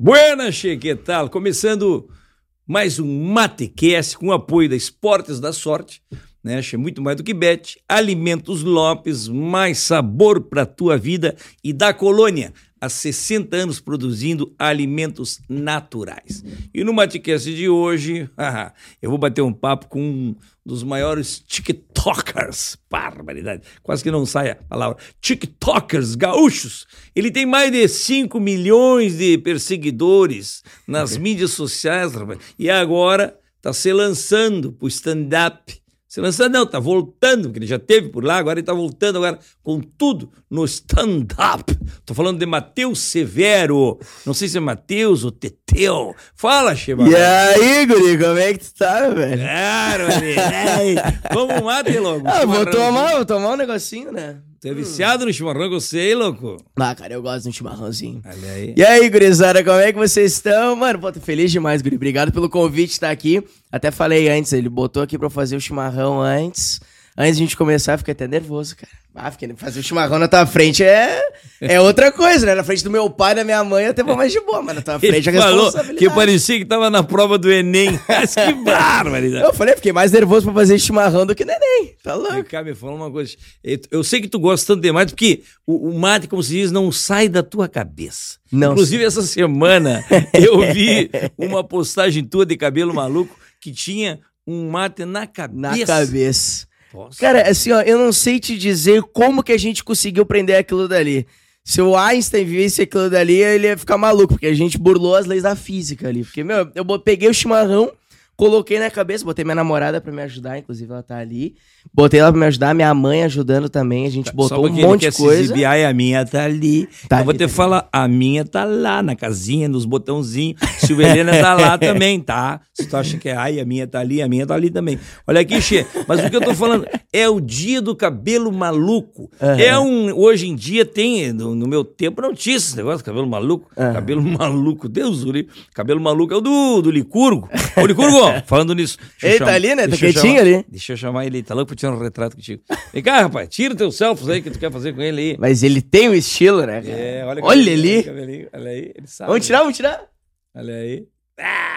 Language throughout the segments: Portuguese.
Buenas, que tal? Começando mais um Matecast com apoio da Esportes da Sorte, né? Che, muito mais do que bet, Alimentos Lopes, mais sabor para tua vida e da Colônia, há 60 anos produzindo alimentos naturais. E no Matecast de hoje, eu vou bater um papo com um dos maiores TikTokers, barbaridade, quase que não sai a palavra, TikTokers gaúchos. Ele tem mais de 5 milhões de perseguidores nas mídias sociais, e agora está se lançando para o stand-up lançando, não, tá voltando, porque ele já teve por lá, agora ele tá voltando agora com tudo no stand-up. Tô falando de Matheus Severo. Não sei se é Matheus ou Teteu. Fala, Cheba. E aí, guri, como é que tu tá, velho? Claro, velho. Vamos mate logo. Ah, vou tomar, vou tomar um negocinho, né? Tu é viciado no chimarrão, eu sei, louco. Ah, cara, eu gosto de um chimarrãozinho. Olha aí. E aí, gurizada, como é que vocês estão? Mano, pô, tô feliz demais, guri. Obrigado pelo convite de estar aqui. Até falei antes, ele botou aqui pra eu fazer o chimarrão antes. Antes de a gente começar, eu fiquei até nervoso, cara. Ah, fiquei, fazer o chimarrão na tua frente é, é outra coisa, né? Na frente do meu pai e da minha mãe eu até vou mais de boa, mas na tua frente Ele é falou que parecia que tava na prova do Enem. Mas que barbaridade. Eu falei, fiquei mais nervoso pra fazer chimarrão do que neném. Tá Vem louco? cá, me fala uma coisa. Eu- Eu sei que tu gosta tanto de mate, porque o, o mate, como se diz, não sai da tua cabeça. Não Inclusive, essa semana eu vi uma postagem tua de cabelo maluco que tinha um mate na cabeça. Na cabeça. Nossa. Cara, assim, ó, eu não sei te dizer como que a gente conseguiu prender aquilo dali. Se o Einstein visse aquilo dali, ele ia ficar maluco, porque a gente burlou as leis da física ali. Porque, meu, eu peguei o chimarrão, coloquei na cabeça, botei minha namorada pra me ajudar, inclusive ela tá ali. Botei ela pra me ajudar, minha mãe ajudando também, a gente botou um monte de coisa. exibir, ai, a minha tá ali. Tá eu vou ali te também. falar, a minha tá lá, na casinha, nos botãozinhos. Silvia Helena tá lá também, tá? Se tu acha que é, ai, a minha tá ali, a minha tá ali também. Olha aqui, Xê, mas o que eu tô falando é o dia do cabelo maluco. Aham. É um, hoje em dia tem, no, no meu tempo não tinha esse negócio, cabelo maluco. Aham. Cabelo maluco, Deus livre. Cabelo maluco é o do, do Licurgo. Ô, Licurgo, falando nisso. Ele tá ali, né? Tá quietinho ali. Deixa eu chamar ele, tá louco pra tirar um retrato contigo. Vem cá, rapaz, tira teus selfies aí que tu quer fazer com ele aí. Mas ele tem um estilo, né? cara? É, olha, o olha ali. o cabelinho, Olha aí, ele sabe. Vamos tirar, vamos tirar. Olha aí. Ah.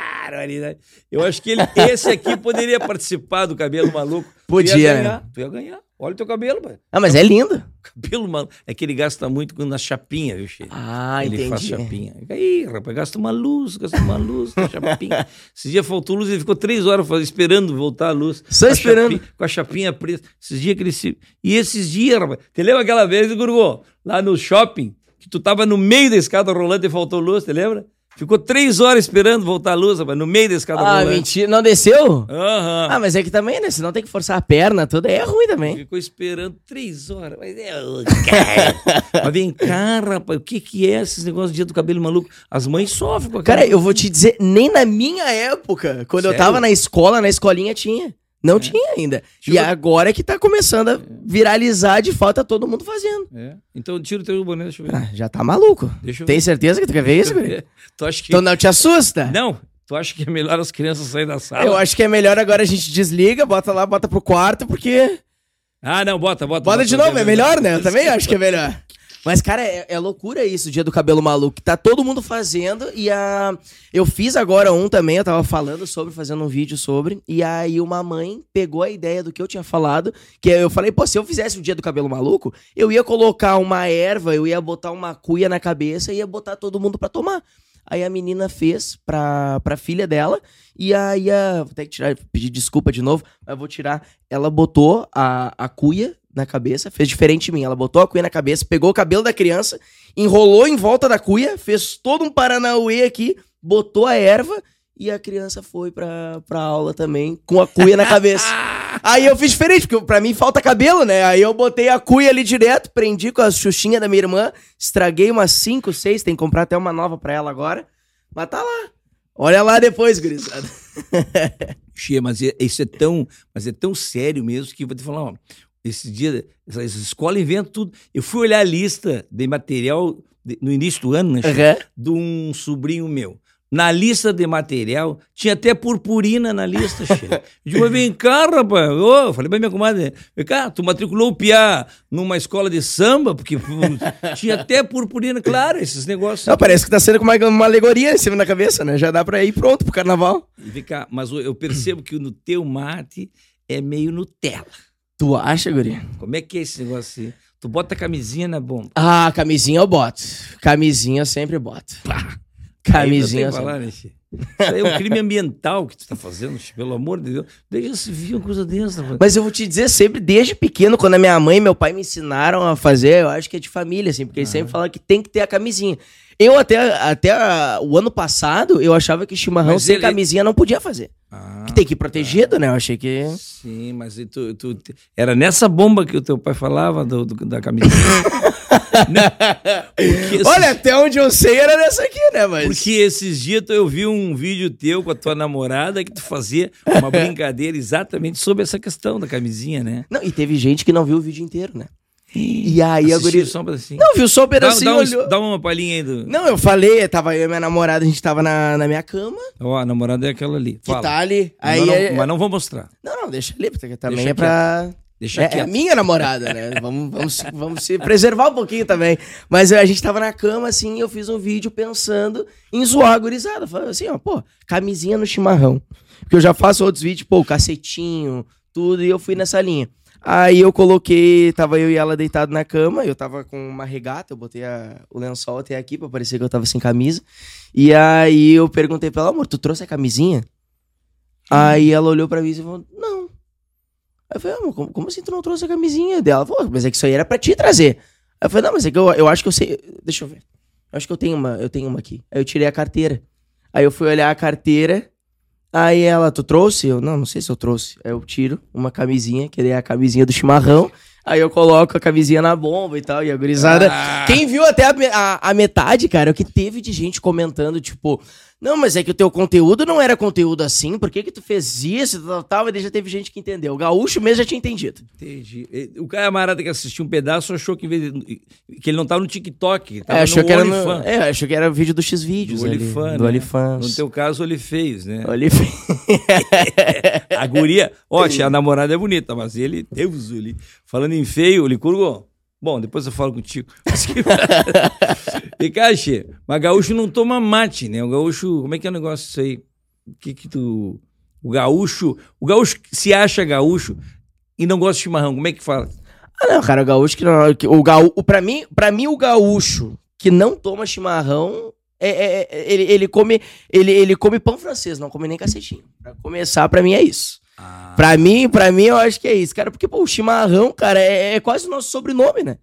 Eu acho que ele, esse aqui poderia participar do cabelo maluco. Tu Podia, ia né? ganhar, tu ia ganhar. Olha o teu cabelo, pai. Ah, mas é lindo. Cabelo maluco. É que ele gasta muito na chapinha, viu, Chico? Ah, ele entendi. faz chapinha. Aí, rapaz, gasta uma luz, gasta uma luz, na chapinha. Esse dia faltou luz, ele ficou três horas esperando voltar a luz. Só a esperando. chapinha- com a chapinha preta. Esses dias que ele se. E esses dias, rapaz. Te lembra aquela vez, Gurgô? Lá no shopping, que tu tava no meio da escada rolante e faltou luz, te lembra? Ficou três horas esperando voltar a luz, rapaz, no meio da escada Ah, rolante. mentira. Não desceu? Aham. Ah, mas é que também, né? Senão tem que forçar a perna toda. É ruim também. Ficou esperando três horas. Mas, é, ô, cara. Mas vem cá, rapaz, o que que é esses negócios de dia do cabelo maluco? As mães sofrem com aquilo. Cara, eu vou te dizer, nem na minha época, quando eu Sério? tava na escola, na escolinha tinha. Não tinha ainda. Deixa E agora é que tá começando a viralizar, de fato, tá todo mundo fazendo. É. Então tira o teu boné, deixa eu ver. Ah, já tá maluco. Deixa eu Tem ver. certeza que tu quer ver isso, guri? Tu acha que. Então não te assusta? Não, tu acha que é melhor as crianças saírem da sala? Eu acho que é melhor agora a gente desliga, bota lá, bota pro quarto, porque. Ah, não, bota, bota. Bota de novo, é melhor, né? Eu também acho que é melhor. Mas, cara, é, é loucura isso, o dia do cabelo maluco. Tá todo mundo fazendo e a. Eu fiz agora um também, eu tava falando sobre, fazendo um vídeo sobre. E aí uma mãe pegou a ideia do que eu tinha falado. Que eu falei, pô, se eu fizesse o dia do cabelo maluco, eu ia colocar uma erva, eu ia botar uma cuia na cabeça e ia botar todo mundo pra tomar. Aí a menina fez pra, pra filha dela. E aí a. Vou ter que tirar, pedir desculpa de novo, mas vou tirar. Ela botou a, a cuia na cabeça, fez diferente de mim. Ela botou a cuia na cabeça, pegou o cabelo da criança, enrolou em volta da cuia, fez todo um paranauê aqui, botou a erva e a criança foi pra, pra aula também com a cuia na cabeça. Aí eu fiz diferente, porque pra mim falta cabelo, né? Aí eu botei a cuia ali direto, prendi com a xuxinha da minha irmã, estraguei umas 5, 6, tem que comprar até uma nova pra ela agora. Mas tá lá. Olha lá depois, gurizada. Chia, mas é- isso é tão, mas é tão sério mesmo que vou te falar, ó, esse dia, essa, escola inventa tudo. Eu fui olhar a lista de material de- no início do ano, né? Aham. de um sobrinho meu. na lista de material, tinha até purpurina na lista, chefe. Eu digo, vem cá, rapaz. Eu falei pra minha comadre, vem cá, tu matriculou o Piá numa escola de samba, porque tinha até purpurina, claro, esses negócios. Não, parece que tá sendo com uma, uma alegoria em cima da cabeça, né? Já dá pra ir pronto pro carnaval. Vem cá, mas eu percebo que no teu mate é meio Nutella. Tu acha, guri? Como é que é esse negócio assim? Tu bota a camisinha na bomba. Ah, camisinha eu boto. Camisinha eu sempre boto. Pá. Camisinha Aí falar, né? Isso aí é um crime ambiental que tu tá fazendo, pelo amor de Deus. Deixa se vir uma coisa dessa. rapaz. Mas eu vou te dizer sempre, desde pequeno, quando a minha mãe e meu pai me ensinaram a fazer, eu acho que é de família, assim, porque eles sempre falaram que tem que ter a camisinha. Eu até, até o ano passado, eu achava que chimarrão Mas sem ele- camisinha não podia fazer. Ah, Que tem que ir protegido, né? Eu achei que... sim, mas tu, tu- era nessa bomba que o teu pai falava do, do- da camisinha? Porque esses- Olha, até onde eu sei era nessa aqui, né? Mas... Porque esses dias eu vi um vídeo teu com a tua namorada que tu fazia uma brincadeira exatamente sobre essa questão da camisinha, né? Não, e teve gente que não viu o vídeo inteiro, né? E aí a Assistiu guri... só um pedacinho. Não, viu só um dá, pedacinho, dá, um- olhou... dá uma palhinha aí do. Não, eu falei, tava eu e minha namorada, a gente tava na, na minha cama, Ó, a namorada é aquela ali. que Fala. tá ali. Aí mas, não, é- mas não vou mostrar. Não, não, deixa ali, porque também Deixa é pra. Deixa É, é minha namorada, né? Vamos, vamos, vamos se preservar um pouquinho também. Mas a gente tava na cama, assim, e eu fiz um vídeo pensando em zoar a gurizada. Falando assim, ó, pô, camisinha no chimarrão. Porque eu já faço outros vídeos, pô, cacetinho, tudo, e eu fui nessa linha. Aí eu coloquei, tava eu e ela deitado na cama, eu tava com uma regata, eu botei a- o lençol até aqui pra parecer que eu tava sem camisa. E aí eu perguntei pra ela, amor, tu trouxe a camisinha? Aí ela olhou pra mim e falou, não. Aí eu falei, mas como, como assim tu não trouxe a camisinha dela? Ela falou, mas é que isso aí era pra te trazer. Aí eu falei, não, mas é que eu, eu acho que eu sei. Deixa eu ver. Eu acho que eu tenho uma, eu tenho uma aqui. Aí eu tirei a carteira. Aí eu fui olhar a carteira. Aí ela, tu trouxe? Eu, não, não sei se eu trouxe. Aí eu tiro uma camisinha, que é a camisinha do chimarrão. Aí eu coloco a camisinha na bomba e tal, e a gurizada. Ah. Quem viu até a, a- a metade, cara, é o que teve de gente comentando, tipo, não, mas é que o teu conteúdo não era conteúdo assim, por que que tu fez isso e tal, tal, e já teve gente que entendeu. O gaúcho mesmo já tinha entendido. Entendi. O camarada que assistiu um pedaço achou que, que ele não tava no TikTok, ele tava É, achou no que era no, é, achou que era vídeo do X-Vídeos Do do né? OnlyFans. No teu caso, ele fez, né? OnlyFans. A guria, ó, a namorada é bonita, mas ele, Deus, ele, falando em feio, Licurgo, bom, depois eu falo contigo. Che, mas gaúcho não toma mate, né? O gaúcho, como é que é o negócio isso aí? O que que tu... O gaúcho, o gaúcho se acha gaúcho e não gosta de chimarrão, como é que fala? Ah, não, cara, o gaúcho que não. O gaú, pra, mim, pra mim, o gaúcho que não toma chimarrão. É, é- é- ele, ele, come, ele, ele come pão francês, não come nem cacetinho. Pra começar, pra mim é isso. Ah, Pra mim, pra mim, eu acho que é isso, cara. Porque, pô, o chimarrão, cara, é, é quase o nosso sobrenome, né?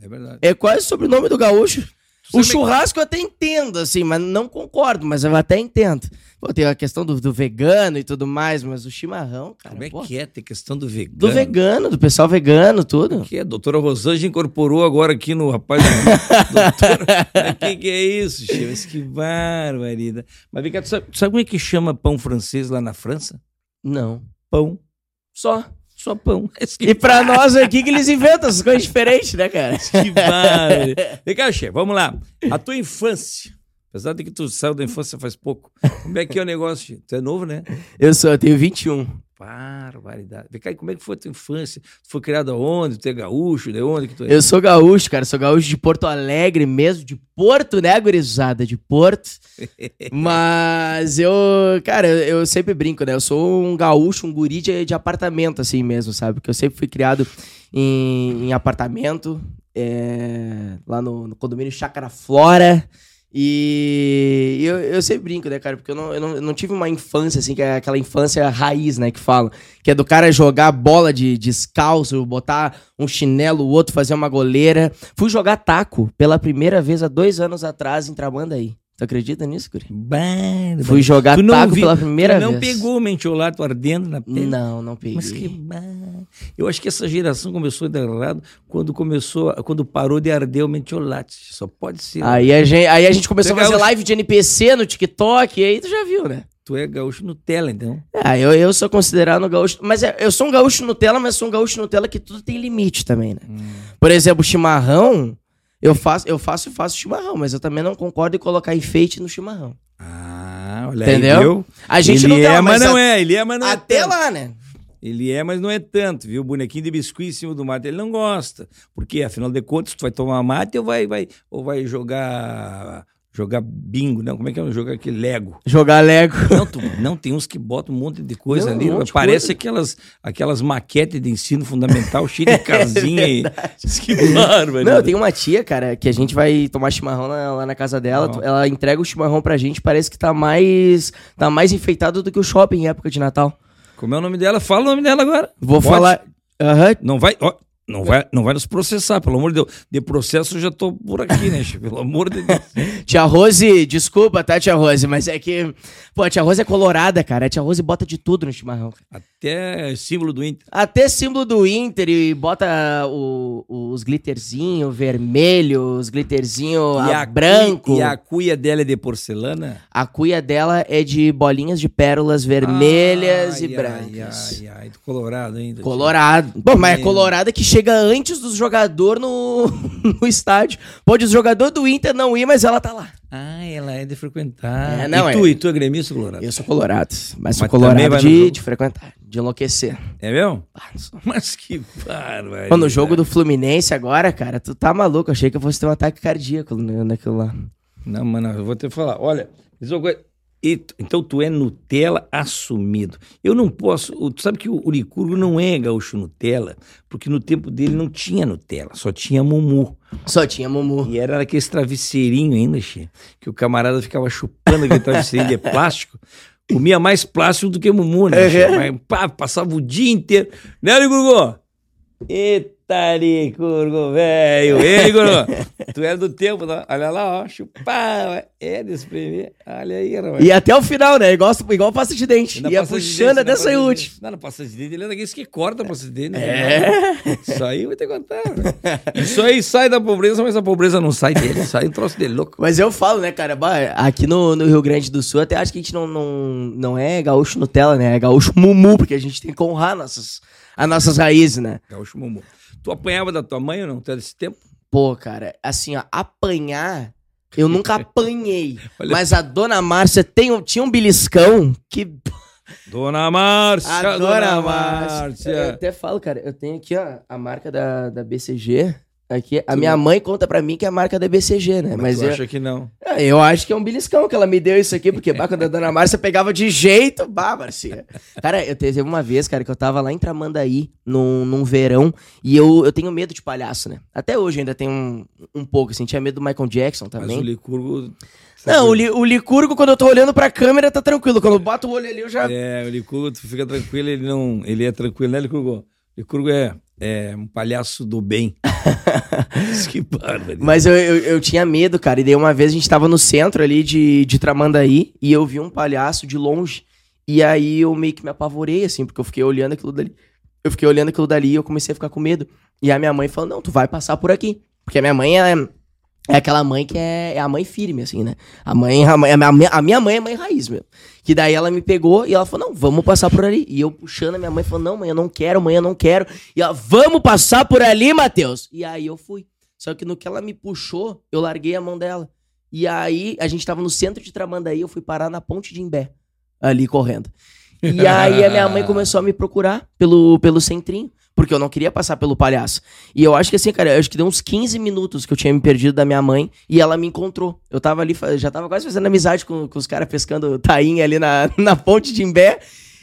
é verdade. É quase o sobrenome do gaúcho. O churrasco eu até entendo, assim, mas não concordo, mas eu até entendo. Pô, tem a questão do, do vegano e tudo mais, mas o chimarrão, cara. Como é pô, que é? Tem questão do vegano. Do vegano, do pessoal vegano, tudo. que é? A doutora Rosângela incorporou agora aqui no rapaz. doutora, o que, que é isso, Chico? Mas que barbaridade. Mas vem cá, tu sabe, tu sabe como é que chama pão francês lá na França? Não. Pão. Só. Só pão. E pra nós aqui que eles inventam essas coisas diferentes, né, cara? Que barbaridade. Vem cá, chefe, vamos lá. A tua infância. Apesar de que tu saiu da infância faz pouco. Como é que é o negócio? Tu é novo, né? Eu sou, eu tenho 21. Barbaridade. Vem cá, como é que foi a tua infância? Tu foi criado aonde? Tu é gaúcho? De onde que tu é? Eu sou gaúcho, cara. Sou gaúcho de Porto Alegre mesmo, de Porto, né, gurizada? De Porto. Mas eu, cara, eu, eu sempre brinco, né? Eu sou um gaúcho, um guri de, de apartamento, assim mesmo, sabe? Porque eu sempre fui criado em, em apartamento, é, lá no, no condomínio Chácara Flora. E eu, eu sempre brinco, né, cara? Porque eu não, eu, não, eu não tive uma infância, assim, que é aquela infância raiz, né, que falam. Que é do cara jogar bola de descalço, botar um chinelo, o outro fazer uma goleira. Fui jogar taco pela primeira vez há dois anos atrás em Tramandaí. Tu acredita nisso, Guri? Barbaridade. Fui jogar Tu não taco vi- pela primeira tu não vez. pegou o mentiolato ardendo na pele? Não, não peguei. Mas que bar... Eu acho que essa geração começou a dar errado quando começou, quando parou de arder o mentiolate. Só pode ser. Aí a gente, aí a gente começou a Tu é fazer live de NPC no TikTok, e aí tu já viu, né? Tu é gaúcho Nutella, então. Ah, eu, eu sou considerado um gaúcho. Mas é, eu sou um gaúcho Nutella, mas sou um gaúcho Nutella que tudo tem limite também, né? Por exemplo, chimarrão, eu faço, eu faço e faço chimarrão, mas eu também não concordo em colocar enfeite no chimarrão. Ah, Olha aí, Entendeu? viu? A gente ele não dá, é, mas não é. Ele é, mas não é Até lá, né? Ele é, mas não é tanto, viu? Bonequinho de biscuit em cima do mate, ele não gosta. Porque, afinal de contas, tu vai tomar mate ou vai, vai, ou vai jogar jogar bingo, não? Como é que é? Jogar aquele Lego. Jogar Lego. Não, tu- não, tem uns que botam um monte de coisa Não, ali. um parece coisa. aquelas, aquelas maquetes de ensino fundamental, cheio de casinha e. Que bárbaro. Não, tenho uma tia, cara, que a gente vai tomar chimarrão na- lá na casa dela. Ó. Ela entrega o chimarrão pra gente, parece que tá mais tá mais enfeitado do que o shopping em época de Natal. Como é o nome dela? Fala o nome dela agora. Vou Pode? falar. Aham. Não vai, ó, não vai, não vai nos processar, pelo amor de Deus. De processo eu já tô por aqui, né? Pelo amor de Deus. Tia Rose, desculpa, tá, tia Rose, mas é que. Pô, a tia Rose é colorada, cara. A tia Rose bota de tudo no chimarrão. Até símbolo do Inter. Até símbolo do Inter e bota o- os glitterzinho vermelho, os glitterzinho E a a branco. E a cuia dela é de porcelana? A cuia dela é de bolinhas de pérolas vermelhas Ai, e brancas. Ai, ai, ai, do colorado ainda. Colorado. Bom, mas é colorada que chega antes dos jogadores no, no estádio. Pode o jogador do Inter não ir, mas ela tá lá. Ah, ela é de frequentar. É, não, e tu, é. e tu é gremista, Colorado? Eu sou colorado, mas sou Mas também colorado de, jogo? de frequentar, de enlouquecer. É mesmo? Ah, sou. Mas que bárbaro. Pô, no jogo do Fluminense agora, cara, tu tá maluco. Eu achei que eu fosse ter um ataque cardíaco na- naquilo lá. Não, mano, eu vou te falar. Olha, diz uma coisa. E então tu é Nutella assumido. Eu não posso. Tu sabe que o, o Licurgo não é gaúcho Nutella, porque no tempo dele não tinha Nutella, só tinha Mumu. Só tinha Mumu. E era aquele travesseirinho ainda, che, que o camarada ficava chupando aquele travesseirinho de plástico. Comia mais plástico do que Mumu, né? Uhum. Mas, pá, passava o dia inteiro. Né, Licurgo? Eita, Licurgo, velho. Ei, Licurgo. tu era do tempo, tá? olha lá, ó. Chupava. É de espremer. Olha aí, rapaz. E até o final, né? Igual, igual pasta de dente. Ainda Ia passa puxando até sair passa dente. Não, não passa de dente, ele é daqueles que corta passa de dente. né? É. Isso aí eu vou te contar. velho. Isso aí sai da pobreza, mas a pobreza não sai dele. Sai um troço de louco. Mas eu falo, né, cara, aqui no, no Rio Grande do Sul, até acho que a gente não, não, não é gaúcho Nutella, né? É gaúcho Mumu, porque a gente tem que honrar nossas, as nossas raízes, né? Gaúcho Mumu. Tu apanhava da tua mãe ou não? Tu é desse tempo? Pô, cara, assim, ó, apanhar, eu nunca apanhei. Mas a dona Márcia tem, um- tinha um beliscão que. Dona Márcia, A Dona, dona Márcia. Márcia. Eu até falo, cara, eu tenho aqui, ó, a marca da, da BCG. Aqui, a minha mãe conta pra mim que é a marca da BCG, né? Mas, Mas eu, acha que não? É, Eu acho que é um beliscão que ela me deu isso aqui, porque bah, quando a dona Márcia pegava de jeito, bah, Marcia. Cara, eu teve uma vez, cara, que eu tava lá em Tramandaí, num, num verão, e eu, eu tenho medo de palhaço, né? Até hoje ainda tenho um, um pouco, assim, tinha medo do Michael Jackson Mas o também. Licurgo... Não, o, li, o Licurgo, quando eu tô olhando pra câmera, tá tranquilo. Quando eu boto o olho ali, eu já... É, o Licurgo, tu fica tranquilo, ele não... Ele é tranquilo, né, Licurgo? Licurgo é, é um palhaço do bem. que bárbaro. Mas eu, eu, eu tinha medo, cara. E daí uma vez a gente tava no centro ali de, de Tramandaí e eu vi um palhaço de longe. E aí eu meio que me apavorei, assim, porque eu fiquei olhando aquilo dali. Eu fiquei olhando aquilo dali e eu comecei a ficar com medo. E a minha mãe falou: Não, tu vai passar por aqui. Porque a minha mãe é, é aquela mãe que é, é a mãe firme, assim, né? A mãe, a, mãe, a, minha, a minha mãe é mãe raiz mesmo. Que daí ela me pegou e ela falou: Não, vamos passar por ali. E eu puxando a minha mãe, falou: Não, mãe, eu não quero, mãe, eu não quero. E ela: Vamos passar por ali, Matheus. E aí eu fui. Só que no que ela me puxou, eu larguei a mão dela. E aí, a gente tava no centro de Tramandaí, eu fui parar na ponte de Imbé, ali correndo. E aí a minha mãe começou a me procurar pelo, pelo centrinho, porque eu não queria passar pelo palhaço. E eu acho que assim, cara, acho que deu uns 15 minutos que eu tinha me perdido da minha mãe e ela me encontrou. Eu tava ali, já tava quase fazendo amizade com, com os caras pescando tainha ali na, na ponte de Imbé.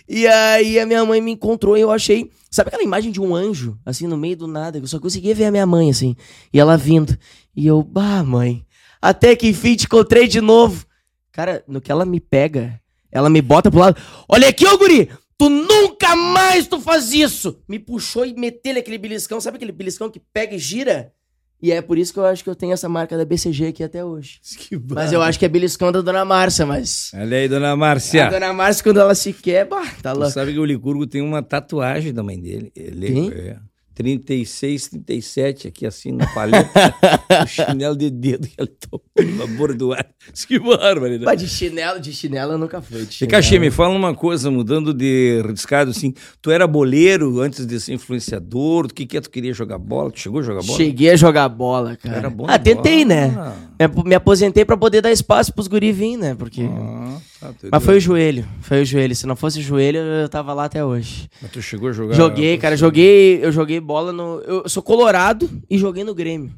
E aí a minha mãe me encontrou e eu achei. Sabe aquela imagem de um anjo, assim, no meio do nada? Eu só conseguia ver a minha mãe, assim. E ela vindo. E eu, bah, mãe. Até que enfim te encontrei de novo. Cara, no que ela me pega, ela me bota pro lado. Olha aqui, ô guri! Tu nunca mais tu faz isso! Me puxou e meteu aquele beliscão. Sabe aquele beliscão que pega e gira? E é por isso que eu acho que eu tenho essa marca da BCG aqui até hoje. Que Mas eu acho que é beliscão da Dona Márcia, mas... Olha aí, Dona A Márcia. Dona Márcia, quando ela se quer, bah, tá Tu louca. sabe que o Licurgo tem uma tatuagem da mãe dele. Ele é, 36, 37 aqui assim na paleta, o chinelo de dedo que ela tomou na bordoada. Que né? Mas de chinelo, de chinelo eu nunca E chinelo. Caxê, me fala uma coisa, mudando de riscado, assim, tu era boleiro antes de ser influenciador, o que que é, tu queria jogar bola? Tu chegou a jogar bola? Cheguei a jogar bola, cara. Era bom ah, tentei, bola. né? Me ap- Me aposentei pra poder dar espaço pros guri vir, né? Porque... Ah, tá, Mas foi o joelho, foi o joelho. Se não fosse o joelho, eu tava lá até hoje. Mas tu chegou a jogar... Joguei, cara, joguei, eu joguei bola no. Eu sou colorado e joguei no Grêmio.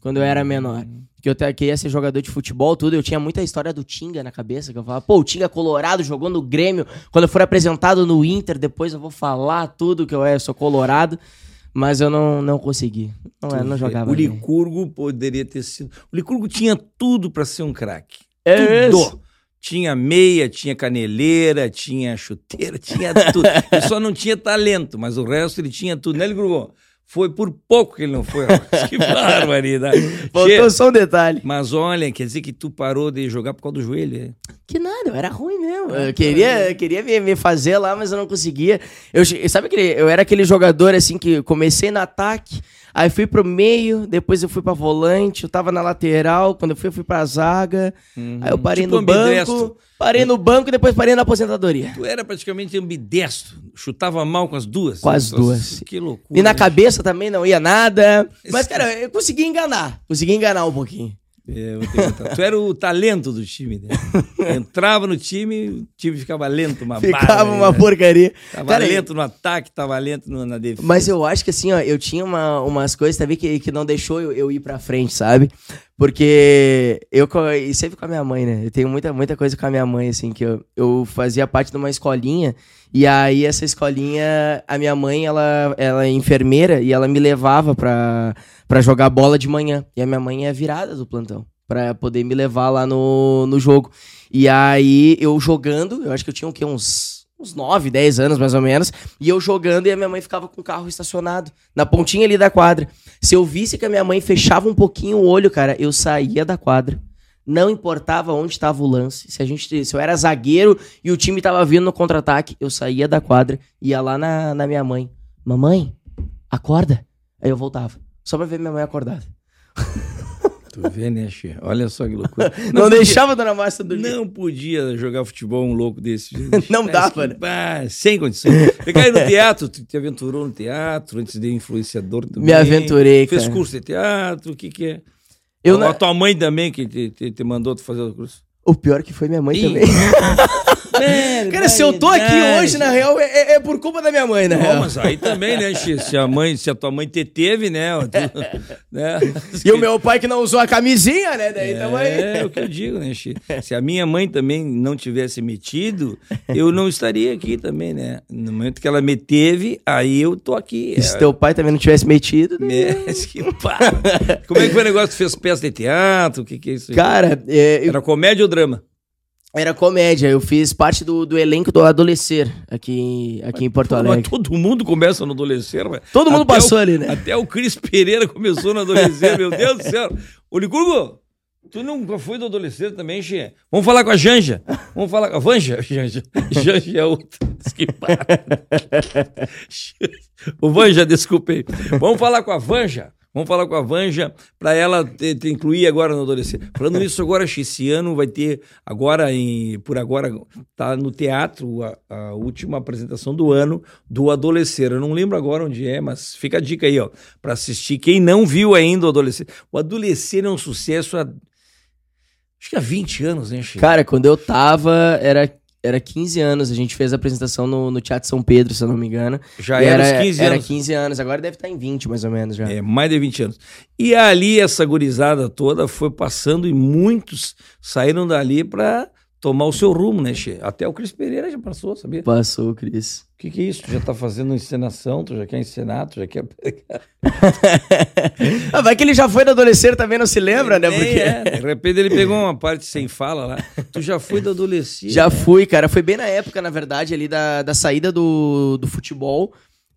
Quando eu era menor. Que eu queria ser jogador de futebol, tudo. Eu tinha muita história do Tinga na cabeça. Que eu falava, pô, o Tinga colorado jogou no Grêmio. Quando eu for apresentado no Inter, depois eu vou falar tudo que eu, é, eu sou colorado. Mas eu não, não consegui. Não, é, não jogava. O bem. Licurgo poderia ter sido... O Licurgo tinha tudo pra ser um craque. É tudo. isso. Tinha meia, tinha caneleira, tinha chuteira, tinha tudo. ele só não tinha talento, mas o resto ele tinha tudo, né, Licurgo? Foi por pouco que ele não foi. que barbaridade. Faltou Che, só um detalhe. Mas olha, quer dizer que tu parou de jogar por causa do joelho, é? Que nada, eu era ruim mesmo. Eu queria, eu queria me, me fazer lá, mas eu não conseguia. Eu, sabe aquele, eu era aquele jogador assim que comecei no ataque, aí fui pro meio, depois eu fui pra volante, eu tava na lateral, quando eu fui, eu fui pra zaga. Aí eu parei Tipo no ambidestro. banco, parei no banco e depois parei na aposentadoria. Tu era praticamente ambidestro, chutava mal com as duas. Com as Nossa, duas. Que loucura. E na né? cabeça também não ia nada. Mas, cara, eu consegui enganar. Consegui enganar um pouquinho. É, tu era o talento do time, né? Entrava no time, o time ficava lento, uma Ficava barra, uma né? porcaria. Tava Cara, lento no ataque, tava lento no- na defesa. Mas eu acho que assim, ó, eu tinha uma- umas coisas também que, que não deixou eu, eu ir pra frente, sabe? Porque eu, e sempre com a minha mãe, né? Eu tenho muita, muita coisa com a minha mãe, assim, que eu, eu fazia parte de uma escolinha, e aí essa escolinha, a minha mãe, ela, ela é enfermeira, e ela me levava pra, pra jogar bola de manhã. E a minha mãe é virada do plantão, pra poder me levar lá no, no jogo. E aí eu jogando, eu acho que eu tinha o quê? Uns, uns 9, 10 anos mais ou menos. E eu jogando e a minha mãe ficava com o carro estacionado na pontinha ali da quadra. Se eu visse que a minha mãe fechava um pouquinho o olho, cara, eu saía da quadra. Não importava onde estava o lance. Se a gente, se eu era zagueiro e o time tava vindo no contra-ataque, eu saía da quadra, ia lá na, na minha mãe. Mamãe, acorda. Aí eu voltava. Só pra ver minha mãe acordada. Tu vê, né, Xê? Olha só que loucura. Não, podia- deixava a dona Márcia dormir. Não podia jogar futebol um louco desse. Não dava, que- né? ah, sem condições. Aí no teatro, tu te aventurou no teatro, antes de influenciador também. Me aventurei, Fez cara. curso de teatro, o que que é? Eu a, na- a tua mãe também que te, te- te mandou tu fazer o curso. O pior que foi minha mãe Ih, também. Cara, se eu tô aqui hoje, na real, é, é- é por culpa da minha mãe, na Não, real. mas aí também, né, Xê? Se a mãe, se a tua mãe te teve, né? né? E o meu pai que não usou a camisinha, né? Daí tamo aí. É o que eu digo, né, Xê? Se a minha mãe também não tivesse metido, eu não estaria aqui também, né? No momento que ela me teve, aí eu tô aqui. E se teu pai também não tivesse metido, né? Mas que pá. Como é que foi o negócio? Tu fez peça de teatro? O que, que é isso aí? Cara, é, eu- Era comédia ou drama? Era comédia. Eu fiz parte do, do elenco do Adolescer aqui, aqui em Porto Pô, Alegre. Mas todo mundo começa no adolescer, velho. Todo mundo passou o- ali, né? Até o Cris Pereira começou no adolescer, meu Deus do céu. Ô, Licurgo, tu nunca foi do adolescer também, Xê? Vamos falar com a Janja. Vamos falar com a Vanja. Janja, Janja é outra. O Vanja, desculpa aí. Vamos falar com a Vanja. Vamos falar com a Vanja para ela te, te incluir agora no adolescente. Falando nisso, agora, esse ano vai ter, agora, em, por agora, tá no teatro a, a última apresentação do ano do Adolescer. Eu não lembro agora onde é, mas fica a dica aí, ó, para assistir. Quem não viu ainda o Adolescer. O Adolescer é um sucesso há, acho que há 20 anos, né, Xê? Cara, quando eu tava, era, era 15 anos. A gente fez a apresentação no, no Teatro São Pedro, se eu não me engano. Já era os 15 Era anos. 15 anos. Agora deve estar em 20, mais ou menos, já. É, mais de 20 anos. E ali essa gurizada toda foi passando e muitos saíram dali para tomar o seu rumo, né, Che? Até o Cris Pereira já passou, sabia? O Passou, Cris. que, que é isso? Tu já tá fazendo encenação, tu já quer encenar, tu já quer... ah, vai que ele já foi do Adolescer também, não se lembra, né? Nem Porque... é. De repente ele pegou uma parte sem fala lá. Tu já foi do adolescente. Já fui, cara. Foi bem na época, na verdade, ali da, da saída do, do futebol.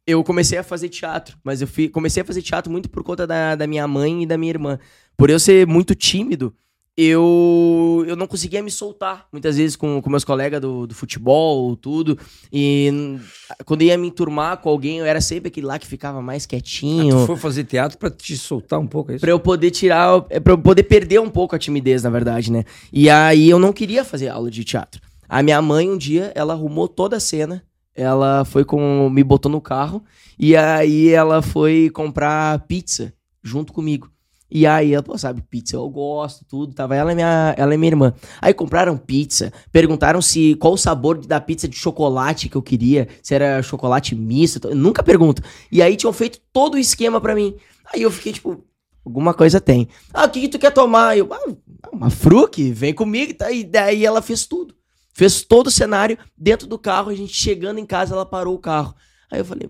Eu comecei a fazer teatro, mas eu fui, comecei a fazer teatro muito por conta da, da minha mãe e da minha irmã. Por eu ser muito tímido, eu, eu não conseguia me soltar, muitas vezes com, com meus colegas do, do futebol, tudo. E quando ia me enturmar com alguém, eu era sempre aquele lá que ficava mais Ah, quietinho. tu foi fazer teatro pra te soltar um pouco, é isso? Pra eu poder tirar, é pra eu poder perder um pouco a timidez, na verdade, né? E aí eu não queria fazer aula de teatro. A minha mãe, um dia, ela arrumou toda a cena. Ela foi com. me botou no carro. E aí ela foi comprar pizza junto comigo. E aí ela, pô, sabe, pizza eu gosto, tudo. Tava ela e minha, ela e minha irmã. Aí compraram pizza, perguntaram se qual o sabor da pizza de chocolate que eu queria, se era chocolate misto. eu Nunca pergunto. E aí tinham feito todo o esquema pra mim. Aí eu fiquei tipo, alguma coisa tem. Ah, o que, que tu quer tomar? Eu, ah, uma fruque, vem comigo. Tá? E daí ela fez tudo. Fez todo o cenário dentro do carro. A gente chegando em casa, ela parou o carro. Aí eu falei,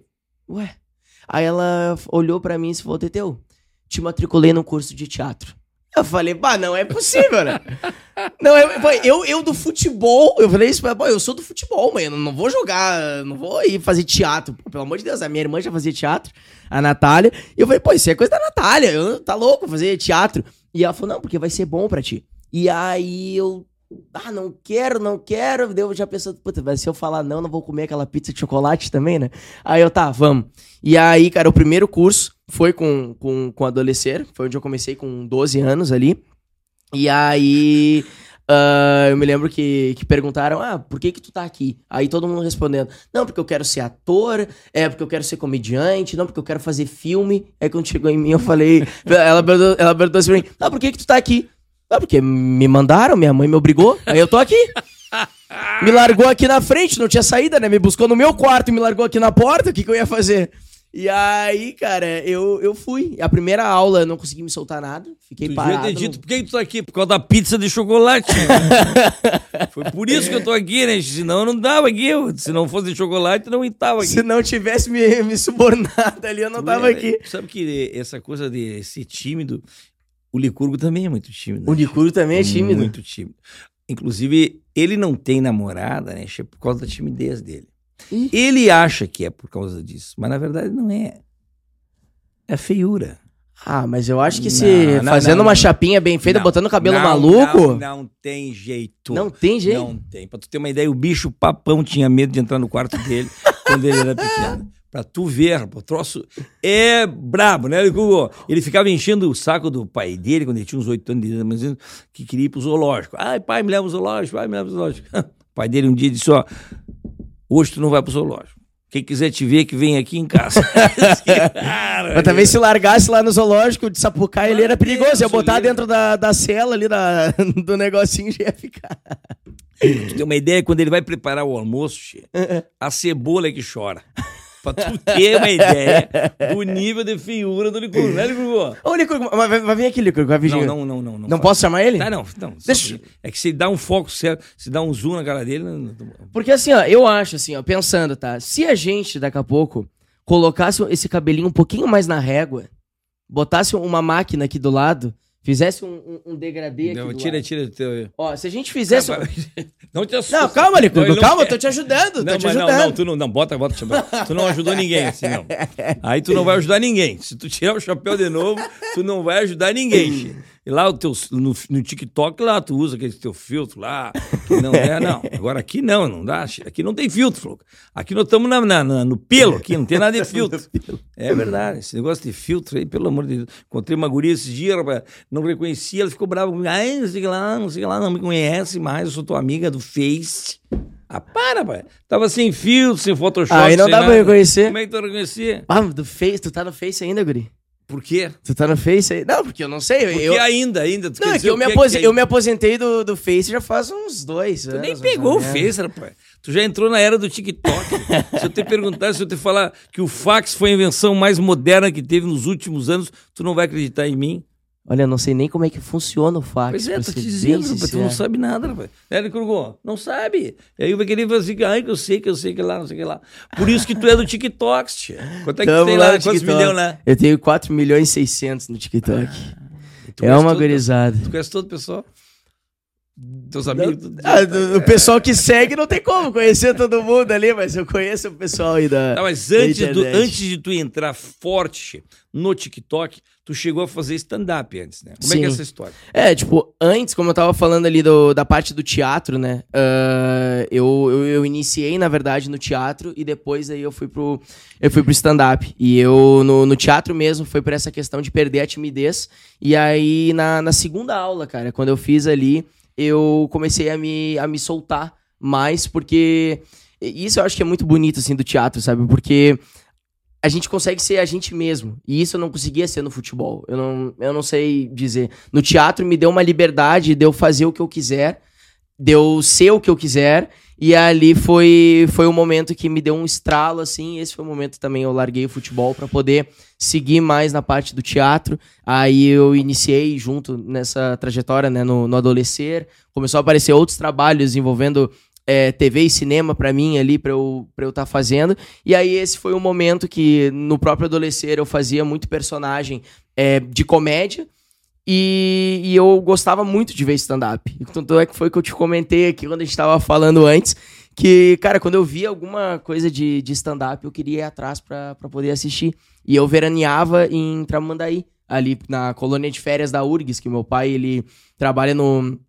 ué. Aí ela olhou pra mim e falou, Teteu, te matriculei num curso de teatro. Eu falei, bah, não é possível, né? não, pô, eu, eu do futebol, eu falei isso, pra eu sou do futebol, eu não vou jogar, não vou ir fazer teatro. Pô, pelo amor de Deus, a minha irmã já fazia teatro, a Natália, e eu falei, pô, isso é coisa da Natália, eu, tá louco fazer teatro. E ela falou, não, porque vai ser bom pra ti. E aí eu, ah, não quero, não quero, Daí eu já pensando, puta, mas se eu falar não, não vou comer aquela pizza de chocolate também, né? Aí eu, tá, vamos. E aí, cara, o primeiro curso foi com, com, com adolescer, foi onde eu comecei com 12 anos ali. E aí, ah, eu me lembro que, que perguntaram, ah, por que que tu tá aqui? Aí todo mundo respondendo, não, porque eu quero ser ator, é porque eu quero ser comediante, não, porque eu quero fazer filme. Aí quando chegou em mim, eu falei, ela perguntou, ela perguntou assim pra mim, ah, por que que tu tá aqui? Ah, porque me mandaram, minha mãe me obrigou, aí eu tô aqui. Me largou aqui na frente, não tinha saída, né? Me buscou no meu quarto e me largou aqui na porta, o que, que eu ia fazer? E aí, cara, eu, eu fui. A primeira aula eu não consegui me soltar nada, fiquei Tu parado. no- dito, por que tu tá aqui? Por causa da pizza de chocolate. Foi por isso que eu tô aqui, né? Senão eu não dava aqui. Eu- Se não fosse de chocolate, eu não estava aqui. Se não tivesse me, me subornado ali, eu não Tu tava é- aqui. Sabe que essa coisa de ser tímido, o Licurgo também é muito tímido. O né? Nicuro também é tímido. Muito tímido. Inclusive, ele não tem namorada, né? Por causa da timidez dele. Ih. Ele acha que é por causa disso, mas na verdade não é. É feiura. Ah, mas eu acho que Não, se não, fazendo não, uma não. chapinha bem feita, Não, botando o cabelo não, maluco, Não, não, não tem jeito. tem jeito. Não tem. Pra tu ter uma ideia, o bicho papão tinha medo de entrar no quarto dele quando ele era pequeno. Pra tu ver, o troço é brabo, né? Ele ficava enchendo o saco do pai dele, quando ele tinha uns oito anos de idade, que queria ir pro zoológico. Ai, pai, me leva pro zoológico, pai, me leva pro zoológico. O pai dele um dia disse, ó, hoje tu não vai pro zoológico. Quem quiser te ver, que vem aqui em casa. Cara, Mas também se largasse lá no zoológico de Sapucaí, ele era perigoso. Ia botar dentro da, da cela ali, da, do negocinho, já ia ficar. Tu tem uma ideia, quando ele vai preparar o almoço, che, a cebola é que chora. Pra tu ter uma ideia do nível de feiura do licor, né, licor? Ô, Licurgo, mas vai, vai vir aqui, Licurgo, vai vir. Não, não, não, não. Não, Não posso chamar ele? Tá, não, não. Deixa- É que se dá um foco certo, se dá um zoom na cara dele. não- não- Porque assim, ó, eu acho assim, ó, pensando, tá? Se a gente, daqui a pouco, colocasse esse cabelinho um pouquinho mais na régua, botasse uma máquina aqui do lado, fizesse um, um, um degradê aqui Não, do tira, tira. tira. Ó, se a gente fizesse... um- Não te assusta. Não, calma, Não, ele não calma, quer. tô te ajudando, Não, tô te mas não, ajudando. não, tu não, não, bota, bota o chapéu. Tu não ajudou ninguém assim, não. Aí tu não vai ajudar ninguém. Se tu tirar o chapéu de novo, tu não vai ajudar ninguém. E lá o teu, no, no TikTok lá, tu usa aquele teu filtro lá, que não é, não. Agora aqui não, não dá. Aqui não tem filtro, Floco. Aqui nós estamos na, na- na- no pelo, aqui não tem nada de filtro. É verdade, esse negócio de filtro aí, pelo amor de Deus. Encontrei uma guria esses dias, rapaz, não reconhecia, ela ficou brava comigo. Ai, não sei lá, não sei lá, não me conhece mais, eu sou tua amiga do Face. Ah, para, pai. Tava sem filtro, sem Photoshop. Aí não dá pra nada. reconhecer. Como é que tu reconhecia? Ah, do Face, tu tá no Face ainda, guri? Por quê? Tu tá no Face aí? Não, porque eu não sei. Porque eu, ainda, ainda. Tu não, é que eu me, Que- eu me aposentei do, do Face já faz uns dois Tu anos. nem pegou ou o. Face, rapaz. Tu já entrou na era do TikTok. se eu te perguntar, se eu te falar que o fax foi a invenção mais moderna que teve nos últimos anos, tu não vai acreditar em mim. Olha, eu não sei nem como é que funciona o fax. Pois é, tô te dizendo, tu não sabe nada, rapaz. É, Krugon, não sabe. E aí vai querer fazer assim, ai, que eu sei, que eu sei, que lá, não sei o que lá. Por isso que tu é do TikTok, tia. Quanto é que tu Tamo tem lá Quantos milhões lá? Eu tenho 4 milhões e 600 no TikTok. Tu é uma todo- gurizada. Tu conhece todo o pessoal? Teus amigos. Ah, do- o pessoal que segue não tem como conhecer todo mundo ali, mas eu conheço o pessoal aí da. Não, mas da antes, do- internet. antes de tu entrar forte no TikTok, tu chegou a fazer stand-up antes, né? Como é que é Sim. essa história? É, tipo, antes, como eu tava falando ali do- da parte do teatro, né? ah, eu, eu, eu iniciei, na verdade, no teatro e depois aí eu fui pro, eu fui pro stand-up. E eu, no, no teatro mesmo, foi por essa questão de perder a timidez. E aí, na, na segunda aula, cara, quando eu fiz ali, eu comecei a me, a me soltar mais, porque isso eu acho que é muito bonito, assim, do teatro, sabe? Porque a gente consegue ser a gente mesmo. E isso eu não conseguia ser no futebol. Eu não, eu não sei dizer. No teatro me deu uma liberdade de eu fazer o que eu quiser, de eu ser o que eu quiser. E ali foi, foi o momento que me deu um estralo, assim. Esse foi o momento também eu larguei o futebol para poder seguir mais na parte do teatro. Aí eu iniciei junto nessa trajetória, né, no, no adolescer. Começou a aparecer outros trabalhos envolvendo é, TV e cinema pra mim ali, pra eu estar eu tá fazendo. E aí esse foi o momento que no próprio adolescer eu fazia muito personagem é, de comédia. E, e eu gostava muito de ver stand-up. Tanto é que foi que eu te comentei aqui quando a gente tava falando antes. Que, cara, quando eu via alguma coisa de, de stand-up, eu queria ir atrás pra, pra poder assistir. E eu veraneava em Tramandaí, ali na colônia de férias da URGS, que meu pai, ele trabalha no,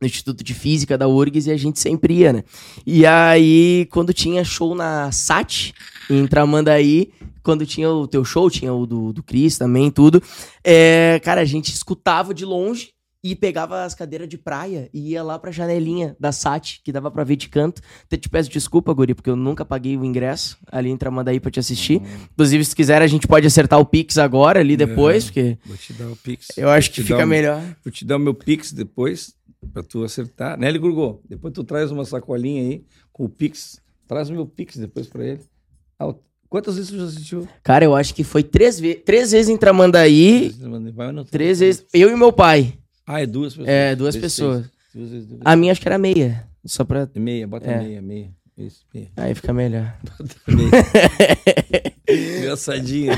no Instituto de Física da URGS e a gente sempre ia, né? E aí, quando tinha show na SAT, em Tramandaí, quando tinha o teu show, tinha o do, do Cris também, tudo, é, cara, a gente escutava de longe e pegava as cadeiras de praia e ia lá pra janelinha da SAT, que dava pra ver de canto. Até te peço desculpa, Guri, porque eu nunca paguei o ingresso ali em Tramandaí pra te assistir. Inclusive, se quiser, a gente pode acertar o Pix agora, ali depois, É. porque Vou te dar o Pix. eu acho que te fica o- melhor. Vou te dar o meu Pix depois, pra tu acertar. Né, Gurgô? Depois tu traz uma sacolinha aí com o Pix. Traz o meu Pix depois pra ele. Ah, quantas vezes tu já assistiu? Cara, eu acho que foi três, ve três vezes em Tramandaí, três vezes. Eu e meu pai. Ah, é duas pessoas. É, duas Vezes pessoas. Duas vezes, duas A minha acho que era meia. Só pra. vezes. Meia, bota É. meia, meia. Isso. Aí fica melhor. Engraçadinho.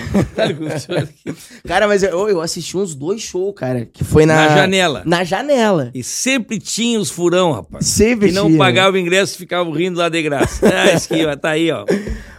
Cara, mas eu, eu assisti uns dois shows, cara. Que foi na. Na janela. Na janela. E sempre tinha os furão, rapaz. Sempre não tinha. pagava o ingresso e ficavam rindo lá de graça. Ah, esquiva, tá aí, ó.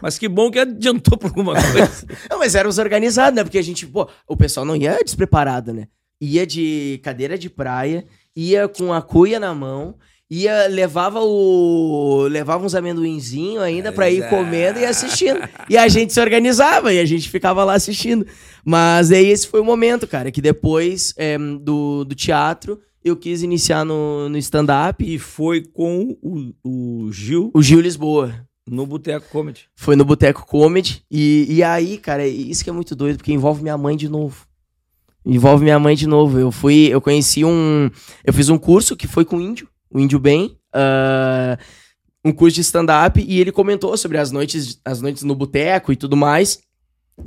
Mas que bom que adiantou por alguma coisa. Não, mas éramos organizados, né? Porque a gente, pô, o pessoal não ia despreparado, né? Ia de cadeira de praia, ia com a cuia na mão, ia, levava o. levava uns amendoinzinhos ainda pra ir Exato. comendo e assistindo. E a gente se organizava e a gente ficava lá assistindo. Mas aí esse foi o momento, cara, que depois é, do, do teatro eu quis iniciar no, no stand-up. E foi com o, o Gil O Gil Lisboa. no Boteco Comedy. Foi no Boteco Comedy. E, e aí, cara, isso que é muito doido, porque envolve minha mãe de novo. Envolve minha mãe de novo. Eu fui, eu conheci um. Eu fiz um curso que foi com Índio, o Índio Bem. ah, um curso de stand-up, e ele comentou sobre as noites, as noites no boteco e tudo mais.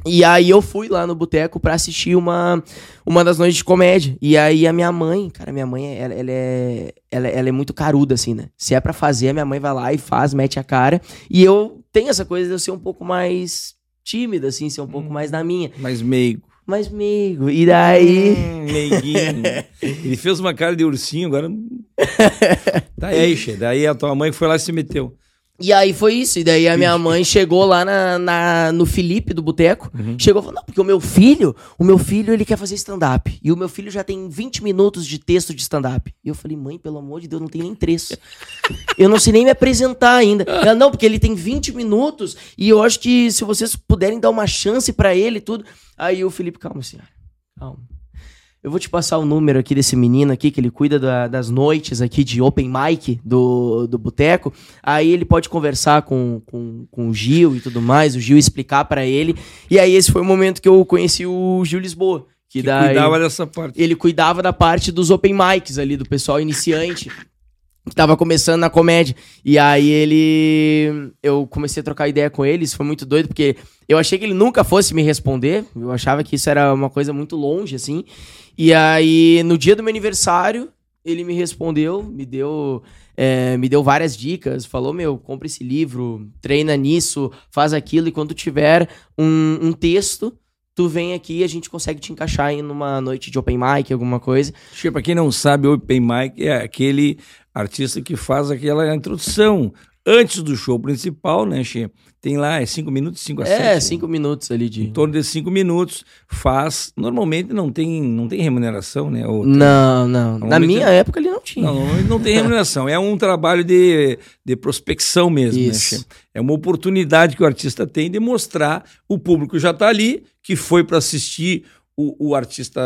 E aí eu fui lá no boteco pra assistir uma, uma das noites de comédia. E aí a minha mãe, cara, minha mãe, ela, ela é, ela, ela é muito caruda, assim, né? Se é pra fazer, a minha mãe vai lá e faz, mete a cara. E eu tenho essa coisa de eu ser um pouco mais tímida, assim, ser um pouco mais na minha. Mas meigo. Mas, amigo, e daí... Hum, meiguinho. Ele fez uma cara de ursinho, agora. Tá aí, che. Daí a tua mãe foi lá e se meteu. E aí foi isso. E daí a minha mãe chegou lá na, na- no Felipe do Boteco. Uhum. Chegou e falou: Não, porque o meu filho, o meu filho, ele quer fazer stand-up. E o meu filho já tem 20 minutos de texto de stand-up. E eu falei, mãe, pelo amor de Deus, não tem nem trecho. Eu não sei nem me apresentar ainda. Ela, não, porque ele tem 20 minutos. E eu acho que se vocês puderem dar uma chance pra ele e tudo. Aí o Felipe, calma, senhora. Calma. Eu vou te passar o número aqui desse menino aqui, que ele cuida da- das noites aqui de open mic do, do boteco. Aí ele pode conversar com, com, com o Gil e tudo mais, o Gil explicar pra ele. E aí esse foi o momento que eu conheci o Gil Lisboa. Que, Que daí cuidava dessa parte. ele cuidava da parte dos open mics ali, do pessoal iniciante. Que tava começando na comédia. E aí ele. Eu comecei a trocar ideia com ele, isso foi muito doido, porque eu achei que ele nunca fosse me responder. Eu achava que isso era uma coisa muito longe, assim. E aí, no dia do meu aniversário, ele me respondeu, me deu. é, me deu várias dicas, falou: Meu, compra esse livro, treina nisso, faz aquilo, e quando tiver um, um texto, tu vem aqui e a gente consegue te encaixar em numa noite de open mic, alguma coisa. Che, pra quem não sabe, open mic é aquele artista que faz aquela introdução antes do show principal, né, Che? Tem lá, é cinco minutos, cinco a É, sete, cinco minutos ali de. Em torno de cinco minutos, faz. Normalmente não tem, não tem remuneração, né? Tem- Não, não. Na minha época ele não tinha. Não, não tem remuneração. É um trabalho de, de prospecção mesmo, Isso. né? Che? É uma oportunidade que o artista tem de mostrar, o público já está ali, que foi para assistir o, o artista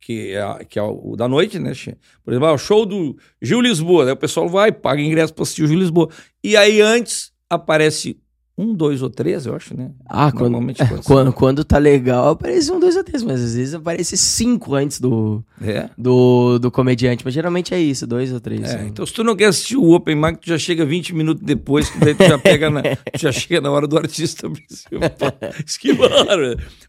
que é, que é o da noite, né? Por exemplo, ah, o show do Gil Lisboa. Aí o pessoal vai, paga ingresso para assistir o Gil Lisboa. E aí antes aparece um, dois ou três, eu acho, né? Ah, quando, quando- quando, tá legal, aparece um, dois ou três, mas às vezes aparece cinco antes do, É. do, do comediante. Mas geralmente é isso, dois ou três. É, né? então se tu não quer assistir o Open Mic, tu já chega 20 minutos depois, que daí tu já pega na, já chega na hora do artista principal. Esquivar.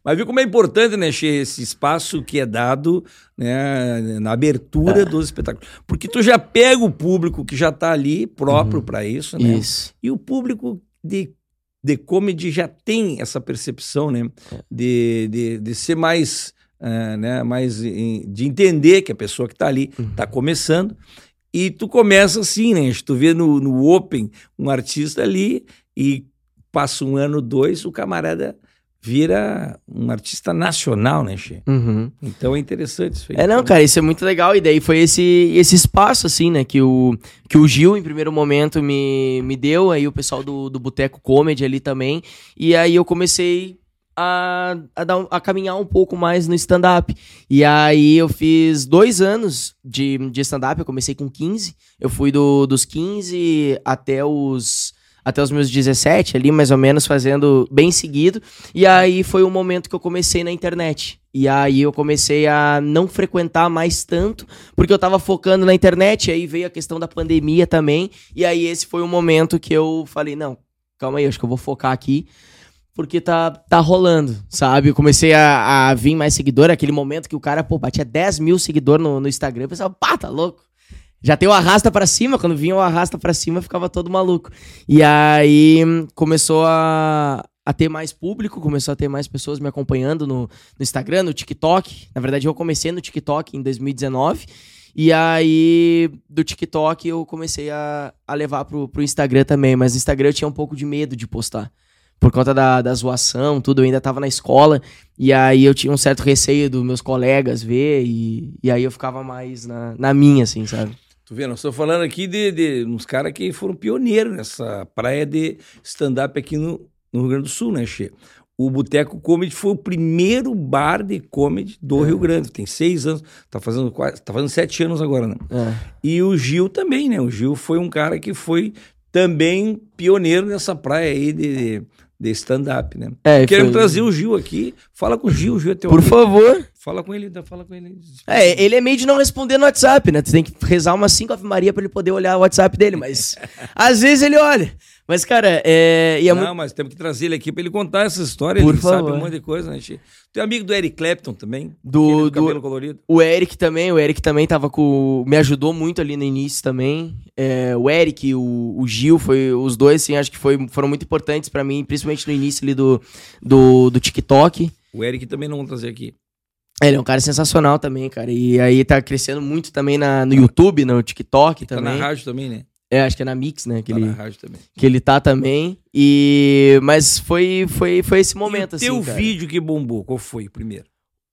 Mas viu como é importante, né, Che, esse espaço que é dado né, na abertura dos espetáculos. Porque tu já pega o público que já tá ali próprio para isso, né? Isso. E o público de, de comedy já tem essa percepção, né? De, de, de ser mais, ah, né? mais em- de entender que a pessoa que está ali está começando. E tu começa assim, né? Tu vê no, no Open um artista ali e passa um ano, dois, o camarada vira um artista nacional, né, Che? Uhum. Então é interessante isso aí. É, não, cara, isso é muito legal. E daí foi esse, esse espaço, assim, né, que o, que o Gil, em primeiro momento, me, me deu. Aí o pessoal do, do Boteco Comedy ali também. E aí eu comecei a, a, dar, a caminhar um pouco mais no stand-up. E aí eu fiz dois anos de, de stand-up. Eu comecei com 15. Eu fui do, dos 15 até os. Até os meus 17 ali, mais ou menos, fazendo bem seguido. E aí foi o momento que eu comecei na internet. E aí eu comecei a não frequentar mais tanto, porque eu tava focando na internet, aí veio a questão da pandemia também. E aí esse foi o momento que eu falei, não, calma aí, acho que eu vou focar aqui. Porque tá, tá rolando, sabe? Eu comecei a, a vir mais seguidor, aquele momento que o cara, pô, batia 10 mil seguidores no, no Instagram. Eu pensava, pá, tá louco. Já tem o arrasta pra cima, quando vinha o arrasta pra cima, ficava todo maluco. E aí hum, começou a, a ter mais público, começou a ter mais pessoas me acompanhando no, no Instagram, no TikTok. Na verdade, eu comecei no TikTok em 2019. E aí, do TikTok, eu comecei a, a levar pro, pro Instagram também. Mas no Instagram eu tinha um pouco de medo de postar. Por conta da, da zoação, tudo. Eu ainda tava na escola. E aí eu tinha um certo receio dos meus colegas ver. E, e aí eu ficava mais na, na minha, assim, sabe? Tu vê, nós estamos falando aqui de, de uns caras que foram pioneiros nessa praia de stand-up aqui no, no Rio Grande do Sul, né, Che? O Boteco Comedy foi o primeiro bar de comedy do Rio Grande. Tem seis anos, tá fazendo quase, tá fazendo sete anos agora, né? É. E o Gil também, né? O Gil foi um cara que foi também pioneiro nessa praia aí de, de stand-up, né? É, Queremos foi- trazer o Gil aqui. Fala com o Gil, o Gil é teu Por amigo. favor. Fala com ele, fala com ele. É, ele é meio de não responder no WhatsApp, né? Tu tem que rezar umas 5 Ave Maria pra ele poder olhar o WhatsApp dele, mas às vezes ele olha. Mas, cara, é. E é não, muito... mas temos que trazer ele aqui pra ele contar essa história. Por ele sabe favor. um monte de coisa, né? Tu é amigo do Eric Clapton também? Do- do- cabelo colorido. O Eric também, o Eric também tava com. Me ajudou muito ali no início também. É, o Eric, o, o Gil, foi, os dois, assim, acho que foi, foram muito importantes pra mim, principalmente no início ali do, do, do TikTok. O Eric também não vamos trazer aqui. Ele é um cara sensacional também, cara. E aí tá crescendo muito também na, no YouTube, no TikTok Tá também. na rádio também, né? É, acho que é na Mix, né? Que, Tá ele, na rádio também. que ele tá também. E. Mas foi, foi, foi esse momento, e o assim. teu cara. vídeo que bombou, qual foi o primeiro?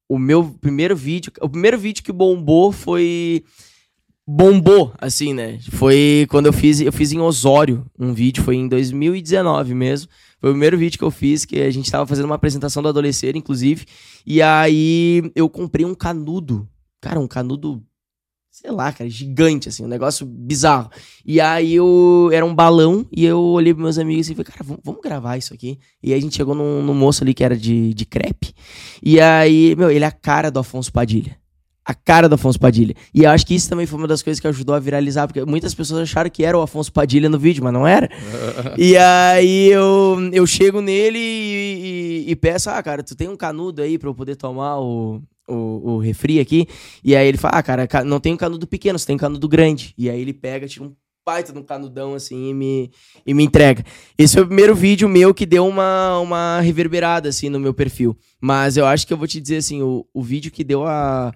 o meu primeiro vídeo. O primeiro vídeo que bombou foi. Bombou, assim, né? Foi quando eu fiz. Eu fiz em Osório um vídeo, foi em 2019 mesmo. Foi o primeiro vídeo que eu fiz, que a gente tava fazendo uma apresentação do Adolescente, inclusive. E aí eu comprei um canudo. Cara, um canudo. Sei lá, cara, gigante, assim, um negócio bizarro. E aí eu. Era um balão, e eu olhei pros meus amigos e falei, cara, vamos, vamos gravar isso aqui. E aí a gente chegou num, num moço ali que era de, de crepe. E aí, meu, ele é a cara do Afonso Padilha. A cara do Afonso Padilha. E eu acho que isso também foi uma das coisas que ajudou a viralizar, porque muitas pessoas acharam que era o Afonso Padilha no vídeo, mas não era. e aí eu, eu chego nele e, e- e peço, ah, cara, tu tem um canudo aí pra eu poder tomar o, o, o refri aqui? E aí ele fala, ah, cara, ca- não tem um canudo pequeno, você tem um canudo grande. E aí ele pega, tira um baita no canudão, assim, e me, e me entrega. Esse foi o primeiro vídeo meu que deu uma, uma reverberada, assim, no meu perfil. Mas eu acho que eu vou te dizer, assim, o, o vídeo que deu a,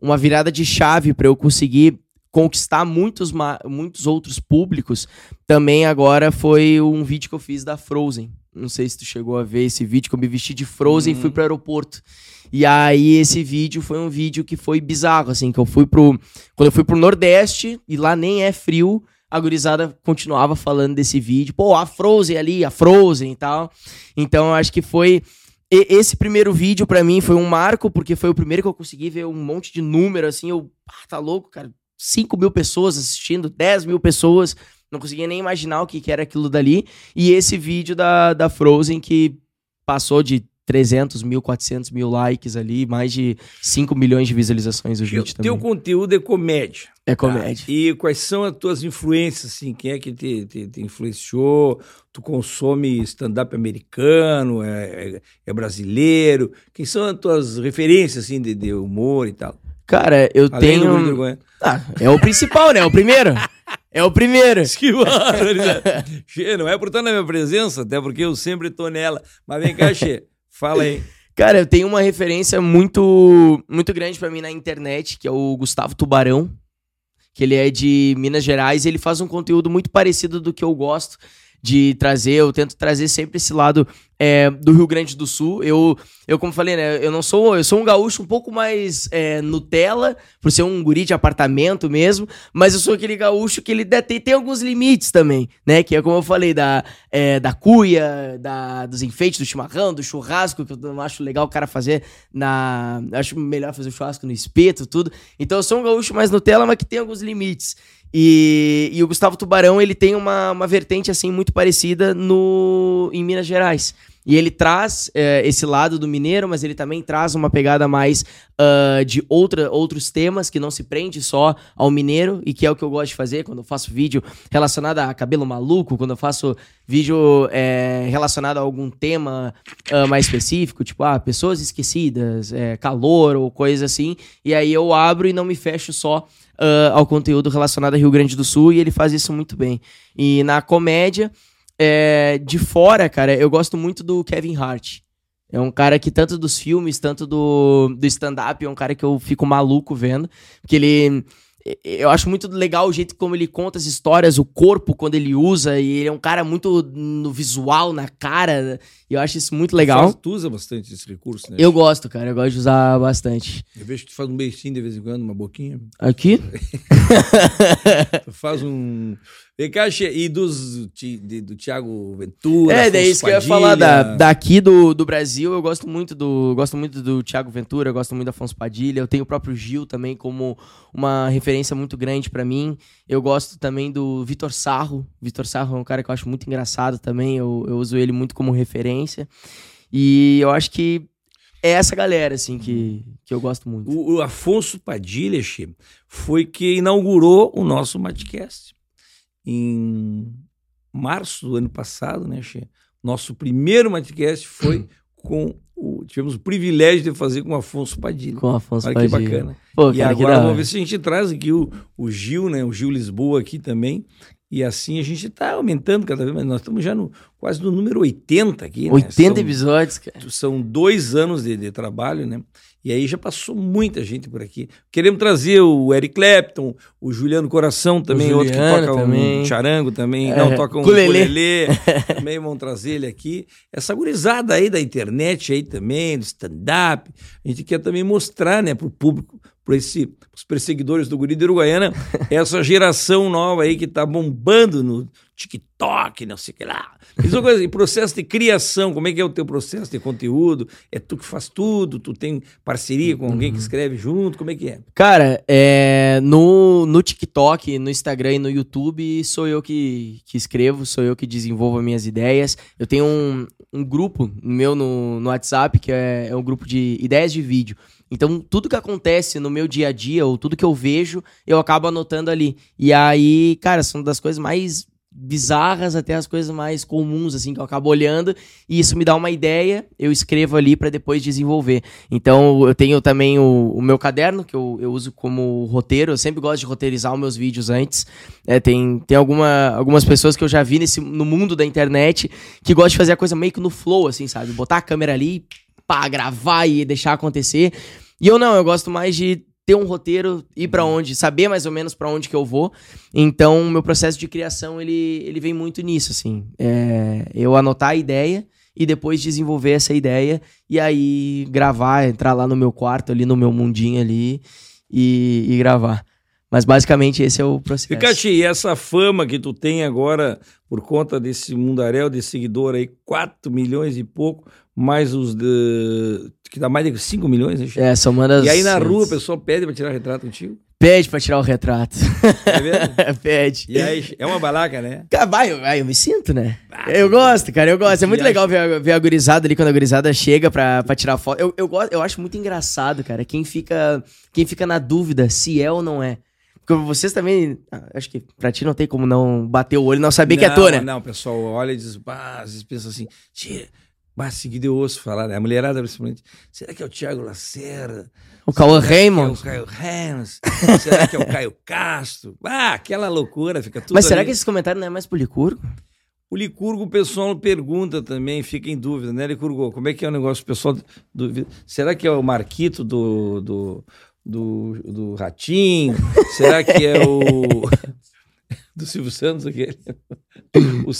uma virada de chave para eu conseguir conquistar muitos, muitos outros públicos, também agora foi um vídeo que eu fiz da Frozen. Não sei se tu chegou a ver esse vídeo que eu me vesti de Frozen uhum. e fui pro aeroporto. E aí esse vídeo foi um vídeo que foi bizarro, assim, que eu fui pro... Quando eu fui pro Nordeste, e lá nem é frio, a gurizada continuava falando desse vídeo. Pô, a Frozen ali, a Frozen e tal. Então eu acho que foi... Esse primeiro vídeo para mim foi um marco, porque foi o primeiro que eu consegui ver um monte de número, assim, eu... Ah, tá louco, cara. 5 mil pessoas assistindo, 10 mil pessoas. Não conseguia nem imaginar o que, que era aquilo dali. E esse vídeo da, da Frozen que passou de 300 mil, 400 mil likes ali, mais de 5 milhões de visualizações o vídeo também. Teu conteúdo é comédia. É comédia. Tá? E quais são as tuas influências, assim? Quem é que te, te, te influenciou? Tu consome stand-up americano? É, é, é, brasileiro? Quem são as tuas referências, assim, de, de humor e tal? Cara, eu Além tenho... Ah, é o principal, né? É o primeiro. É o primeiro. Que barbaridade. não é por estar na minha presença, até porque eu sempre tô nela. Mas vem cá, Xê. Fala aí. Cara, eu tenho uma referência muito muito grande para mim na internet, que é o Gustavo Tubarão, que ele é de Minas Gerais, e ele faz um conteúdo muito parecido do que eu gosto de trazer, eu tento trazer sempre esse lado é, do Rio Grande do Sul. Eu, eu, como falei, né, eu não sou, eu sou um gaúcho um pouco mais é, Nutella, por ser um guri de apartamento mesmo, mas eu sou aquele gaúcho que ele tem, tem alguns limites também, né, que é como eu falei, da, é, da cuia, da, dos enfeites do chimarrão, do churrasco, que eu não acho legal o cara fazer na... Acho melhor fazer o churrasco no espeto, tudo. Então eu sou um gaúcho mais Nutella, mas que tem alguns limites. E, e o Gustavo Tubarão, ele tem uma, uma vertente, assim, muito parecida no, em Minas Gerais. E ele traz é, esse lado do mineiro, mas ele também traz uma pegada mais uh, de outra, outros temas que não se prende só ao mineiro, e que é o que eu gosto de fazer quando eu faço vídeo relacionado a cabelo maluco, quando eu faço vídeo é, relacionado a algum tema uh, mais específico, tipo, ah, pessoas esquecidas, é, calor ou coisa assim. E aí eu abro e não me fecho só Uh, ao conteúdo relacionado a Rio Grande do Sul e ele faz isso muito bem. E na comédia, é, de fora, cara, eu gosto muito do Kevin Hart. É um cara que, tanto dos filmes, tanto do, do stand-up, é um cara que eu fico maluco vendo. Porque ele eu acho muito legal o jeito como ele conta as histórias, o corpo quando ele usa, e ele é um cara muito no visual, na cara. E eu acho isso muito legal. Tu usa bastante esse recurso, né? Eu gosto, cara, eu gosto de usar bastante. Eu vejo que tu faz um beijinho de vez em quando, uma boquinha. Aqui? tu faz um. Vem cá, e dos, de, do Thiago Ventura. É, daí isso que eu ia falar. Da, daqui do, do Brasil, eu gosto muito do. Gosto muito do Thiago Ventura, eu gosto muito do Afonso Padilha. Eu tenho o próprio Gil também como uma referência muito grande para mim. Eu gosto também do Vitor Sarro. Vitor Sarro é um cara que eu acho muito engraçado também. Eu, eu uso ele muito como referência. E eu acho que é essa galera, assim, que, que eu gosto muito. O, o Afonso Padilha, che, foi que inaugurou o nosso Matcast em março do ano passado, né, Che? Nosso primeiro Matcast foi com o, tivemos o privilégio de fazer com o Afonso Padilha. Com o Afonso Olha Padilha. que bacana. Pô, e agora vamos ver se a gente traz aqui o, o Gil, né? O Gil Lisboa aqui também. E assim a gente está aumentando cada vez mais. Nós estamos já no, quase no número 80 aqui. Né? 80 são, episódios, cara. São dois anos de, de trabalho, né? E aí já passou muita gente por aqui. Queremos trazer o Eric Clapton, o Juliano Coração também, outro que toca também. um charango também, é, não toca um ukulele. também vão trazer ele aqui. Essa gurizada aí da internet aí também, do stand-up, a gente quer também mostrar, né, para o público, para os perseguidores do Guri de Uruguaiana, essa geração nova aí que está bombando no TikTok, não sei o que lá. Diz uma coisa, e processo de criação, como é que é o teu processo de conteúdo? É tu que faz tudo? Tu tem parceria com alguém que uhum. escreve junto? Como é que é? Cara, é, no, no TikTok, no Instagram e no YouTube, sou eu que, que escrevo, sou eu que desenvolvo as minhas ideias. Eu tenho um, um grupo meu no, no WhatsApp, que é, é um grupo de ideias de vídeo. Então, tudo que acontece no meu dia a dia, ou tudo que eu vejo, eu acabo anotando ali. E aí, cara, são das coisas mais bizarras até as coisas mais comuns, assim, que eu acabo olhando, e isso me dá uma ideia, eu escrevo ali para depois desenvolver. Então, eu tenho também o, o meu caderno, que eu, eu, uso como roteiro, eu sempre gosto de roteirizar os meus vídeos antes. É, tem tem alguma, algumas pessoas que eu já vi nesse, no mundo da internet que gostam de fazer a coisa meio que no flow, assim, sabe? Botar a câmera ali, pá, gravar e deixar acontecer. E eu não, eu gosto mais de ter um roteiro, ir para uhum. onde, saber mais ou menos para onde que eu vou. Então, meu processo de criação, ele, ele vem muito nisso, assim. É, eu anotar a ideia e depois desenvolver essa ideia e aí gravar, entrar lá no meu quarto, ali no meu mundinho ali e, e gravar. Mas basicamente esse é o processo. Pikachu, e essa fama que tu tem agora por conta desse mundaréu de seguidor aí, 4 milhões e pouco, mais os de. que dá mais de 5 milhões, né? É, são uma das... E aí na rua o pessoal pede pra tirar retrato contigo? Pede pra tirar o retrato. É mesmo? pede. E aí, é uma balaca, né? Cara, vai, eu, eu me sinto, né? Ah, eu gosto, cara, eu gosto. É muito legal ver a, ver a gurizada ali, quando a gurizada chega pra, pra tirar foto. Eu, eu, gosto, eu acho muito engraçado, cara, quem fica, quem fica na dúvida se é ou não é. Porque vocês também. Ah, acho que pra ti não tem como não bater o olho e não saber não, que é tu, né? Não, o pessoal olha e diz, bah, às vezes pensa assim, tira mas seguido eu ouço falar, né? A mulherada principalmente. Será que é o Thiago Lacerda? O Cauã Raymond? É o Caio Reynolds? será que é o Caio Castro? Ah, aquela loucura, fica tudo Mas será ali. que esse comentário não é mais pro Licurgo? O Licurgo, o pessoal pergunta também, fica em dúvida, né, Licurgo? Como é que é o negócio? O pessoal duvida. Será que é o Marquito do, do, do, do Ratinho? será que é o. do Silvio Santos? Aquele? o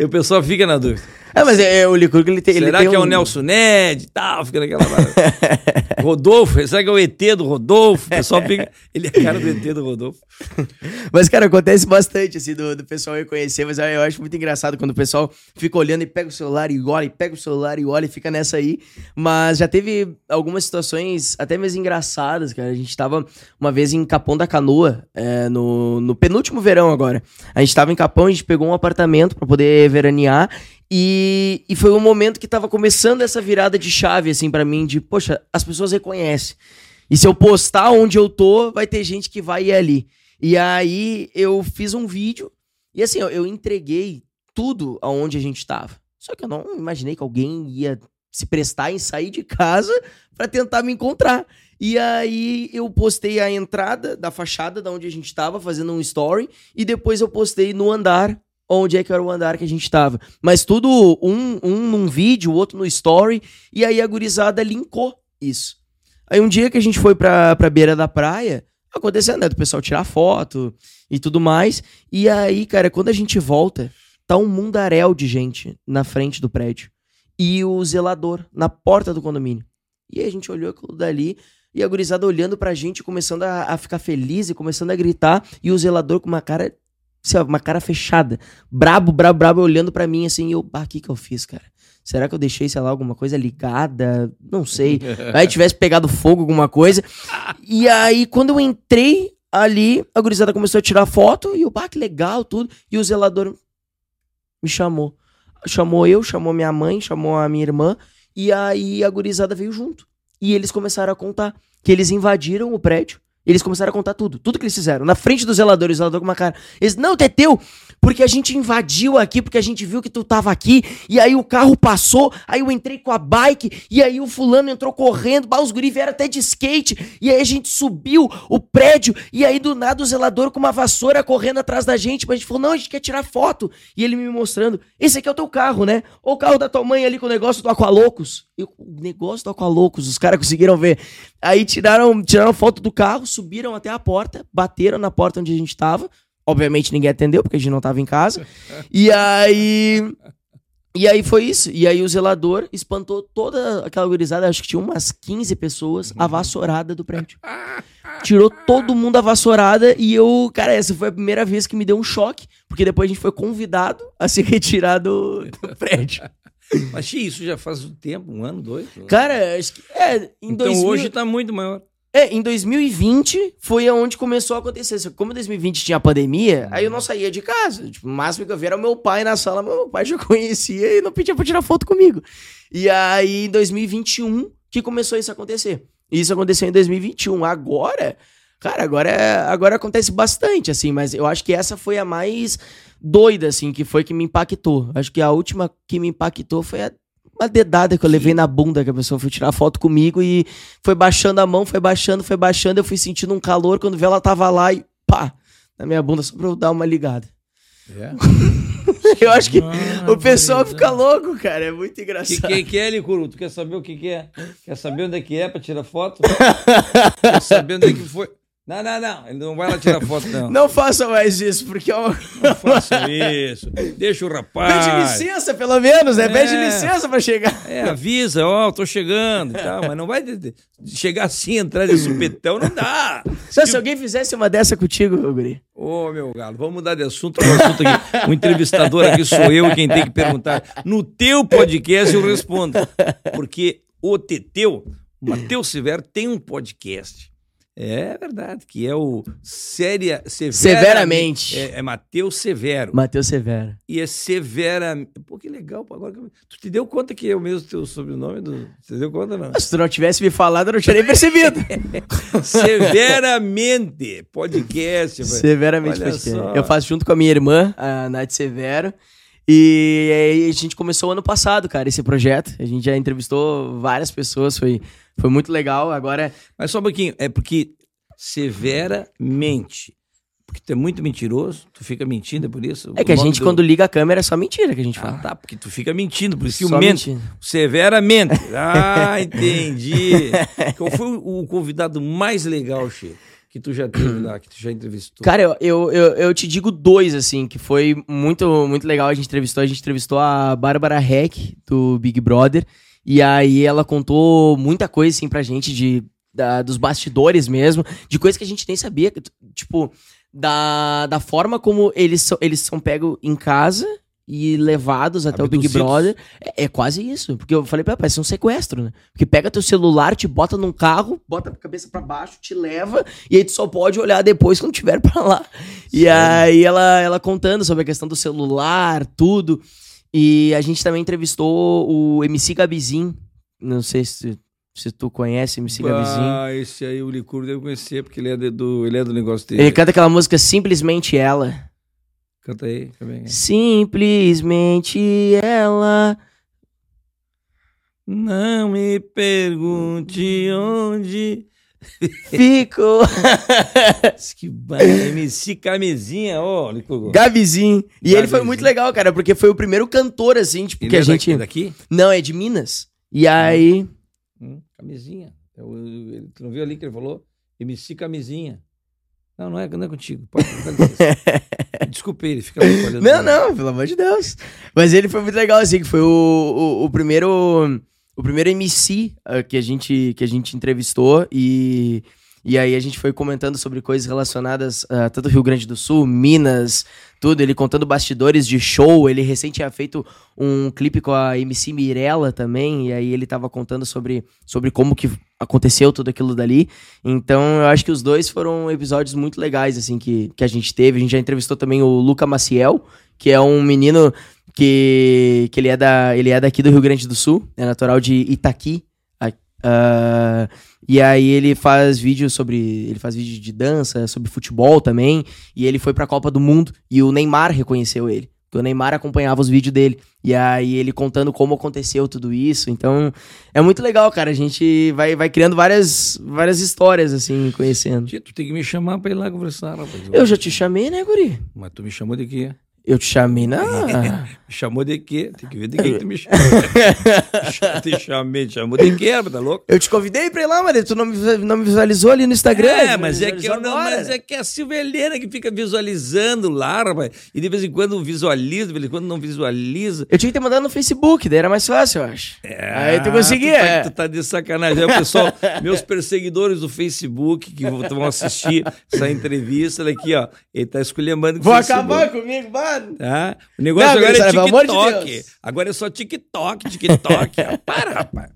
o pessoal fica na dúvida. É, mas é, é o Licurgo ele tem. Será ele tem que um... é o Nelson Ned e tal? Fica naquela. Rodolfo, será que é o ET do Rodolfo? O pessoal fica. Ele é cara do ET do Rodolfo. Mas, cara, acontece bastante, assim, do, do pessoal reconhecer, mas eu acho muito engraçado quando o pessoal fica olhando e pega o celular e olha, e pega o celular e olha e fica nessa aí. Mas já teve algumas situações até mesmo engraçadas, cara. A gente tava uma vez em Capão da Canoa, é, no, no penúltimo verão agora. A gente tava em Capão, a gente pegou um apartamento para poder veranear. E, e foi um momento que tava começando essa virada de chave, assim, para mim, de, poxa, as pessoas reconhecem. E se eu postar onde eu tô, vai ter gente que vai ir ali. E aí eu fiz um vídeo e assim, eu, eu entreguei tudo aonde a gente tava. Só que eu não imaginei que alguém ia se prestar em sair de casa para tentar me encontrar. E aí eu postei a entrada da fachada da onde a gente tava fazendo um story e depois eu postei no andar onde é que era o andar que a gente tava. Mas tudo um, um num vídeo, o outro no story, e aí a gurizada linkou isso. Aí um dia que a gente foi pra, pra beira da praia, acontecendo, né, do pessoal tirar foto e tudo mais, e aí, cara, quando a gente volta, tá um mundaréu de gente na frente do prédio, e o zelador na porta do condomínio. E a gente olhou aquilo dali, e a gurizada olhando pra gente, começando a, a ficar feliz e começando a gritar, e o zelador com uma cara assim, ó, uma cara fechada, brabo, brabo, brabo, olhando para mim assim, e eu, ah, o que que eu fiz, cara? Será que eu deixei, sei lá, alguma coisa ligada? Não sei. Aí tivesse pegado fogo, alguma coisa. E aí, quando eu entrei ali, a gurizada começou a tirar foto, e eu, ah, que legal, tudo. E o zelador me chamou. Chamou eu, chamou minha mãe, chamou a minha irmã, e aí a gurizada veio junto. E eles começaram a contar que eles invadiram o prédio eles começaram a contar tudo, tudo que eles fizeram. Na frente dos zeladores, o zelador com uma cara. Eles, não, Teteu, porque a gente invadiu aqui, porque a gente viu que tu tava aqui, e aí o carro passou, aí eu entrei com a bike, e aí o fulano entrou correndo, os guri vieram até de skate, e aí a gente subiu o prédio, e aí do nada o zelador com uma vassoura correndo atrás da gente, mas a gente falou, não, a gente quer tirar foto. E ele me mostrando, esse aqui é o teu carro, né? Ou o carro da tua mãe ali com o negócio do Aqualocos. O negócio do Aqualocos, os caras conseguiram ver. Aí tiraram, tiraram foto do carro, subiram até a porta, bateram na porta onde a gente tava. Obviamente ninguém atendeu, porque a gente não tava em casa. E aí. E aí foi isso. E aí o zelador espantou toda aquela gurizada, acho que tinha umas 15 pessoas, a vassourada do prédio. Tirou todo mundo a vassourada e eu, cara, essa foi a primeira vez que me deu um choque, porque depois a gente foi convidado a se retirar do, do prédio. Mas isso já faz um tempo, um ano, dois? Cara, acho que. É, em então 2000... hoje tá muito maior. É, em 2020 foi aonde começou a acontecer. Como em 2020 tinha pandemia, uhum. aí eu não saía de casa. Tipo, o máximo que eu via era o meu pai na sala, meu pai já conhecia e não pedia pra tirar foto comigo. E aí, em 2021, que começou isso a acontecer. Isso aconteceu em 2021. Agora, Cara, agora, é- agora acontece bastante, assim, mas eu acho que essa foi a mais doida, assim, que foi que me impactou. Acho que a última que me impactou foi a, uma dedada que eu levei na bunda, que a pessoa foi tirar foto comigo e foi baixando a mão, foi baixando, foi baixando, eu fui sentindo um calor, quando vi ela tava lá e pá, na minha bunda, só pra eu dar uma ligada. É. Eu acho que Ah, o pessoal fica louco, cara, é muito O que, engraçado. que, que é, Licuru? Tu quer saber o que, que é? Quer saber onde é que é pra tirar foto? quer saber onde é que foi? Não, não, não. Ele não vai lá tirar foto, não. Não façam mais isso, porque uma... Não façam isso. Deixa o rapaz. Pede licença, pelo menos, né? Pede É. licença pra chegar. É, avisa, ó, tô chegando e tal, mas não vai chegar assim, entrar de supetão, não dá. Só se alguém fizesse uma dessa contigo, guri. Ô, meu galo, vamos mudar de assunto, o assunto. O entrevistador aqui sou eu quem tem que perguntar. No teu podcast eu respondo. Porque o Teteu, o Matheus Severo, tem um podcast. É verdade, que é o Séria Severamente. Severamente. É, é Matheus Severo. Matheus Severo. E é Severa. Pô, que legal. pô, Agora, tu te deu conta que é o mesmo teu sobrenome? Do... Você deu conta, não? Se tu não tivesse me falado, eu não tinha nem percebido. Severamente podcast. Severamente Olha podcast. só. Eu faço junto com a minha irmã, a Nath Severo. E aí a gente começou ano passado, cara, esse projeto. A gente já entrevistou várias pessoas, foi, foi muito legal. Agora, Mas só um pouquinho, é porque severamente. Porque tu é muito mentiroso, tu fica mentindo, é por isso? é que a gente, do- quando liga a câmera, é só mentira que a gente Ah, fala. tá, porque tu fica mentindo, por isso que o mente. mentindo. Severamente. Ah, entendi. Qual foi o convidado mais legal, Che, que tu já teve lá, que tu já entrevistou? Cara, eu, eu, eu, eu te digo dois, assim, que foi muito, muito legal. A gente entrevistou, a gente entrevistou a Bárbara Heck, do Big Brother. E aí ela contou muita coisa, assim, pra gente de, da- dos bastidores mesmo, de coisas que a gente nem sabia. Tipo, da, da forma como eles são, eles são pegos em casa e levados até o Big Abduzidos. Brother. É, é quase isso. Porque eu falei, "Pá, parece um sequestro, né? Porque pega teu celular, te bota num carro, bota a cabeça pra baixo, te leva, e aí tu só pode olhar depois quando tiver pra lá. E aí ela, ela contando sobre a questão do celular, tudo. E a gente também entrevistou o MC Gabizin. Não sei se, se tu conhece MC Gabizin. Ah, esse aí o Licurgo deve conhecer, porque ele é, de- do, ele é do negócio dele. Ele canta aquela música Simplesmente Ela. Canta aí. Simplesmente ela. Não me pergunte onde. Ficou. Que MC Camisinha, ó. Gabizin. E ele foi muito legal, cara, porque foi o primeiro cantor, assim, tipo, Ele que a é gente. daqui, daqui? Não, é de Minas. E aí. Hum, camisinha. Eu, eu- ele- tu não viu ali que ele falou? MC Camisinha. Não, não é, não é contigo. Pode. Desculpe ele, fica olhando. Não, não, pelo amor de Deus. Mas ele foi muito legal, assim, que foi o, o, o primeiro. O primeiro MC ah, que, a gente, que a gente entrevistou e. E aí a gente foi comentando sobre coisas relacionadas a tanto Rio Grande do Sul, Minas, tudo. Ele contando bastidores de show. Ele recém tinha feito um clipe com a MC Mirella também. E aí ele tava contando sobre, sobre como que aconteceu tudo aquilo dali. Então eu acho que os dois foram episódios muito legais, assim, que, que a gente teve. A gente já entrevistou também o Luca Maciel, que é um menino que, que ele, é da, ele é daqui do Rio Grande do Sul, é natural de Itaqui. a- ah, e aí ele faz vídeo sobre. Ele faz vídeo de dança, sobre futebol também. E ele foi pra Copa do Mundo e o Neymar reconheceu ele. Porque o Neymar acompanhava os vídeos dele. E aí ele contando como aconteceu tudo isso. Então, é muito legal, cara. A gente vai, vai criando várias, várias histórias, assim, conhecendo. Tia, tu tem que me chamar pra ir lá conversar, rapaz. Eu já te chamei, né, Guri? Mas tu me chamou de quê? Eu te chamei na. Me chamou de quê? Tem que ver de quem que tu me chamou. te chamei, te chamou de quê? Tá louco? Eu te convidei pra ir lá, mas tu não me, não me visualizou ali no Instagram. É, mas é, que eu não, mas é que é a Silvia Helena que fica visualizando lá, rapaz. E de vez em quando visualiza, de vez em quando não visualiza. Eu tinha que ter mandado no Facebook, daí era mais fácil, eu acho. Aí tu conseguia. Tu tá, é. tu tá de sacanagem. Aí o pessoal, meus perseguidores do Facebook que vão assistir essa entrevista, olha aqui, ó. Ele tá esculhambando com Vou acabar comigo, mano. Tá? O negócio Não, agora é de TikTok. Deus. agora é só TikTok, TikTok. ó. Para, rapaz.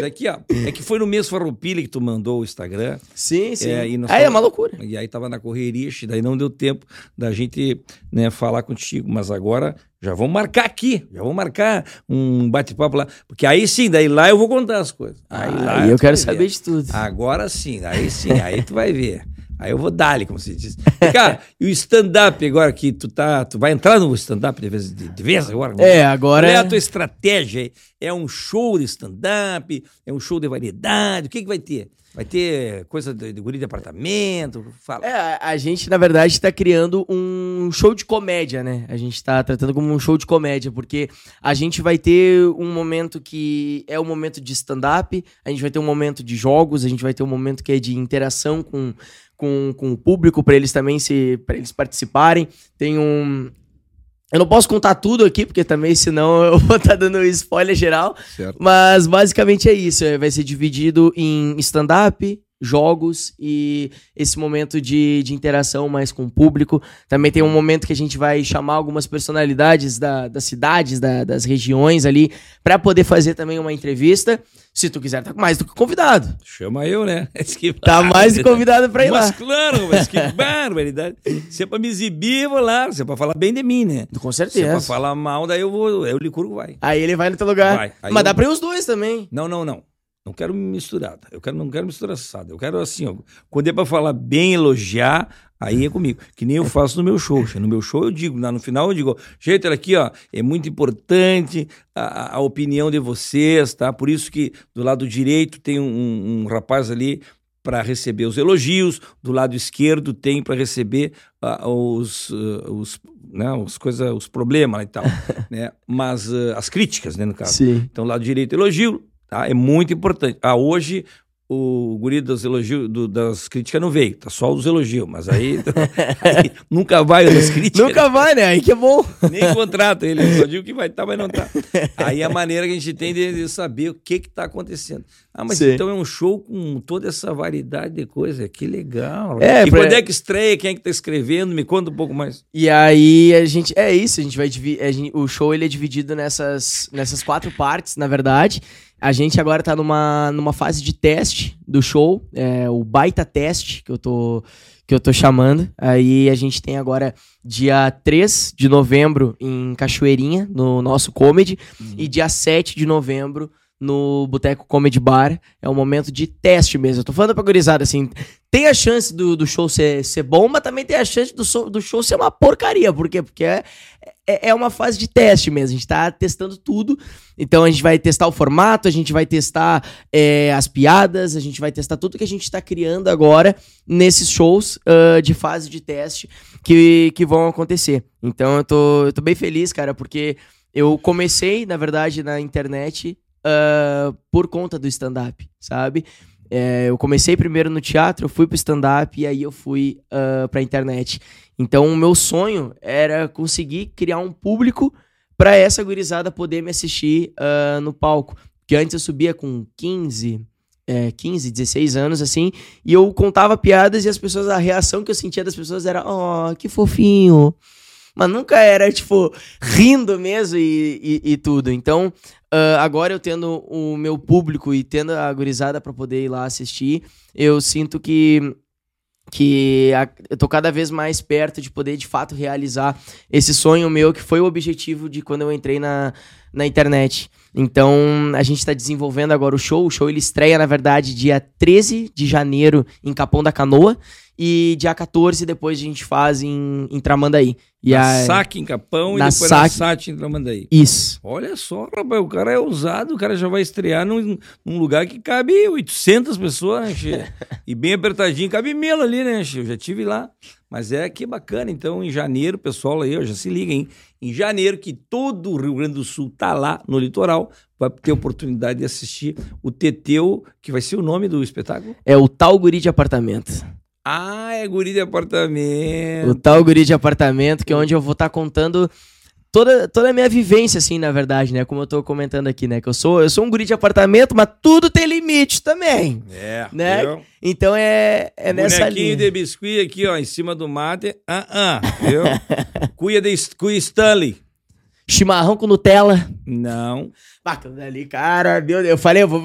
Daqui, ó. É que foi no mês Farroupilha que tu mandou o Instagram. Sim, sim. É, Aí é tava- uma loucura. E aí tava na correria, daí não deu tempo da gente né, falar contigo. Mas agora já vamos marcar aqui, já vamos marcar um bate-papo lá. Porque aí sim, daí lá eu vou contar as coisas. Aí lá Aí eu quero saber de tudo. Agora sim, aí sim, aí tu vai ver. Aí eu vou dar-lhe, como se diz. E, cara, e o stand-up agora que tu tá. Tu vai entrar no stand-up de vez, de, de vez agora? É, agora. Qual é é- a tua estratégia? É um show de stand-up? É um show de variedade? O que, que vai ter? Vai ter coisa de, de guri de apartamento? Fala. É, a- gente, na verdade, tá criando um show de comédia, né? A gente tá tratando como um show de comédia, porque a gente vai ter um momento que é um momento de stand-up, a gente vai ter um momento de jogos, a gente vai ter um momento que é de interação com, com, com o público, para eles também se. para eles participarem. Tem um. Eu não posso contar tudo aqui, porque também, senão eu vou estar dando spoiler geral. Certo. Mas basicamente é isso. é, Vai ser dividido em stand-up, jogos e esse momento de, de interação mais com o público. Também tem um momento que a gente vai chamar algumas personalidades da, das cidades, da- das regiões ali, para poder fazer também uma entrevista. Se tu quiser, tá mais do que convidado. Chama eu, né? Tá mais do que convidado pra ir Mas lá. claro, mas que barbaridade. Se é pra me exibir, eu vou lá. Se é pra falar bem de mim, né? Com Se é pra certeza. falar mal, daí eu vou. Eu licurgo vai. Aí ele vai no teu lugar. Vai. Aí Mas eu- dá pra ir os dois também. Não, não, não. Não quero misturada. Eu quero, não quero misturaçada. Eu quero assim, ó, quando é pra falar bem, elogiar, aí é comigo. Que nem eu faço no meu show. No meu show eu digo, lá no final eu digo, gente, olha aqui, ó, é muito importante a, a opinião de vocês, tá? Por isso que do lado direito tem um, um- rapaz ali para receber os elogios, do lado esquerdo tem para receber ah, os, ah, os, né, os, coisa, os problemas e tal, né? Mas ah, as críticas, né, no caso. Sim. Então, lado direito, elogio, tá? É muito importante. Ah, hoje o guri dos elogios, do- das críticas não veio, tá só os elogios, mas aí, aí nunca vai das críticas. Nunca vai, né? Aí que é bom. Nem contrata ele, só digo que vai estar, mas não tá. Aí a maneira que a gente tem de, de saber o que que tá acontecendo. Ah, mas Sim. então é um show com toda essa variedade de coisa, que legal. É, e pra- quando é que estreia, quem é que tá escrevendo, me conta um pouco mais. E aí a gente. É isso, a gente vai dividir. O show ele é dividido nessas, nessas quatro partes, na verdade. A gente agora tá numa, numa fase de teste do show, é, o baita teste que eu tô que eu tô chamando. Aí a gente tem agora dia 3 de novembro em Cachoeirinha, no nosso comedy, e dia 7 de novembro no Boteco Comedy Bar. É um momento de teste mesmo. Eu tô falando pra gurizada assim, tem a chance do, do show ser, ser bom, mas também tem a chance do, so- do show ser uma porcaria. Por quê? Porque é, é, é uma fase de teste mesmo. A gente tá testando tudo. Então a gente vai testar o formato, a gente vai testar é, as piadas, a gente vai testar tudo que a gente tá criando agora nesses shows ah, de fase de teste que, que vão acontecer. Então eu tô, eu tô bem feliz, cara, porque eu comecei, na verdade, na internet ah, por conta do stand-up, sabe? É, eu comecei primeiro no teatro, eu fui pro stand-up e aí eu fui ah, pra internet. Então, o meu sonho era conseguir criar um público pra essa gurizada poder me assistir ah, no palco. Porque antes eu subia com 15, é, 15, 16 anos, assim, e eu contava piadas e as pessoas, a reação que eu sentia das pessoas era, oh, que fofinho. Mas nunca era, tipo, rindo mesmo e, e, e tudo. Então, ah, agora eu tendo o meu público e tendo a gurizada pra poder ir lá assistir, eu sinto que que eu tô cada vez mais perto de poder de fato realizar esse sonho meu que foi o objetivo de quando eu entrei na, na internet. Então, a gente tá desenvolvendo agora o show. O show ele estreia, na verdade, dia 13 de janeiro em Capão da Canoa e dia 14 depois a gente faz em, em Tramandaí. E na a... saque em Capão na e depois saque- na em Tramandaí. Isso. Olha só, rapaz, o cara é ousado, o cara já vai estrear num, num lugar que cabe 800 pessoas, né, che? E bem apertadinho, cabe melo ali, né, che? Eu já tive lá. Mas é que bacana, então em janeiro, pessoal aí, ó, já se liga, hein? Em janeiro, que todo o Rio Grande do Sul tá lá no litoral, vai ter oportunidade de assistir o Teteu, que vai ser o nome do espetáculo. É o tal guri de apartamento. Ah, é guri de apartamento. O tal guri de apartamento, que é onde eu vou estar contando toda, toda a minha vivência, assim, na verdade, né? Como eu tô comentando aqui, né? Que eu sou, eu sou um guri de apartamento, mas tudo tem limite também. É, Né? viu? Então é, é nessa Bonequinho linha. de biscuit aqui, ó, em cima do mate. Ah, ah, viu? cuia de cuia Stanley. Chimarrão com Nutella. Não. Bacana ali, cara. Meu Deus, eu falei, eu vou,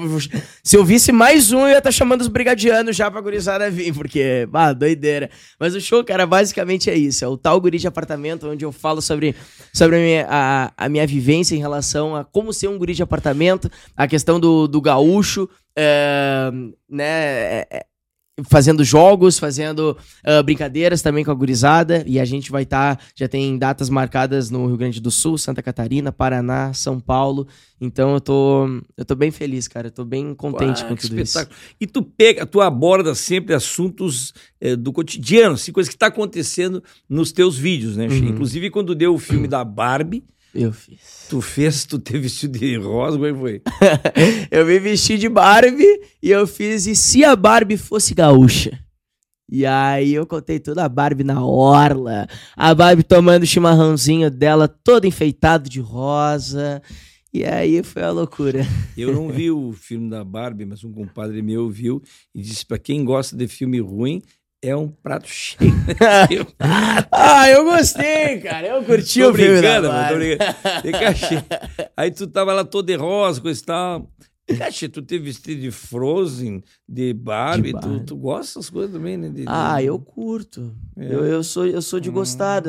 se eu visse mais um, eu ia estar chamando os brigadianos já pra gurizada vir, porque, bah, doideira. Mas o show, cara, basicamente é isso. É o tal guri de apartamento, onde eu falo sobre, sobre a, minha, a, a minha vivência em relação a como ser um guri de apartamento, a questão do, do gaúcho, é, né? é- é- fazendo jogos, fazendo uh, brincadeiras também com a gurizada. E a gente vai estar, tá, já tem datas marcadas no Rio Grande do Sul, Santa Catarina, Paraná, São Paulo. Então eu tô, eu tô bem feliz, cara. Eu tô bem contente com tudo espetáculo. isso. E tu pega, tu aborda sempre assuntos é, do cotidiano, assim, coisas que tá acontecendo nos teus vídeos, né? Uhum. Inclusive quando deu o filme da Barbie, eu fiz. Tu fez, tu teve vestido de rosa, como é que foi? eu me vesti de Barbie e eu fiz e se a Barbie fosse gaúcha? E aí eu contei toda a Barbie na orla, a Barbie tomando o chimarrãozinho dela todo enfeitado de rosa. E aí foi a loucura. Eu não vi o filme da Barbie, mas um compadre meu viu e disse para quem gosta de filme ruim, é um prato cheio. ah, eu gostei, cara. Eu curti tô o filme da Barbie. Aí tu tava lá todo de rosa, com esse tal. Caixa, tu teve vestido de Frozen, de Barbie, de Barbie. Tu, tu gosta dessas coisas também, né? De, ah, eu curto. É. Eu, eu, sou, eu sou de gostar hum.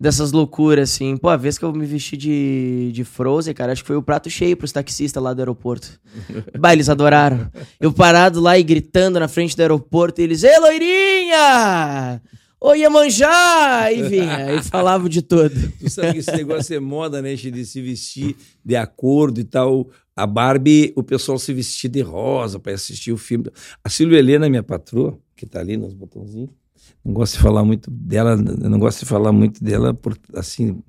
Dessas loucuras, assim. Pô, a vez que eu me vesti de, de Frozen, cara, acho que foi o prato cheio pros taxistas lá do aeroporto. bah, eles adoraram. Eu parado lá e gritando na frente do aeroporto, e eles, Ei, loirinha! Oi, Iemanjá! E vinha, e falava de tudo. Tu sabe que esse negócio é moda, né, de se vestir de acordo e tal. A Barbie, o pessoal se vestia de rosa para assistir o filme. A Silvia Helena, minha patroa, que tá ali nos botãozinhos, não gosto de falar muito dela, não gosto de falar muito dela por assim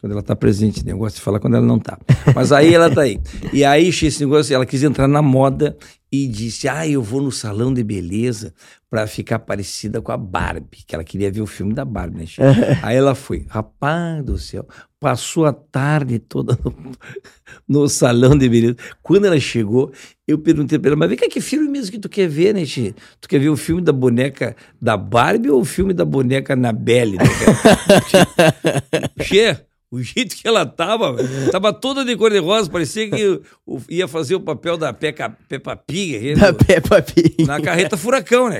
quando ela está presente, né? eu gosto de falar quando ela não está. Mas aí ela está aí. E aí esse negócio, ela quis entrar na moda e disse: "Ah, eu vou no salão de beleza para ficar parecida com a Barbie", que ela queria ver o filme da Barbie, né? aí ela foi. Rapaz do céu, passou a tarde toda no, no salão de beleza. Quando ela chegou, eu perguntei para ela, mas vem cá, que filme mesmo que tu quer ver, né, Xê? Tu quer ver o filme da boneca da Barbie ou o filme da boneca Anabelle? Né, Xê, o jeito que ela tava, tava toda de cor de rosa, parecia que ia fazer o papel da Peca, Peppa Pig. Da Peppa Pig. Na carreta furacão, né?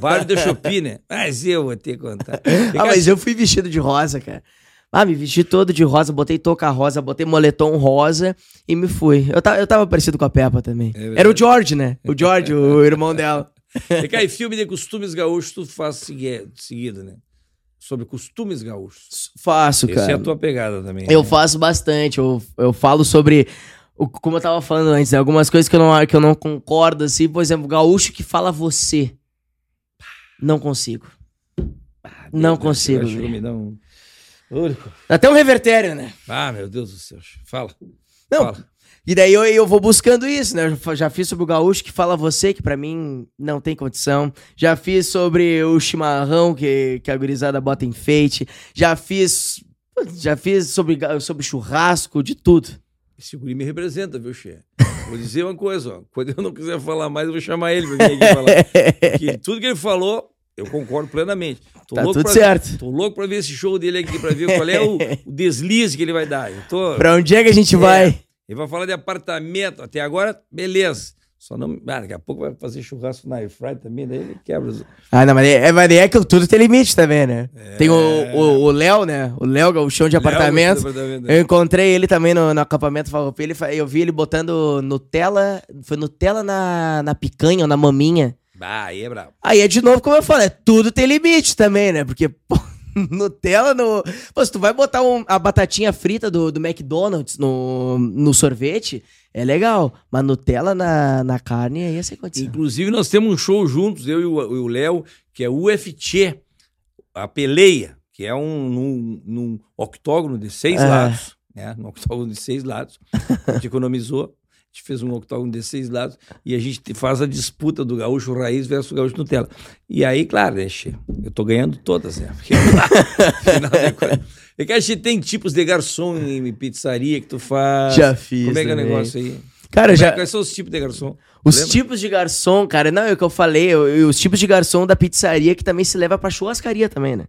Vale do Shopping, né? Mas eu vou ter que contar. Ah, mas eu fui vestido de rosa, cara. Ah, me vesti todo de rosa, botei touca rosa, botei moletom rosa e me fui. Eu, tava, eu tava parecido com a Peppa também. É Era o George, né? O George, o irmão dela. E cá, e filme de costumes gaúchos tu faz seguido, né? Sobre costumes gaúchos. Faço, cara. Essa é a tua pegada também. Eu né? faço bastante. Eu, eu falo sobre como eu tava falando antes, né? algumas coisas que eu, não, que eu não concordo, assim, por exemplo, gaúcho que fala você. Não consigo. Ah, não consigo. Me dá um... Até um revertério, né? Ah, meu Deus do céu. Fala. Não. Fala. E daí eu, eu vou buscando isso, né? Eu já fiz sobre o gaúcho que fala você, que para mim não tem condição. Já fiz sobre o chimarrão que, que a gurizada bota enfeite. Já fiz. Já fiz sobre, sobre churrasco, de tudo. Esse guri me representa, viu, Xê? Vou dizer uma coisa, ó. Quando eu não quiser falar mais, eu vou chamar ele pra vir aqui falar. que tudo que ele falou, eu concordo plenamente. Tô tá tudo pra, certo. Tô louco pra ver esse show dele aqui, pra ver qual é o, o deslize que ele vai dar. Eu tô... Pra onde é que a gente é, vai? Ele vai falar de apartamento. Até agora, beleza. Só não. Ah, daqui a pouco vai fazer churrasco na Airfry também, daí ele quebra os. Ah, não, mas é, mas é que tudo tem limite também, né? É... Tem o Léo, né? O Léo, o chão de apartamento. apartamento. Eu encontrei ele também no, no acampamento Farroupilha. Eu vi ele botando Nutella. Foi Nutella na, na picanha ou na maminha. Ah, aí é brabo. Aí é de novo, como eu falei, é tudo tem limite também, né? Porque, pô, Nutella no. Pô, se tu vai botar um, a batatinha frita do, do McDonald's no, no sorvete, é legal. Mas Nutella na, na carne aí é sem condição. Inclusive, nós temos um show juntos, eu e o Léo, que é o UFC, a peleia, que é um num, num octógono de seis é. lados. Né? Um octógono de seis lados. A gente economizou a gente fez um octógono de seis lados e a gente faz a disputa do gaúcho raiz versus o gaúcho Nutella. E aí, claro, né, che, eu tô ganhando todas, né? Porque, é que a gente tem tipos de garçom em pizzaria que tu faz. Já fiz. Como é que é o negócio aí? Cara, já. Quais são os tipos de garçom? Os Lembra? tipos de garçom, cara, não, é o que eu falei, os tipos de garçom da pizzaria que também se leva pra churrascaria também, né?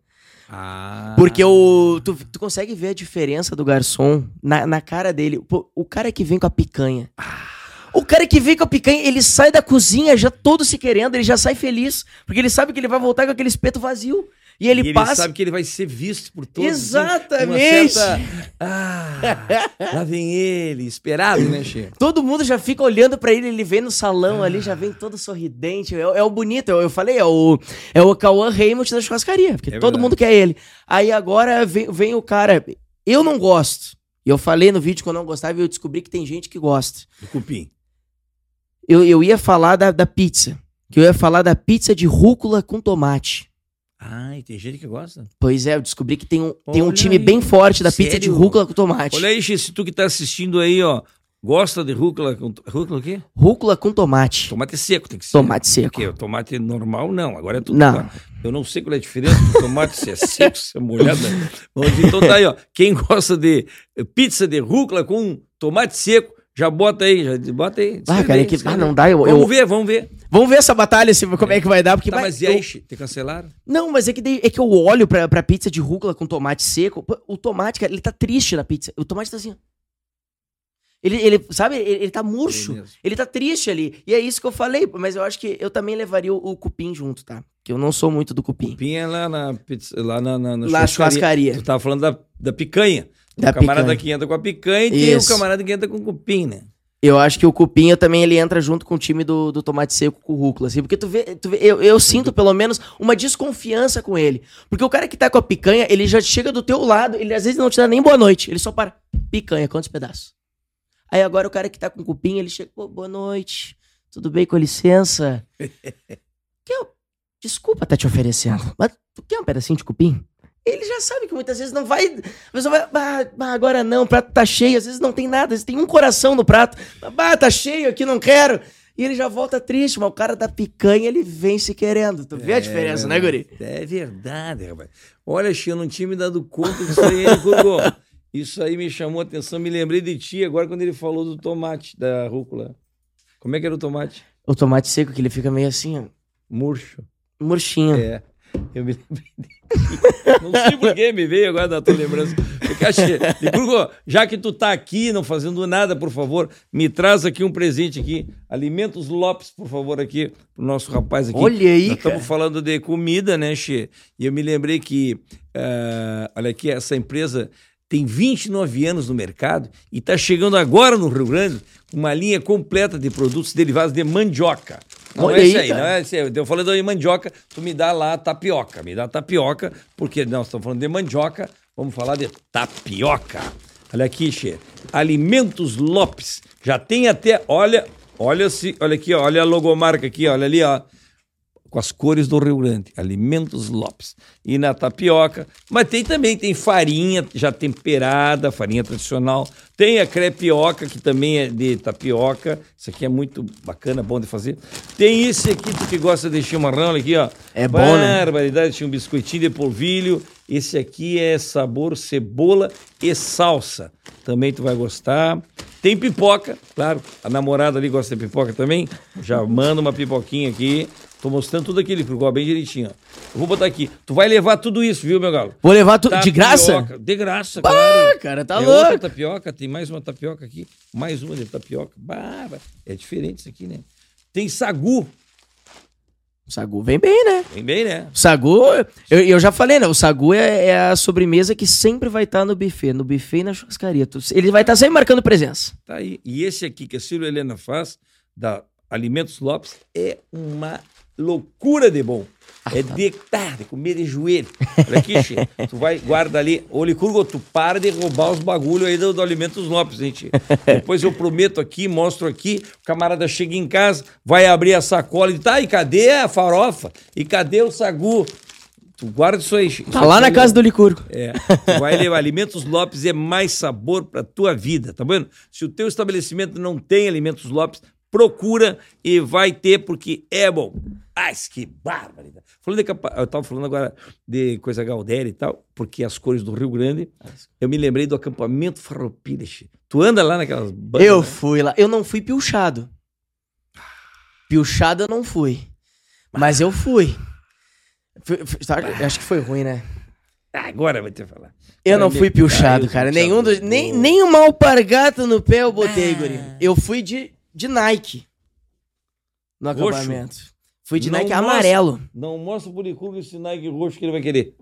Ah. Porque o, tu, tu consegue ver a diferença do garçom na, na cara dele. Pô, o cara que vem com a picanha. Ah. O cara que vem com a picanha, ele sai da cozinha já todo se querendo, ele já sai feliz. Porque ele sabe que ele vai voltar com aquele espeto vazio. E ele, e ele passa. sabe que ele vai ser visto por todos. Exatamente. certa- Ah, lá vem ele, esperado, né, Che? Todo mundo já fica olhando pra ele, ele vem no salão ali, já vem todo sorridente. É, o- é o bonito, eu, eu falei, é o, é o Cauã Raymond da churrascaria, porque É todo verdade. mundo quer ele. Aí agora vem, vem o cara. Eu não gosto. E eu falei no vídeo que eu não gostava e eu descobri que tem gente que gosta. Do cupim. Eu, eu ia falar da, da pizza. Que eu ia falar da pizza de rúcula com tomate. Ai, tem gente que gosta. Pois é, eu descobri que tem um, tem um time aí. bem forte da pizza de rúcula com tomate. Olha aí, se tu que tá assistindo aí, ó, gosta de rúcula com... Rúcula o quê? Rúcula com tomate. Tomate seco tem que ser. Tomate seco. Porque o tomate normal, não. Agora é tudo. Não. Eu não sei qual é a diferença do tomate, se é seco, se é molhado. Vamos dizer, então tá aí, ó. Quem gosta de pizza de rúcula com tomate seco, já bota aí, já bota aí. Ah, cara, aí, é que, ah, não dá. Eu, Vamos eu- ver, vamos ver. vamos ver essa batalha, se, como é que vai dar. Porque Tá, vai- mas e eu- aí, Che? Te cancelaram? Não, mas é que, daí- é que eu olho pra, pra pizza de rúcula com tomate seco. O tomate, cara, ele tá triste na pizza. O tomate tá assim. Ele, ele sabe, ele, ele tá murcho. É. Ele tá triste ali. E é isso que eu falei, mas eu acho que eu também levaria o, o cupim junto, tá? Que eu não sou muito do cupim. Pinha lá na, pizza, lá na, na, na Lá na churrascaria. Tu tava falando da, da picanha. Da o camarada picanha. que entra com a picanha e tem o camarada que entra com o cupim, né? Eu acho que o cupim também ele entra junto com o time do, do tomate seco com o rúcula, assim, porque tu vê, tu vê- eu, eu sinto pelo menos uma desconfiança com ele. Porque o cara que tá com a picanha, ele já chega do teu lado, ele às vezes não te dá nem boa noite, ele só para, picanha, quantos pedaços? Aí agora o cara que tá com cupim, ele chega, pô, boa noite, tudo bem, com licença? que eu, desculpa tá te oferecendo, mas tu quer um pedacinho de cupim? Ele já sabe que muitas vezes não vai. A pessoa vai. "Bah, bah, agora não, o prato tá cheio. Às vezes não tem nada, às vezes tem um coração no prato. Bah, tá cheio aqui, não quero. E ele já volta triste, mas o cara da picanha, ele vem se querendo. Tu vê a diferença, né, Guri? É verdade, rapaz. Olha, Xia, eu não tinha me dado conta disso aí, Curgo? Isso aí me chamou a atenção. Me lembrei de ti agora quando ele falou do tomate, da rúcula. Como é que era o tomate? O tomate seco, que ele fica meio assim, ó, Murcho. murchinho. É. Eu me lembrei de ti. Não sei por que me veio agora da tua lembrança. Porque, achei- já que tu tá aqui não fazendo nada, por favor, me traz aqui um presente aqui. Alimentos Lopes, por favor, aqui, pro nosso rapaz aqui. Olha aí, Nós estamos falando de comida, né, Xê? E eu me lembrei que, ah, olha aqui, essa empresa tem 29 anos no mercado e está chegando agora no Rio Grande com uma linha completa de produtos derivados de mandioca. Não Olha é isso aí, não é isso aí. Eu falei de mandioca, tu me dá lá tapioca, me dá tapioca, porque nós estamos falando de mandioca, vamos falar de tapioca. Olha aqui, Xê. Alimentos Lopes. Já tem até, olha, olha se, olha aqui, olha a logomarca aqui, olha ali, ó com as cores do Rio Grande, Alimentos Lopes. E na tapioca, mas tem também, tem farinha já temperada, farinha tradicional. Tem a crepioca, que também é de tapioca. Isso aqui é muito bacana, bom de fazer. Tem esse aqui, tu que gosta de chimarrão, olha aqui, ó. É bom, né? Barbaridade, tinha um biscoitinho de polvilho. Esse aqui é sabor cebola e salsa. Também tu vai gostar. Tem pipoca, claro. A namorada ali gosta de pipoca também. Já manda uma pipoquinha aqui. Tô mostrando tudo aquele igual bem direitinho. ó. Eu vou botar aqui. Tu vai levar tudo isso, viu, meu galo? Vou levar tudo de graça? De graça, Ah, claro. cara, tá é outra louco. tapioca, tem mais uma tapioca aqui. Mais uma de tapioca. Bah, é diferente isso aqui, né? Tem sagu. O sagu vem bem, né? Vem bem, né? O sagu, eu, eu já falei, né? O sagu é, é a sobremesa que sempre vai estar no buffet, no buffet e na churrascaria. Ele vai estar sempre marcando presença. Tá aí. E esse aqui que a Silvia Helena faz, da Alimentos Lopes, é uma loucura de bom. É de, tá, de comer de joelho. Olha aqui, Che. Tu vai, guarda ali. Ô, Licurgo, tu para de roubar os bagulho aí do, do Alimentos Lopes, gente. Depois eu prometo aqui, mostro aqui. O camarada chega em casa, vai abrir a sacola e tá, e cadê a farofa? E cadê o sagu? Tu guarda isso aí. Che. Tá lá na casa do Licurgo. É, tu vai levar Alimentos Lopes é mais sabor para tua vida, tá vendo? Se o teu estabelecimento não tem Alimentos Lopes, procura e vai ter porque é bom. Ai, que barbaridade. Falando de capa... Eu tava falando agora de coisa Galdéria e tal, porque as cores do Rio Grande, eu me lembrei do acampamento Farroupilha. Tu anda lá naquelas bandas, Eu né? fui lá. Eu não fui pilchado. Pilchado eu não fui. Mas eu fui. Fui- fui- sabe, eu acho que foi ruim, né? Ah, agora vai ter que falar. Eu não fui pilchado, caiu, cara. Nenhum dos, nem, nem uma alpargata no pé eu botei, guri. Eu fui de, de Nike. No Roxo? acampamento. Fui de Não Nike mostra- amarelo. Não mostra pro Licurgo esse Nike roxo que ele vai querer.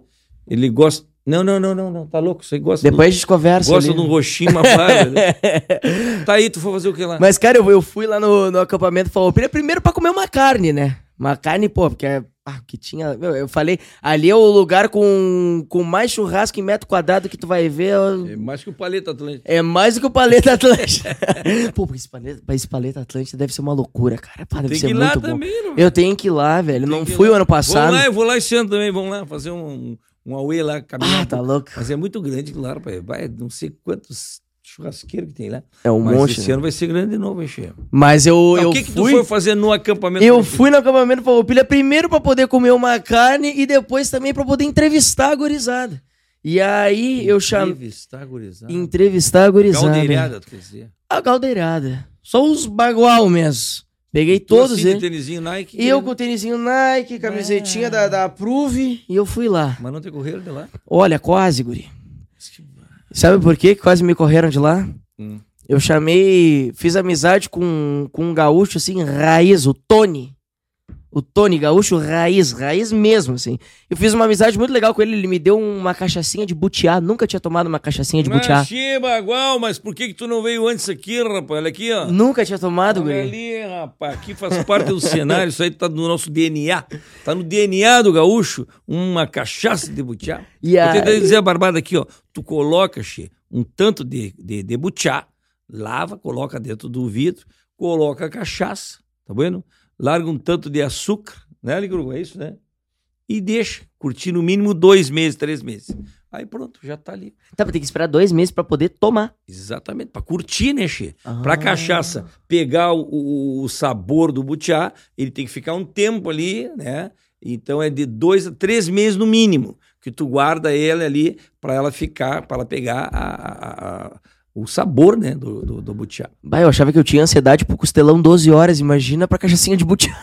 Ele gosta. Não, não, não, não, não. Tá louco? Você gosta Depois a gente do... conversa. Gosta ali. de um roxinho, uma farda. né? Tá aí, tu foi fazer o que lá? Mas, cara, eu, eu fui lá no, no acampamento Farroupilha primeiro pra comer uma carne, né? Uma carne, pô, porque é- ah, que tinha. Meu, eu falei, ali é o lugar com, com mais churrasco em metro quadrado que tu vai ver. É mais que o Paleta Atlântico. É mais do que o Paleta Atlântica. pô, esse paleta, esse paleta Atlântica deve ser uma loucura, cara. Pá, deve Tem ser que ir lá muito bom. também, não. Eu tenho que ir lá, velho. Tem Não que ir fui lá. o ano passado. Vamos lá, eu vou lá esse ano também. Vamos lá fazer um, um auê lá, caminhar. Ah, tá louco. Mas é muito grande, claro, pai. Vai, não sei quantos churrasqueiros que tem lá. É um Mas monte. esse né? ano vai ser grande de novo, hein, Che? Mas eu, Tá, eu o que, que tu fui. foi fazer no acampamento? Eu Farroupilha? fui no acampamento Farroupilha primeiro pra poder comer uma carne e depois também pra poder entrevistar a gurizada. E aí eu chamei. Entrevistar, gurizada. Entrevistar a gurizada. Caldeirada, tu quer dizer. A caldeirada. Só os bagual mesmo. Peguei todos assim, eles. tênisinho Nike. Eu com o tênisinho Nike, camisetinha Ah. da, da Approve, e eu fui lá. Mas não te correram de lá? Olha, quase, guri. Sabe por quê que quase me correram de lá? Hum. Eu chamei, fiz amizade com, com um gaúcho, assim, raiz, o Tony. O Tony, gaúcho raiz, raiz mesmo, assim. Eu fiz uma amizade muito legal com ele, ele me deu uma cachaçinha de butiá, nunca tinha tomado uma cachaçinha de butiá. Mas, Che, bagual, mas por que que tu não veio antes aqui, rapaz? Olha aqui, ó. Nunca tinha tomado, Olha ali, rapaz, aqui faz parte do cenário, isso aí tá no nosso DNA. Tá no DNA do gaúcho, uma cachaça de butiá. E Vou aí- tentar dizer a barbada aqui, ó. Tu coloca, Che, um tanto de, de, de butiá, lava, coloca dentro do vidro, coloca a cachaça, tá vendo? Larga um tanto de açúcar, né, Ligrugo? É isso, né? E deixa, curtir no mínimo dois meses, três meses. Aí pronto, já tá ali. Tá, mas tem que esperar dois meses pra poder tomar. Exatamente, pra curtir, né, Che? Ah. Pra cachaça pegar o, o- sabor do butiá, ele tem que ficar um tempo ali, né? Então é de dois a três meses no mínimo que tu guarda ela ali pra ela ficar, pra ela pegar a- a- a- o sabor, né, do, do, do butiá. Bah, eu achava que eu tinha ansiedade pro costelão 12 horas, imagina pra cachaçinha de butiá.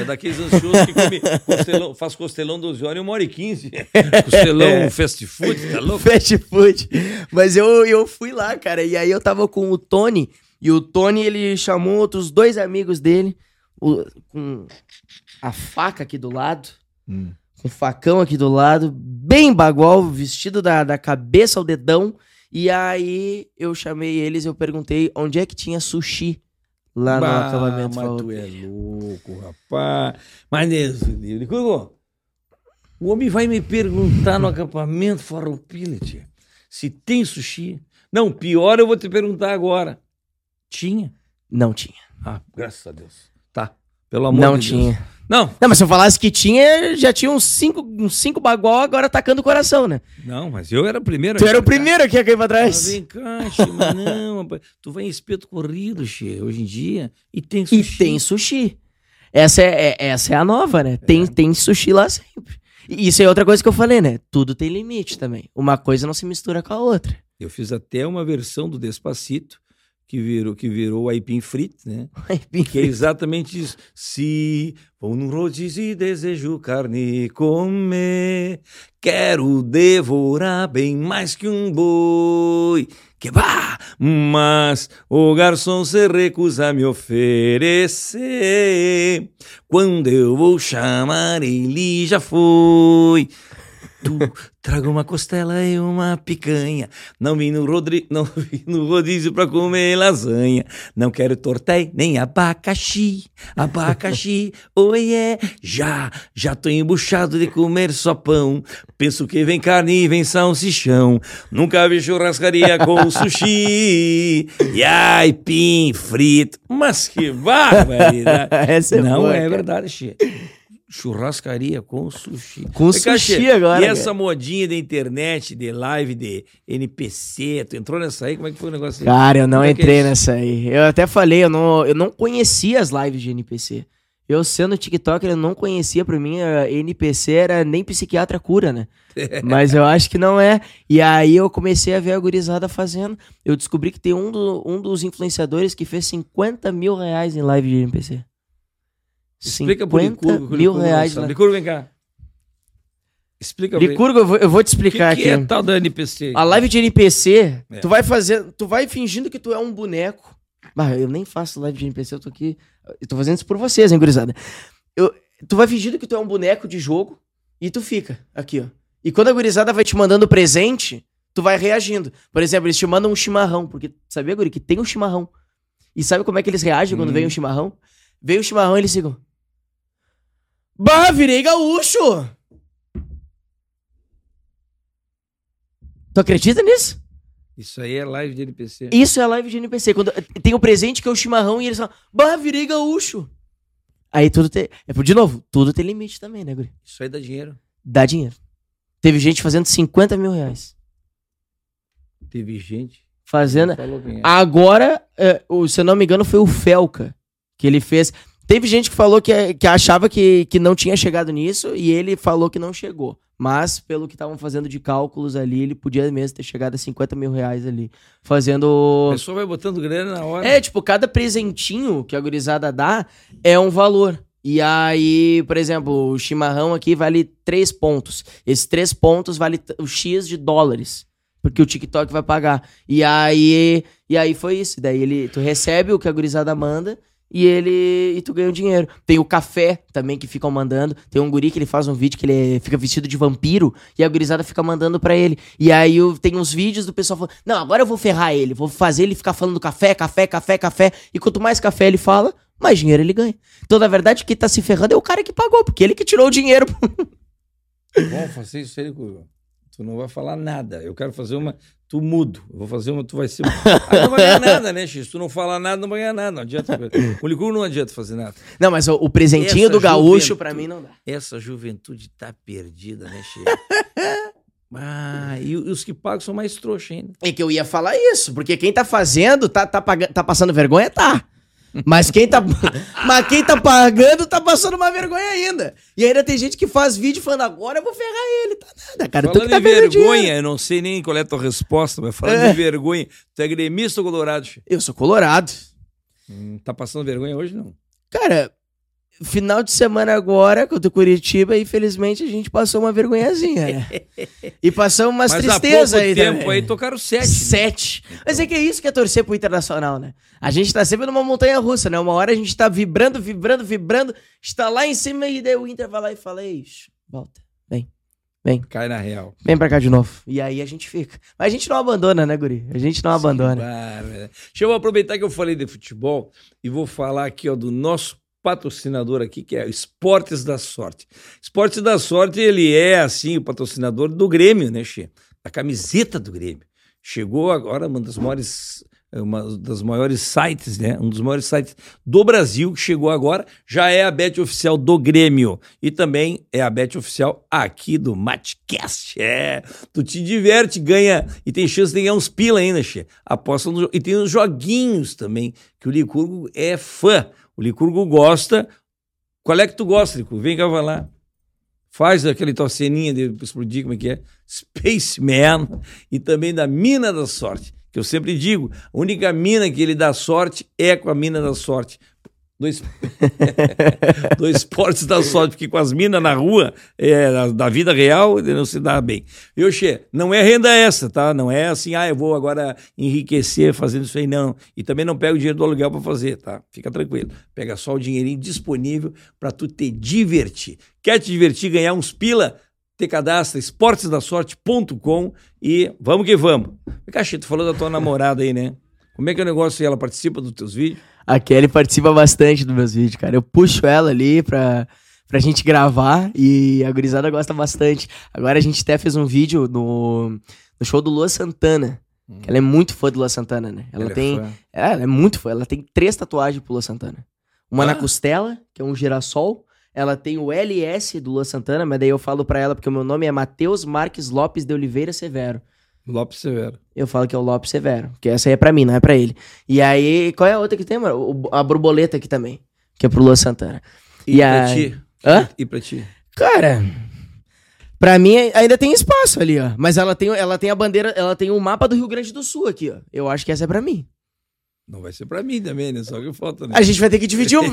É daqueles ansiosos que come costelão, faz costelão 12 horas e uma hora e 15. Costelão fast food, tá louco? Fast food. Mas eu, eu fui lá, cara, e aí eu tava com o Tony, e o Tony, ele chamou outros dois amigos dele, o- com a faca aqui do lado, Hum. com o facão aqui do lado, bem bagual, vestido da, da cabeça ao dedão, e aí eu chamei eles, eu perguntei onde é que tinha sushi lá no Bah, acampamento. mas tu é louco, rapaz. Mas nesse livro, Licurgo, o homem vai me perguntar no acampamento Farroupilha, tia, se tem sushi. Não, pior eu vou te perguntar agora. Tinha? Não tinha. Ah, graças a Deus. Pelo amor Não de tinha. Deus. Não, Não, mas se eu falasse que tinha, já tinha uns cinco, uns cinco bagual agora atacando o coração, né? não, mas eu era o primeiro. Tu era o primeiro que ia cair pra Ah, trás. vem cá, Che, mas não, rapaz. Tu vai em espeto corrido, Che, hoje em dia, e tem E sushi. tem sushi. Essa é, é- essa é a nova, né? Tem, tem sushi lá sempre. E isso é outra coisa que eu falei, né? Tudo tem limite também. Uma coisa não se mistura com a outra. Eu fiz até uma versão do Despacito, que virou, que virou aipim frito, né? Que é exatamente isso. Se vou num rodízio e desejo carne comer, quero devorar bem mais que um boi. Que vá! Mas o garçom se recusa a me oferecer. Quando eu vou chamar, ele já foi. Tu traga uma costela e uma picanha. Não vim no, rodri... não vim no rodízio pra comer lasanha. Não quero tortéi nem abacaxi. Abacaxi, oiê. Já, já tô embuchado de comer só pão. Penso que vem carne e vem salsichão. Nunca vi churrascaria com sushi. E aipim frito. Mas que barbaridade. Essa é Não boa, é cara. verdade, Xê. Churrascaria com sushi. Com sushi Xê, agora, E essa modinha da internet, de live, de NPC, tu entrou nessa aí? Como é que foi o negócio aí? Cara, eu não Como é é entrei isso? nessa aí. Eu até falei, eu não, eu não conhecia as lives de NPC. Eu sendo TikToker, eu não conhecia, pra mim, a NPC era nem psiquiatra cura, né? Mas eu acho que não é. E aí eu comecei a ver a gurizada fazendo. Eu descobri que tem um, do- um dos influenciadores que fez 50 mil reais em live de NPC. Explica pro 50 Licurgo. o mil reais. Né? Licurgo, vem cá. Explica. Licurgo, eu vou, eu vou te O que, explicar que aqui. é tal da NPC? A live de NPC, É. tu vai fazer, tu vai fingindo que tu é um boneco. Bah, eu nem faço live de NPC, eu tô aqui, eu tô fazendo isso por vocês, hein, gurizada. eu, tu vai fingindo que tu é um boneco de jogo e tu fica aqui, ó. E quando a gurizada vai te mandando presente, tu vai reagindo. Por exemplo, eles te mandam um chimarrão, porque sabia, guri, que tem um chimarrão. E sabe como é que eles reagem quando Hum. vem um chimarrão? Vem o chimarrão e eles ficam. Bah, virei gaúcho! Tu acredita nisso? Isso aí é live de NPC. Isso é live de NPC. Quando tem o presente que é o chimarrão e eles falam, bah, virei gaúcho. Aí tudo tem. É, de novo, tudo tem limite também, né, Guri? Isso aí dá dinheiro. Dá dinheiro. Teve gente fazendo 50 mil reais. Teve gente. Fazendo. É. Agora, é, se eu não me engano, foi o Felca que ele fez. Teve gente que falou que, que achava que, que não tinha chegado nisso e ele falou que não chegou. Mas, pelo que estavam fazendo de cálculos ali, ele podia mesmo ter chegado a 50 mil reais ali. A Fazendo. pessoa vai botando grana na hora. É, tipo, cada presentinho que a gurizada dá é um valor. E aí, por exemplo, o chimarrão aqui vale 3 pontos. Esses 3 pontos vale o X de dólares. Porque o TikTok vai pagar. E aí, e aí foi isso. Daí ele, tu recebe o que a gurizada manda e ele e tu ganha o dinheiro. Tem o café também que ficam mandando. Tem um guri que ele faz um vídeo que ele fica vestido de vampiro e a gurizada fica mandando pra ele. E aí tem uns vídeos do pessoal falando: "Não, agora eu vou ferrar ele, vou fazer ele ficar falando café, café, café, café". E quanto mais café ele fala, mais dinheiro ele ganha. Então, na verdade, quem tá se ferrando é o cara que pagou, porque ele que tirou o dinheiro. Vamos fazer isso aí. Tu não vai falar nada. Eu quero fazer uma. Tu mudo. Eu vou fazer uma, tu vai ser. Aí não vai ganhar nada, né, X? Tu não falar nada, não vai ganhar nada. Não adianta. O Licur não adianta fazer nada. Não, mas o, o presentinho Essa do gaúcho pra mim não dá. Essa juventude tá perdida, né, X? Ah, e, os que pagam são mais trouxa ainda. É que eu ia falar isso, porque quem tá fazendo, tá, tá, tá passando vergonha, tá. Mas quem tá, mas quem tá pagando tá passando uma vergonha ainda. E ainda tem gente que faz vídeo falando, agora eu vou ferrar ele. Tá nada, cara. tu Falando que tá em vergonha, dinheiro. eu não sei nem qual é a tua resposta, mas falando É. em vergonha, tu é gremista ou colorado? Eu sou colorado. Hum, tá passando vergonha hoje, não? Cara, final de semana agora, contra o Curitiba, infelizmente a gente passou uma vergonhazinha, né? E passamos umas Mas há tristezas pouco aí tempo também. aí tocaram sete. né? Sete. Mas é que é isso que é torcer pro Internacional, né? A gente tá sempre numa montanha russa, né? Uma hora a gente tá vibrando, vibrando, vibrando, está lá em cima e daí o Inter vai lá e fala: Ei, volta, vem, Cai na real. vem pra cá de novo. E aí a gente fica. Mas a gente não abandona, né, Guri? A gente não abandona. Bárbara. Deixa eu aproveitar que eu falei de futebol e vou falar aqui ó, do nosso patrocinador aqui, que é Esportes da Sorte. Esportes da Sorte, ele é, assim, o patrocinador do Grêmio, né, Che? Da camiseta do Grêmio. Chegou agora uma das maiores, uma das maiores sites, né? Um dos maiores sites do Brasil que chegou agora, já é a bet oficial do Grêmio e também é a bet oficial aqui do Matcast. É, tu te diverte, ganha e tem chance de ganhar uns pila ainda, Che. Aposta no, e tem os joguinhos também, que o Licurgo é fã. O Licurgo gosta. Qual é que tu gosta, Licurgo? Vem cá, vai lá. Faz aquele tua ceninha de explodir, como é que é? Spaceman. E também da Mina da Sorte. Que eu sempre digo, a única mina que ele dá sorte é com a Mina da Sorte. Dois, dois esportes da sorte, porque com as minas na rua, é, da, da vida real, ele não se dá bem. Viu, Xê? Não é renda essa, tá? Não é assim, ah, eu vou agora enriquecer fazendo isso aí, não. E também não pega o dinheiro do aluguel para fazer, tá? Fica tranquilo. Pega só o dinheirinho disponível para tu te divertir. Quer te divertir, ganhar uns pila? Te cadastra esportesdasorte.com e vamos que vamos. Xê, tu falou da tua namorada aí, né? Como é que é o negócio? Ela participa dos teus vídeos? A Kelly participa bastante dos meus vídeos, cara. Eu puxo ela ali pra, pra gente gravar e a gurizada gosta bastante. Agora a gente até fez um vídeo no, no show do Lua Santana. que ela é muito fã do Lua Santana, né? Ela, Ela é tem. fã. É, ela é muito fã. Ela tem três tatuagens pro Lua Santana. Uma na Ah. costela, que é um girassol. Ela tem o LS do Lua Santana, mas daí eu falo pra ela porque o meu nome é Matheus Marques Lopes de Oliveira Severo. Lopes Severo. Eu falo que é o Lopes Severo, que essa aí é pra mim, não é pra ele. E aí, qual é a outra que tem, mano? O- a borboleta aqui também, que é pro Lua Santana. E, E pra a- ti? Hã? E pra ti? Cara, pra mim ainda tem espaço ali, ó. Mas ela tem, ela tem a bandeira, ela tem o mapa do Rio Grande do Sul aqui, ó. Eu acho que essa é pra mim. Não vai ser pra mim também, né? Só que falta, né? A gente vai ter que dividir o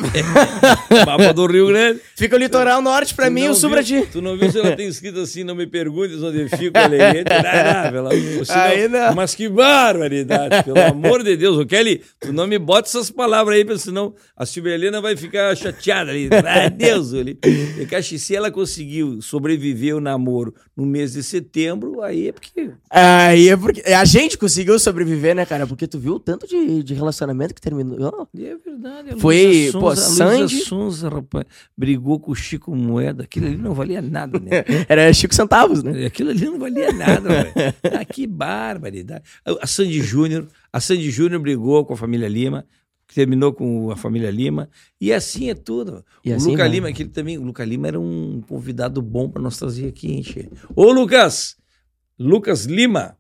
Mapa do Rio Grande. Fica o litoral norte pra Tu mim e o sul pra ti. Tu não viu se ela tem escrito assim, não me perguntes onde fica o alegria. Não, não, pelo amor- Aí não. Mas que barbaridade, pelo amor de Deus. Ô, Kelly, tu não me bota essas palavras aí, porque senão a Silvia Helena vai ficar chateada ali. Ah, Deus, ali. E que se ela conseguiu sobreviver o namoro no mês de setembro, aí é porque... Aí é porque. A gente conseguiu sobreviver, né, cara? Porque tu viu o tanto de, de relacionamento que terminou. É verdade. Foi, Luísa pô, Sandy- Sonza, rapaz, brigou com o Chico Moeda. Aquilo ali não valia nada, né? Era Chico Centavos, né? Aquilo ali não valia nada, velho. Ah, que barbaridade. A Sandy Júnior, a Sandy Júnior brigou com a família Lima, terminou com a família Lima, e assim é tudo. E o assim Luca vai. Lima, aquele também, o Luca Lima era um convidado bom para nós trazer aqui, hein, Che? Ô, Lucas! Lucas Lima,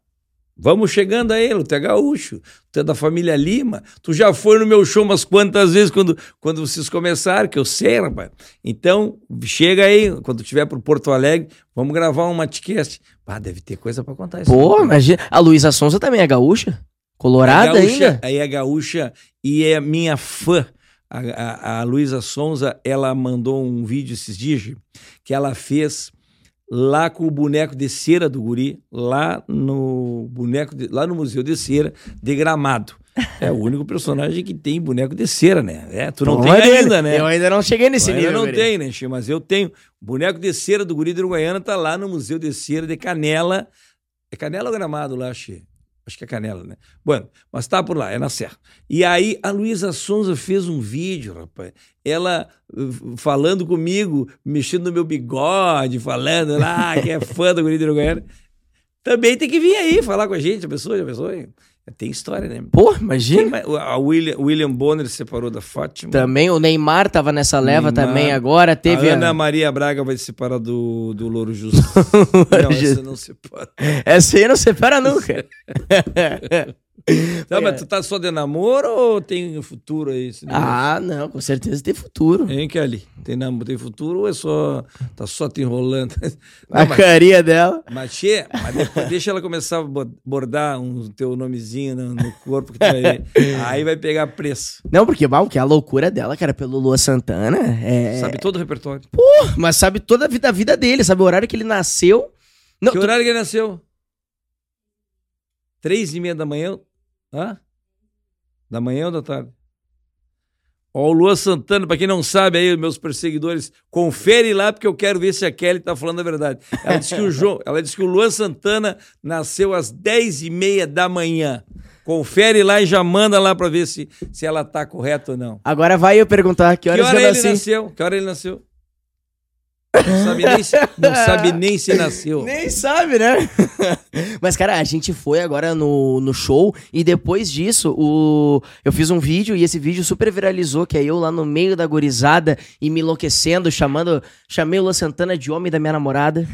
vamos chegando aí, tu é gaúcho, tu é da família Lima, tu já foi no meu show umas quantas vezes quando, quando vocês começaram, que eu sei, rapaz. Então, chega aí, quando tiver pro Porto Alegre, vamos gravar um matcast. Ah, deve ter coisa para contar isso. Pô, imagina. A Luísa Sonza também é gaúcha? Colorada gaúcha, ainda? Aí é gaúcha e é minha fã. A, a, a Luísa Sonza, ela mandou um vídeo esses dias que ela fez lá com o boneco de cera do guri, lá no boneco de- lá no Museu de Cera de Gramado. É o único personagem que tem boneco de cera, né? É, tu não Pô, tem mas ainda, né? Eu ainda não cheguei nesse Eu nível. não guri. tem, né, Che? Mas eu tenho. O boneco de cera do guri de Uruguaiana tá lá no Museu de Cera de Canela. É Canela ou Gramado lá, Che? Acho que é Canela, né? Bueno, mas tá por lá, é na Serra. E aí a Luísa Sonza fez um vídeo, rapaz. Ela uh, falando comigo, mexendo no meu bigode, falando lá que é fã do guri de Uruguaiana. Também tem que vir aí falar com a gente, a pessoa, a pessoa. Tem história, né? Pô, imagina. A William, William Bonner se separou da Fátima. Também o Neymar tava nessa leva Neymar. também agora. Teve a a- Ana Maria Braga vai se separar do, do Louro Justo. não, essa não separa. Essa aí não separa nunca. Tá, mas tu tá só de namoro ou tem futuro aí? ah, não, com certeza tem futuro. Hein, Kelly? Tem, namoro, tem futuro ou é só. Tá só te enrolando? A Não, mas, carinha dela. mas, deixa ela começar a bo- bordar um teu nomezinho no, no corpo que tu vai. aí vai pegar preço. Não, porque mal, que a loucura dela, cara, pelo Lua Santana, é. Sabe todo o repertório. Mas sabe toda a vida, a vida dele, sabe o horário que ele nasceu. Não, que tu- horário que ele nasceu? Três e meia da manhã? Hã? Da manhã ou da tarde? Ó, o Luan Santana, pra quem não sabe aí, meus perseguidores, confere lá, porque eu quero ver se a Kelly tá falando a verdade. Ela disse que o, João, ela disse que o Luan Santana nasceu às dez e meia da manhã. Confere lá e já manda lá pra ver se, se ela tá correta ou não. Agora vai eu perguntar que Que horas hora eu ele nasci. nasceu? Que hora ele nasceu? Não sabe nem se, não sabe nem se nasceu. Nem sabe, né? Mas, cara, a gente foi agora no, no show e depois disso, o... eu fiz um vídeo e esse vídeo super viralizou, que é eu lá no meio da gorizada e me enlouquecendo, chamando. Chamei o Lua Santana de homem da minha namorada.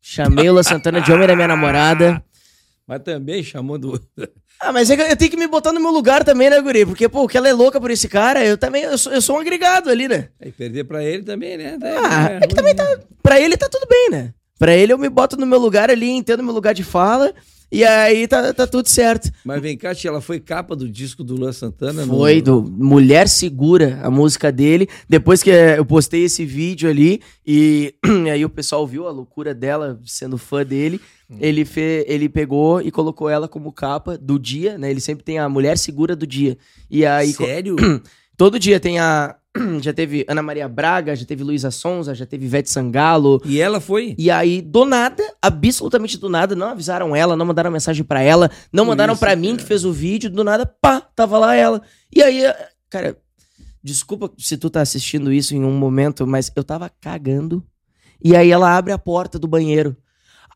Chamei o Lua Santana de homem da minha namorada. Mas também chamou do. Ah, mas é eu tenho que me botar no meu lugar também, né, Guri? Porque, pô, que ela é louca por esse cara, eu também, eu sou, eu sou um agregado ali, né? E perder pra ele também, né? Ah, é que também tá. Pra ele tá tudo bem, né? Pra ele eu me boto no meu lugar ali, entendo meu lugar de fala, e aí tá, tá tudo certo. Mas vem cá, tia, ela foi capa do disco do Luan Santana? no- Foi do Mulher Segura, a música dele. Depois que eh, eu postei esse vídeo ali, e aí o pessoal viu a loucura dela, sendo fã dele. Ele, fe, ele pegou e colocou ela como capa do dia, né? Ele sempre tem a Mulher Segura do dia. E aí. Sério? Todo dia tem a. Já teve Ana Maria Braga, já teve Luísa Sonza, já teve Ivete Sangalo. E ela foi? E aí, do nada, absolutamente do nada, não avisaram ela, não mandaram mensagem pra ela, não Por mandaram isso, pra mim que fez o vídeo, do nada, pá, tava lá ela. E aí, cara, desculpa se tu tá assistindo isso em um momento, mas eu tava cagando. E aí ela abre a porta do banheiro.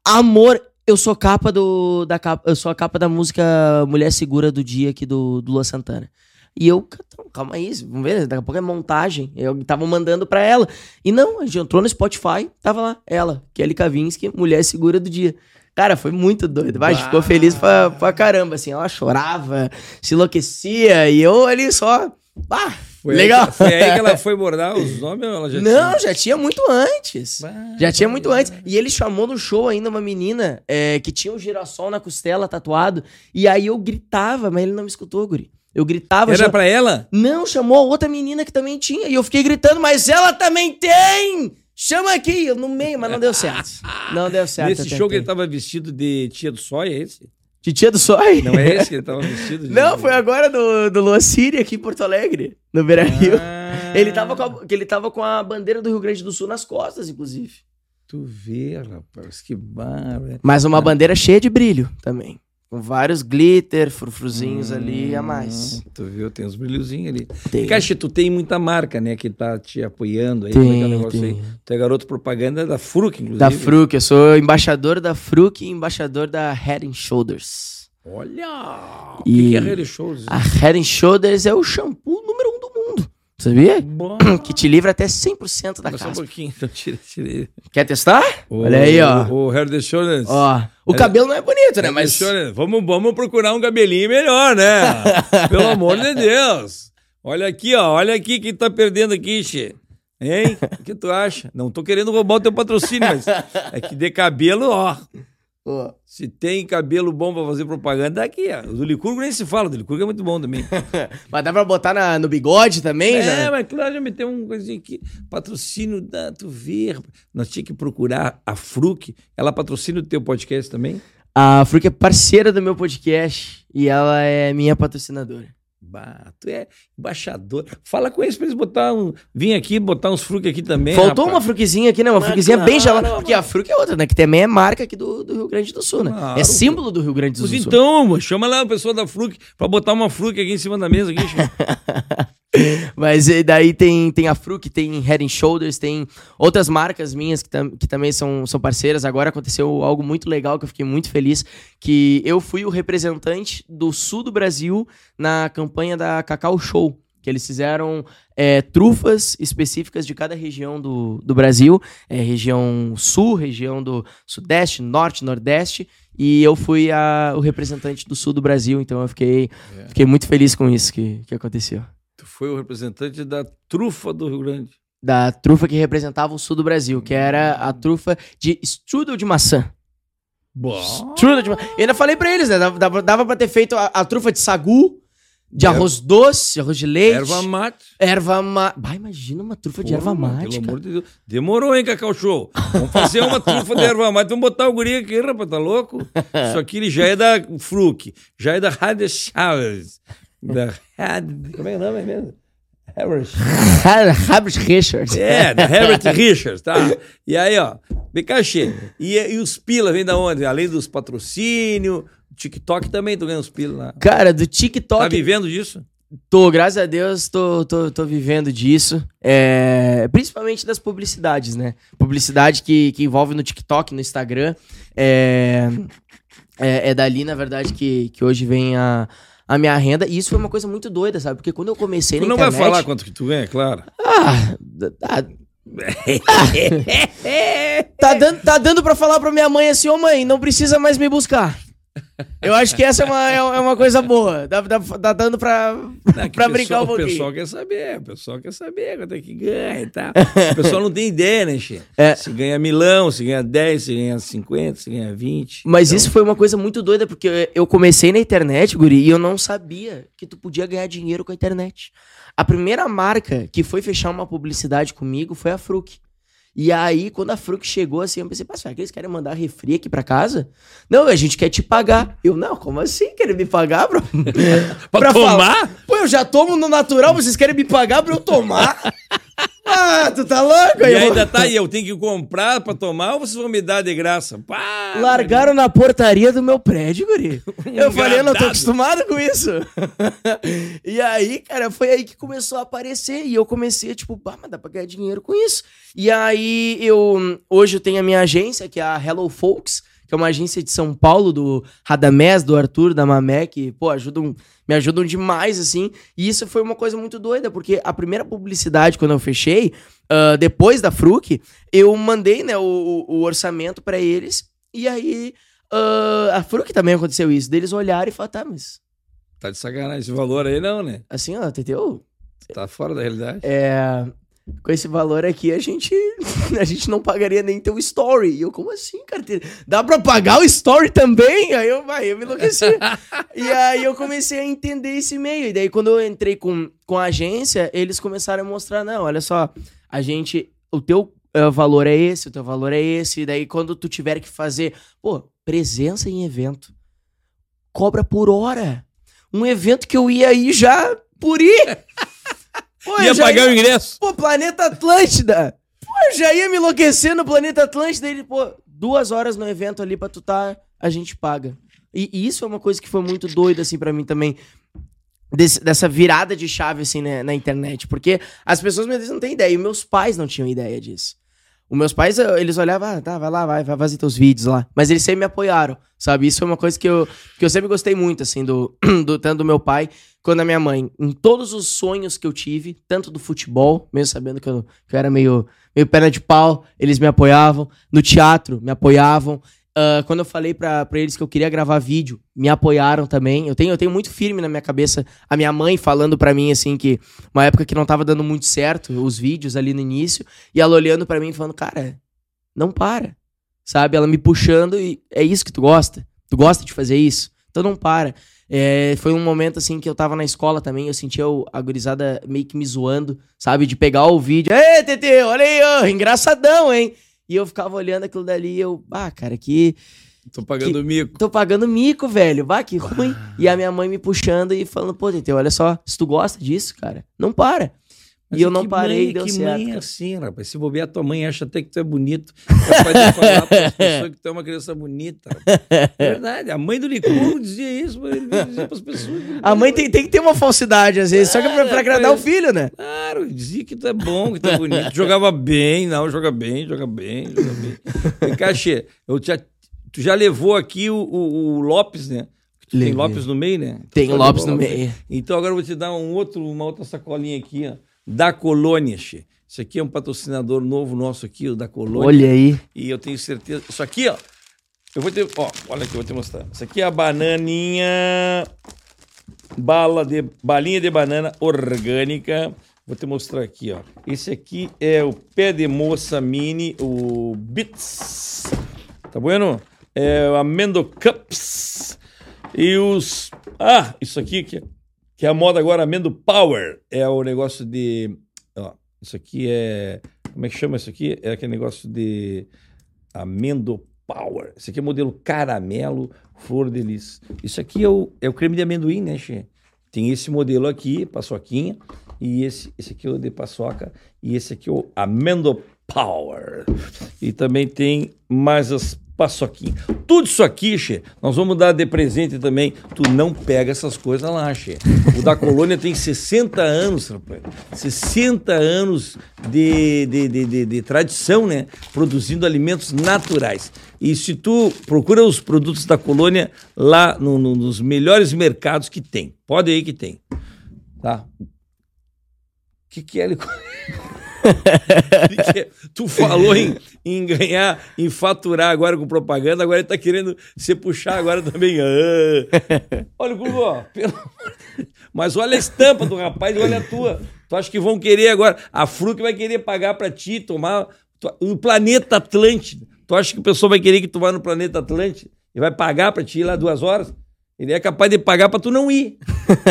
Amor, eu sou capa do da capa, eu sou a capa da música Mulher Segura do dia aqui do do Lua Santana. E eu, "Então, calma aí, vamos ver, daqui a pouco é montagem. Eu tava mandando pra ela. E não, a gente entrou no Spotify, tava lá, ela, Kelly Kavinsky, Mulher Segura do Dia. Cara, foi muito doido. Gente ficou Bah. feliz pra, pra caramba, assim. Ela chorava, se enlouquecia, e eu ali só. Ah, Foi legal. Aí, que- foi aí que ela foi bordar os nomes ou ela já Não, tinha? já tinha muito antes. Bah, Já tinha muito antes. E ele chamou no show ainda uma menina é, que tinha um girassol na costela tatuado. E aí eu gritava, mas ele não me escutou, Guri. Eu gritava. Era já- pra ela? Não, chamou a outra menina que também tinha. E eu fiquei gritando, mas ela também tem! Chama aqui! Eu no meio, mas não deu certo. Não deu certo. Nesse show que ele tava vestido de tia do sóia, é esse? Titia do Sói? Não é esse que ele tava vestido? de- Não, foi agora do, do Lua City aqui em Porto Alegre, no Beira Rio. Ah, Ele tava, com a, ele tava com a bandeira do Rio Grande do Sul nas costas, inclusive. Tu vê, rapaz, que barra. Mas uma bandeira cheia de brilho também. Com vários glitter, frufruzinhos ali a mais. Hum, Tu viu, tem uns brilhozinhos ali. Tem. Caixa, tu tem muita marca, né, que tá te apoiando aí. como é é o Tem, negócio tem. aí? Tu é garoto propaganda da Fruc, inclusive. Da Fruc, eu sou embaixador da Fruc e embaixador da Head and Shoulders. Olha! O E- que, que é Rede Shows? A Head and Shoulders é o shampoo número um do mundo. Sabia? Bom. Que te livra até 100% da Mas só um pouquinho, então tira, tira. Quer testar? O- Olha aí, ó. O Hair the Shoulders. Ó, o É. cabelo não é bonito, né? Hair Mas. Vamos, vamos procurar um cabelinho melhor, né? Pelo amor de Deus. Olha aqui, ó. Olha aqui quem tá perdendo aqui, Che. Hein? O que tu acha? Não tô querendo roubar o teu patrocínio, mas é que de cabelo, ó. Ó, Se tem cabelo bom pra fazer propaganda, tá aqui, ó. O do Licurgo nem se fala, o do Licurgo é muito bom também. Mas dá pra botar na- no bigode também, É, né? mas claro, já meteu uma coisinha aqui. Patrocínio da Tu rapaz. Nós tínhamos que procurar a Fruc. Ela patrocina o teu podcast também? A Fruc é parceira do meu podcast e ela é minha patrocinadora. Bah, tu é embaixador. Fala com eles pra eles botar um. Vim aqui, botar uns Fruc aqui também. Faltou uma rapaz. Fruquezinha aqui, né? Uma Mas Fruquezinha bem gelada. Porque a Fruc é outra, né? Que também é marca aqui do, do Rio Grande do Sul, né? Claro. É símbolo do Rio Grande do Sul. então, chama lá a pessoa da Fruc pra botar uma Fruc aqui em cima da mesa. Aqui. Mas e daí tem, tem a Fruc, tem Head and Shoulders, tem outras marcas minhas que, tam- que também são, são parceiras. Agora aconteceu algo muito legal que eu fiquei muito feliz, que eu fui o representante do sul do Brasil na campanha da Cacau Show. Que eles fizeram é, trufas específicas de cada região do, do Brasil. É, região sul, região do sudeste, norte, nordeste. E eu fui a- o representante do sul do Brasil, então eu fiquei, É. fiquei muito feliz com isso que, que aconteceu. Foi o representante da trufa do Rio Grande. da trufa que representava o sul do Brasil, que era a trufa de strudel de maçã. Bom. Strudel de maçã. Eu ainda falei pra eles, né? Dava, dava, dava pra ter feito a, a trufa de sagu, de Erva- arroz doce, arroz de leite. Erva mate. Erva mate. Bah, imagina uma trufa de erva mate. Pelo cara. amor de Deus. Demorou, hein, Cacau Show? Vamos fazer uma trufa de erva mate. Vamos botar o guri aqui, rapaz, tá louco? Isso aqui ele já é da Fruc, já é da Rádio Chaves. Da Rádio... Como é o nome mesmo? Harris. Rabs Richards. É, da Herbert Richards, tá? E aí, ó, Becachê. E, e os pila vem da onde? Além dos patrocínios, TikTok também, tô ganhando os pila lá. Cara, do Tá TikTok. vivendo disso? Tô, graças a Deus, tô, tô, tô vivendo disso. É, principalmente das publicidades, né? Publicidade que, que envolve no TikTok, no Instagram. É, é, é dali, na verdade, que, que hoje vem a, a minha renda. E isso foi uma coisa muito doida, sabe? Porque quando eu comecei Tu na não internet... vai falar quanto que tu ganha, claro. Ah, ah, tá, dando, tá dando pra falar pra minha mãe assim, ô mãe, não precisa mais me buscar. Eu acho que essa é uma, é uma coisa boa. Dá, dá, tá dando pra, Não, que pra o brincar pessoal- um pouquinho. O pessoal quer saber, o pessoal quer saber quanto é que ganha e tal. O pessoal não tem ideia, né, Che? É. Se ganha milão, se ganha 10, se ganha 50, se ganha 20. Mas Então, isso foi uma coisa muito doida, porque eu comecei na internet, Guri, e eu não sabia que tu podia ganhar dinheiro com a internet. A primeira marca que foi fechar uma publicidade comigo foi a Fruc. E aí, quando a Fruc chegou assim, eu pensei, pá, será que eles querem mandar refri aqui pra casa? Não, a gente quer te pagar. Eu, não, como assim? Querem me pagar, bro? Pra tomar? Pô, eu já tomo no natural, vocês querem me pagar pra eu tomar? ah, tu tá louco? E Aí eu- ainda tá aí, eu tenho que comprar pra tomar ou vocês vão me dar de graça? Pá! Largaram na portaria do meu prédio, guri. Eu falei, eu não tô acostumado com isso. e aí, cara, foi aí que começou a aparecer. E eu comecei, tipo, pá, mas dá pra ganhar dinheiro com isso. E aí, eu. Hoje eu tenho a minha agência, que é a Hello Folks, que é uma agência de São Paulo, do Radamés, do Arthur, da Mamé, que, pô, ajudam, me ajudam demais, assim. E isso foi uma coisa muito doida, porque a primeira publicidade, quando eu fechei, ah, depois da Fruc, eu mandei, né, o, o- orçamento pra eles. E aí, ah, a Fruc também aconteceu isso. Deles olharam e falaram, tá, mas Tá de sacanagem esse valor aí, não, né? assim, ó, entendeu? Tá fora da realidade. É, com esse valor aqui, a gente a gente não pagaria nem teu story. E eu, como assim, cara? Dá pra pagar o story também? Aí eu, vai, eu me enlouqueci. e aí eu comecei a entender esse meio. E daí, quando eu entrei com, com a agência, eles começaram a mostrar, não, olha só, a gente, o teu uh, valor é esse, o teu valor é esse. E daí, quando tu tiver que fazer, pô, presença em evento, cobra por hora. Um evento que eu ia aí já por ir. Pô, ia pagar ia... o ingresso. Pô, Planeta Atlântida. Pô, eu já ia me enlouquecer no Planeta Atlântida. Ele, pô, duas horas no evento ali pra tu tá, a gente paga. E, e isso é uma coisa que foi muito doida, assim, para mim também. Desse, dessa virada de chave, assim, né, na internet. Porque as pessoas, às vezes, não têm ideia. E meus pais não tinham ideia disso. Os meus pais, eles olhavam, ah, tá, vai lá, vai, vai fazer teus vídeos lá. Mas eles sempre me apoiaram, sabe? Isso foi uma coisa que eu, que eu sempre gostei muito, assim, do, do tanto do meu pai quanto da minha mãe. Em todos os sonhos que eu tive, tanto do futebol, mesmo sabendo que eu, que eu era meio, meio perna de pau, eles me apoiavam. No teatro, me apoiavam. Uh, quando eu falei para eles que eu queria gravar vídeo, me apoiaram também. Eu tenho, eu tenho muito firme na minha cabeça a minha mãe falando para mim assim que uma época que não tava dando muito certo os vídeos ali no início, e ela olhando para mim falando: "Cara, não para". Sabe? Ela me puxando e é isso que tu gosta? Tu gosta de fazer isso? Então não para. É, foi um momento assim que eu tava na escola também, eu sentia a gurizada meio que me zoando, sabe? De pegar o vídeo. Ei, TT, olha aí, ó, engraçadão, hein? E eu ficava olhando aquilo dali e eu, ah, cara, que. Tô pagando que, mico. Tô pagando mico, velho. Bah, que ruim. E a minha mãe me puxando e falando, pô, Tete, olha só, se tu gosta disso, cara, não para. Mas e eu não parei e deu que certo. Que mãe é assim, rapaz. Se bobear, tua mãe acha até que tu é bonito. Capaz de falar para as pessoas que tu é uma criança bonita. É verdade. A mãe do Licurgo dizia isso dizia para as pessoas. A mãe tem, tem que ter uma falsidade, às vezes, só que é pra, agradar o filho, né? Claro, dizia que tu é bom, que tu é bonito. Jogava bem, não, joga bem, joga bem, joga bem. Cachê, eu já, tu já levou aqui o, o, o Lopes, né? Tem Lopes no meio, né? Tem Lopes no meio. Então agora eu vou te dar um outro, uma outra sacolinha aqui, ó da Colônia, che. Isso aqui é um patrocinador novo nosso aqui, o da Colônia. Olha aí. E eu tenho certeza. Isso aqui, ó. Eu vou ter. Ó, olha aqui, eu vou te mostrar. Isso aqui é a bananinha. Bala de, balinha de banana orgânica. Vou te mostrar aqui, ó. Esse aqui é o pé de moça mini, o Bits. Tá bueno? É o Amendo Cups. E os. Ah, isso aqui que que é a moda agora, Amendo Power. É o negócio de. Ó, isso aqui é. Como é que chama isso aqui? É aquele negócio de Amendo Power. Isso aqui é modelo caramelo, flor de lis. Isso aqui é o, é o creme de amendoim, né, Xê? Tem esse modelo aqui, paçoquinha, e esse, esse aqui é o de paçoca, e esse aqui é o Amendo Power. E também tem mais as paçoquinha. Tudo isso aqui, Xê, nós vamos dar de presente também. Tu não pega essas coisas lá, Xê. O da colônia tem 60 anos, rapaz. 60 anos de, de, de, de, de tradição, né? Produzindo alimentos naturais. E se tu procura os produtos da colônia lá no, no, nos melhores mercados que tem. Pode aí que tem. Tá? O que, que é? tu falou em, em, ganhar, em faturar agora com propaganda, agora ele tá querendo se puxar agora também. Ah. Olha Google, pelo Mas olha a estampa do rapaz e olha a tua. Tu acha que vão querer agora? A Fruc vai querer pagar para ti, tomar no planeta Atlântida. Tu acha que o pessoal vai querer que tu vá no planeta Atlântida e vai pagar para ti ir lá duas horas? Ele é capaz de pagar pra tu não ir.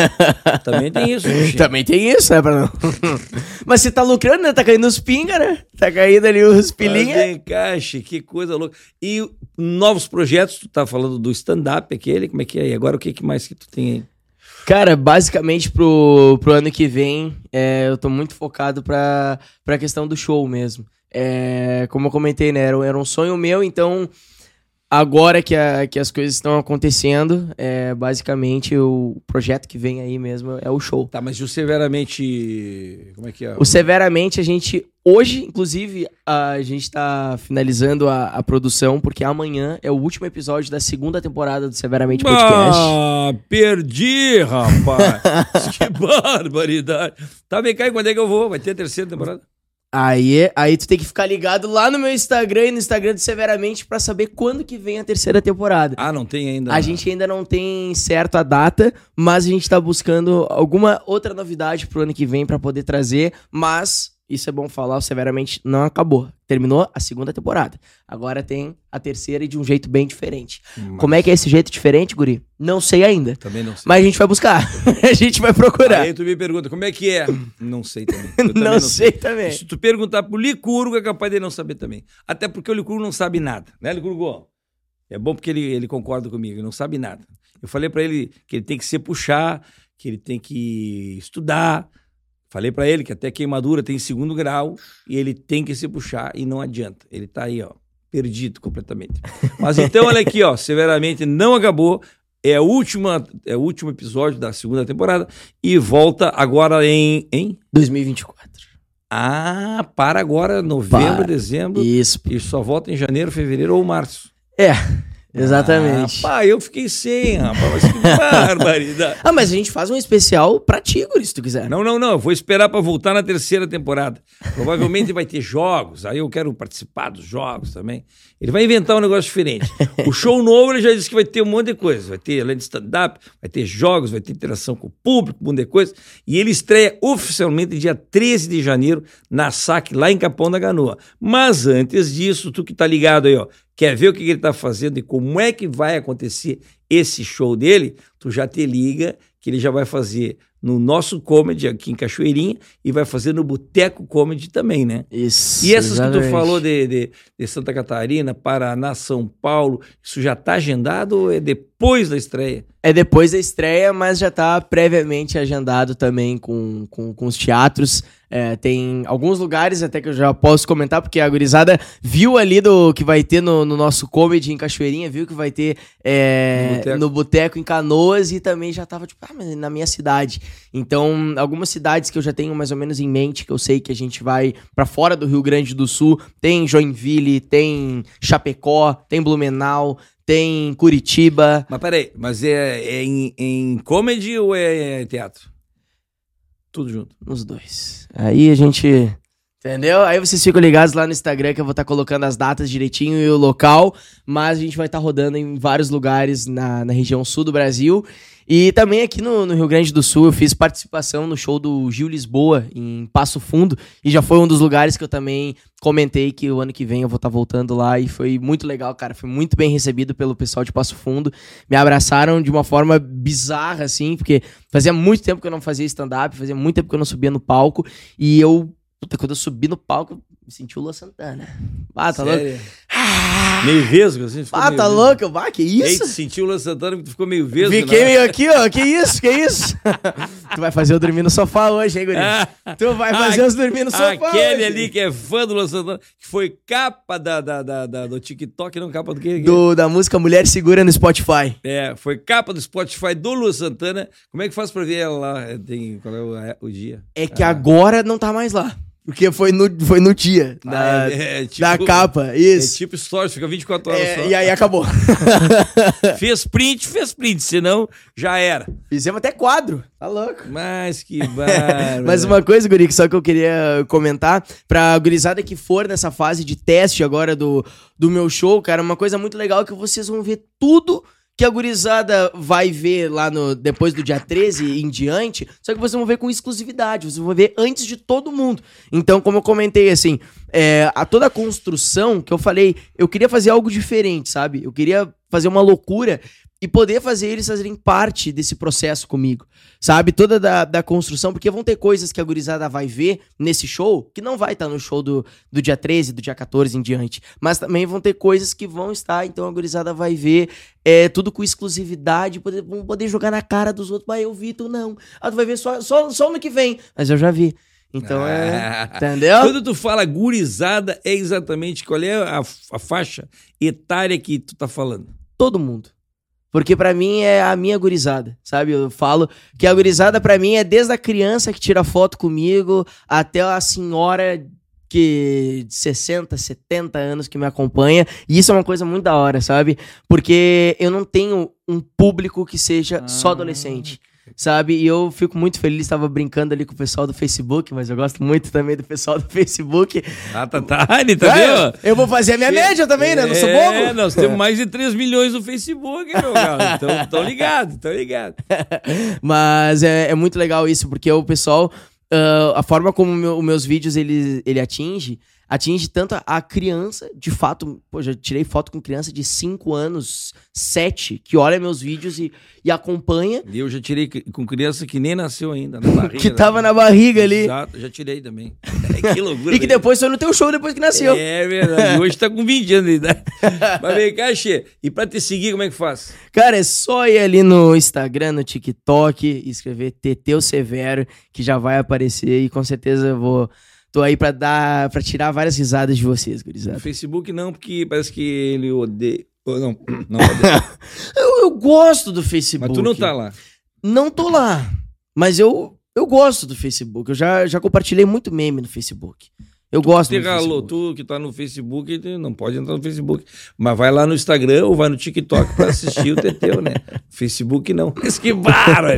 Também tem isso. Também tem isso, é pra não. Mas você tá lucrando, né? Tá caindo os pinga, né? Tá caindo ali os pilinha. encaixe, que coisa louca. E novos projetos, tu tá falando do stand-up, aquele, como é que é? E agora o que, que mais que tu tem aí? Cara, basicamente pro, pro ano que vem, é, eu tô muito focado pra, pra questão do show mesmo. É, como eu comentei, né? Era, era um sonho meu, então agora que, a, que as coisas estão acontecendo, é, basicamente o projeto que vem aí mesmo é o show. Tá, mas o Severamente. Como é que é? O Severamente, a gente. Hoje, inclusive, a gente tá finalizando a, a produção, porque amanhã é o último episódio da segunda temporada do Severamente Podcast. Ah, perdi, rapaz! que barbaridade! Tá, vem cá, quando é que eu vou? Vai ter a terceira temporada? Aí, aí tu tem que ficar ligado lá no meu Instagram e no Instagram do Severamente para saber quando que vem a terceira temporada. Ah, não tem ainda. A gente ainda não tem certo a data, mas a gente tá buscando alguma outra novidade pro ano que vem para poder trazer, mas isso é bom falar, o Severamente não acabou. Terminou a segunda temporada. Agora tem a terceira e de um jeito bem diferente. Mas Como é que é esse jeito diferente, Guri? Não sei ainda. Também não sei. Mas a gente vai buscar. a gente vai procurar. Aí tu me pergunta, como é que é? Não sei também. Também não, sei também. Se tu perguntar pro Licurgo, é capaz de não saber também. Até porque o Licurgo não sabe nada, né, Licurgo? É bom porque ele, ele concorda comigo, ele não sabe nada. Eu falei pra ele que ele tem que se puxar, que ele tem que estudar. Falei pra ele que até queimadura tem segundo grau e ele tem que se puxar e não adianta. Ele tá aí, ó, perdido completamente. Mas então, olha aqui, ó, severamente não acabou. É, a última, é o último episódio da segunda temporada e volta agora em, em 2024. ah, para agora, novembro, Para. dezembro. Isso. E só volta em janeiro, fevereiro ou março. É, exatamente. Ah, pá, eu fiquei sem, rapaz. Que barbaridade. Ah, mas a gente faz um especial pra ti, Guri, se tu quiser. Não, não, não. Eu vou esperar para voltar na terceira temporada. Provavelmente vai ter jogos. Aí eu quero participar dos jogos também. Ele vai inventar um negócio diferente. O show novo ele já disse que vai ter um monte de coisa. Vai ter além de stand-up, vai ter jogos, vai ter interação com o público, um monte de coisa. E ele estreia oficialmente dia 13 de janeiro na SAC, lá em Capão da Ganoa. Mas antes disso, tu que tá ligado aí, ó, quer ver o que ele tá fazendo e como é que vai acontecer esse show dele, tu já te liga que ele já vai fazer no nosso comedy aqui em Cachoeirinha e vai fazer no Boteco Comedy também, né? Isso. E essas que tu exatamente. falou de, de, de Santa Catarina, Paraná, São Paulo, isso já tá agendado ou é depois da estreia? É depois da estreia, mas já tá previamente agendado também com, com, com os teatros. É, tem alguns lugares até que eu já posso comentar, porque a gurizada viu ali do que vai ter no, no nosso comedy em Cachoeirinha, viu que vai ter é, No Boteco. em Canoas e também já tava tipo, ah, mas na minha cidade. Então, algumas cidades que eu já tenho mais ou menos em mente, que eu sei que a gente vai pra fora do Rio Grande do Sul, tem Joinville, tem Chapecó, tem Blumenau, tem Curitiba. Mas peraí, mas é, é em, em comedy ou é, teatro? Tudo junto. Nos dois. Aí a gente. Entendeu? Aí vocês ficam ligados lá no Instagram que eu vou estar colocando as datas direitinho e o local. Mas a gente vai estar rodando em vários lugares na, na região sul do Brasil. E também aqui no, no Rio Grande do Sul eu fiz participação no show do Gil Lisboa, em Passo Fundo. E já foi um dos lugares que eu também comentei que o ano que vem eu vou estar voltando lá. E foi muito legal, cara. Foi muito bem recebido pelo pessoal de Passo Fundo. Me abraçaram de uma forma bizarra, assim, porque fazia muito tempo que eu não fazia stand-up, fazia muito tempo que eu não subia no palco. E eu, puta, quando eu subi no palco, me senti o Lua Santana. Ah, tá louco? Sério? Ah, Meio vesgo, assim? ficou ah, meio tá vesgo. louco? Ah, que isso? tu sentiu o Lan Santana que tu ficou meio vesgo? Fiquei né? meio aqui, ó. Que isso? Que isso? tu vai fazer eu dormir no sofá hoje, hein, guri? tu vai fazer eu dormir no sofá Aquele hoje. ali que é fã do Lan Santana, que foi capa da, da, da, da- do TikTok, não capa do quê? Do, da música Mulher Segura no Spotify. É, foi capa do Spotify do Lu Santana. Como é que faz pra ver ela lá? É, Tem, qual é o, é, o dia? É que agora não tá mais lá. Porque foi no, foi no dia da, Ah, é, é tipo- da capa, É isso. tipo stories, fica 24 horas É, só. e aí acabou. Fez print, fez print, senão já era. Fizemos até quadro. Tá louco. Mas que bárbaro. Mas uma coisa, Guri, que só que eu queria comentar, pra gurizada que for nessa fase de teste agora do, do meu show, cara, uma coisa muito legal é que vocês vão ver tudo que a gurizada vai ver lá no depois do dia 13 em diante, só que vocês vão ver com exclusividade, vocês vão ver antes de todo mundo. Então, como eu comentei, assim, é, a toda a construção que eu falei, eu queria fazer algo diferente, sabe? Eu queria fazer uma loucura e poder fazer eles fazerem parte desse processo comigo, sabe? Toda da, da construção, porque vão ter coisas que a gurizada vai ver nesse show que não vai estar no show do, do dia 13, do dia 14 em diante. Mas também vão ter coisas que vão estar, então a gurizada vai ver é, tudo com exclusividade, poder, vão poder jogar na cara dos outros. Mas eu vi, tu não. Ah, tu vai ver só, só, só no que vem. Mas eu já vi. Então é. Entendeu? Quando tu fala gurizada, é exatamente qual é a, a faixa etária que tu tá falando? todo mundo. Porque pra mim é a minha gurizada, sabe? Eu falo que a gurizada pra mim é desde a criança que tira foto comigo até a senhora que de 60, 70 anos que me acompanha. E isso é uma coisa muito da hora, sabe? Porque eu não tenho um público que seja só Ah. adolescente. Sabe? E eu fico muito feliz, tava brincando ali com o pessoal do Facebook, mas eu gosto muito também do pessoal do Facebook. Ah, tá, tá. Ele tá É, eu vou fazer a minha média também, né? Não sou É, bobo. nós temos mais de 3 milhões no Facebook, meu galo. Então, tão ligado, tão ligado. Mas é, é muito legal isso, porque o pessoal uh, a forma como meu, os meus vídeos ele, ele atinge, atinge tanto a, criança, de fato, pô, já tirei foto com criança de 5 anos, 7, que olha meus vídeos e, e acompanha. E eu já tirei com criança que nem nasceu ainda, na barriga. que tava na barriga ali. Exato, já tirei também. que loucura. e que depois foi no teu show depois que nasceu. É verdade, hoje tá com 20 anos de idade. Mas vem cá, Xê, e pra te seguir, como é que faz? Cara, é só ir ali no Instagram, no TikTok, escrever Teteu Severo, que já vai aparecer e com certeza eu vou Tô aí pra dar, para tirar várias risadas de vocês, gurizada. No Facebook não, porque parece que ele odeia. Não, não eu, eu gosto do Facebook. Mas tu não tá lá. Não tô lá. Mas eu, eu gosto do Facebook. Eu já, já compartilhei muito meme no Facebook. Eu gosto Te ralou, tu que tá no Facebook, não pode entrar no Facebook. Mas vai lá no Instagram ou vai no TikTok para assistir o Teteu, né? Facebook não. Mas que barra!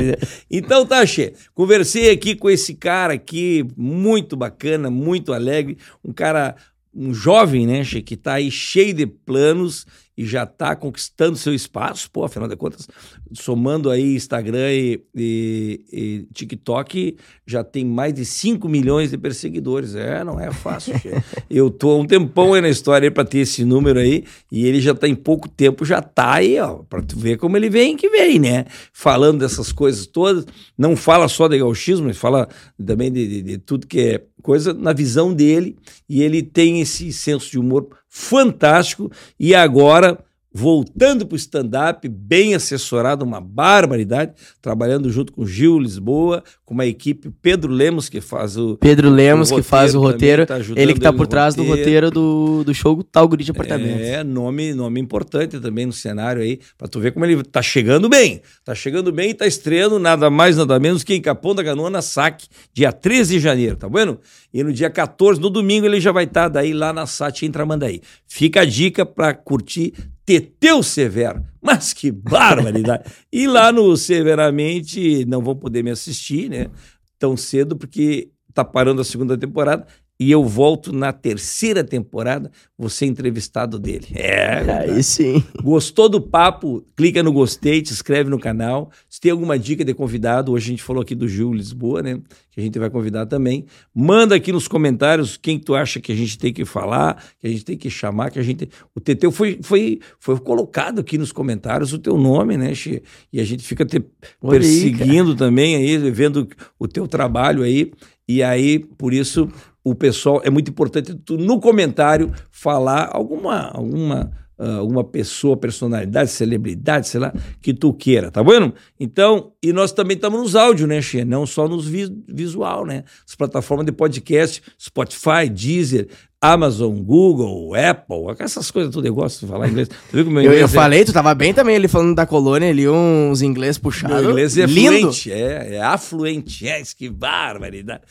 Então tá, Che. Conversei aqui com esse cara aqui, muito bacana, muito alegre. Um cara, um jovem, né, Che, que tá aí cheio de planos e já está conquistando seu espaço, pô, afinal de contas, somando aí Instagram e, e, e, TikTok, já tem mais de 5 milhões de perseguidores. É, não é fácil. Eu tô um tempão aí na história para ter esse número aí, e ele já está em pouco tempo, já está aí, ó, para tu ver como ele vem que vem, né? Falando dessas coisas todas, não fala só de gauchismo, ele fala também de, de, de tudo que é coisa na visão dele, e ele tem esse senso de humor fantástico. E agora voltando para o stand-up, bem assessorado, uma barbaridade, trabalhando junto com Gil Lisboa, com uma equipe, Pedro Lemos, que faz o. Pedro Lemos, que faz o roteiro. Tá ele que está por trás roteiro. do roteiro do, do show Tal Guri de Apartamento. É, nome, nome importante também no cenário aí, para tu ver como ele tá chegando bem. Tá chegando bem e tá estreando nada mais, nada menos que em Capão da Canoa, na SAC, dia 13 de janeiro, tá vendo? E no dia 14, no domingo, ele já vai estar tá daí lá na SAT em Tramandaí. Fica a dica para curtir Teteu Severo. Mas que barbaridade! e lá no Severamente não vão poder me assistir, né? Tão cedo, porque tá parando a segunda temporada e eu volto na terceira temporada, você entrevistado dele. É, aí sim. Gostou do papo? Clica no gostei, te inscreve no canal. Se tem alguma dica de convidado, hoje a gente falou aqui do Gil Lisboa, né? Que a gente vai convidar também. Manda aqui nos comentários quem tu acha que a gente tem que falar, que a gente tem que chamar, que a gente. O Teteu foi, foi, foi colocado aqui nos comentários o teu nome, né, Xê? E a gente fica te perseguindo aí, também aí, vendo o teu trabalho aí. E aí, por isso, o pessoal, é muito importante tu, no comentário falar alguma, alguma, uh, alguma pessoa, personalidade, celebridade, sei lá, que tu queira, tá vendo? Então, e nós também estamos nos áudios, né, Xê? Não só nos vi visual, né? As plataformas de podcast, Spotify, Deezer, Amazon, Google, Apple, essas coisas tudo eu gosto de falar inglês. Tu viu como eu, eu é... falei, tu tava bem também ali falando da colônia, ali uns inglês puxados. Meu inglês é Lindo. fluente, é, é afluente, é, que barbaridade.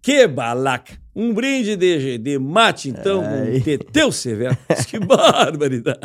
Que balaca. Um brinde de, de mate, então, Ai. um teteu severo. que barbaridade.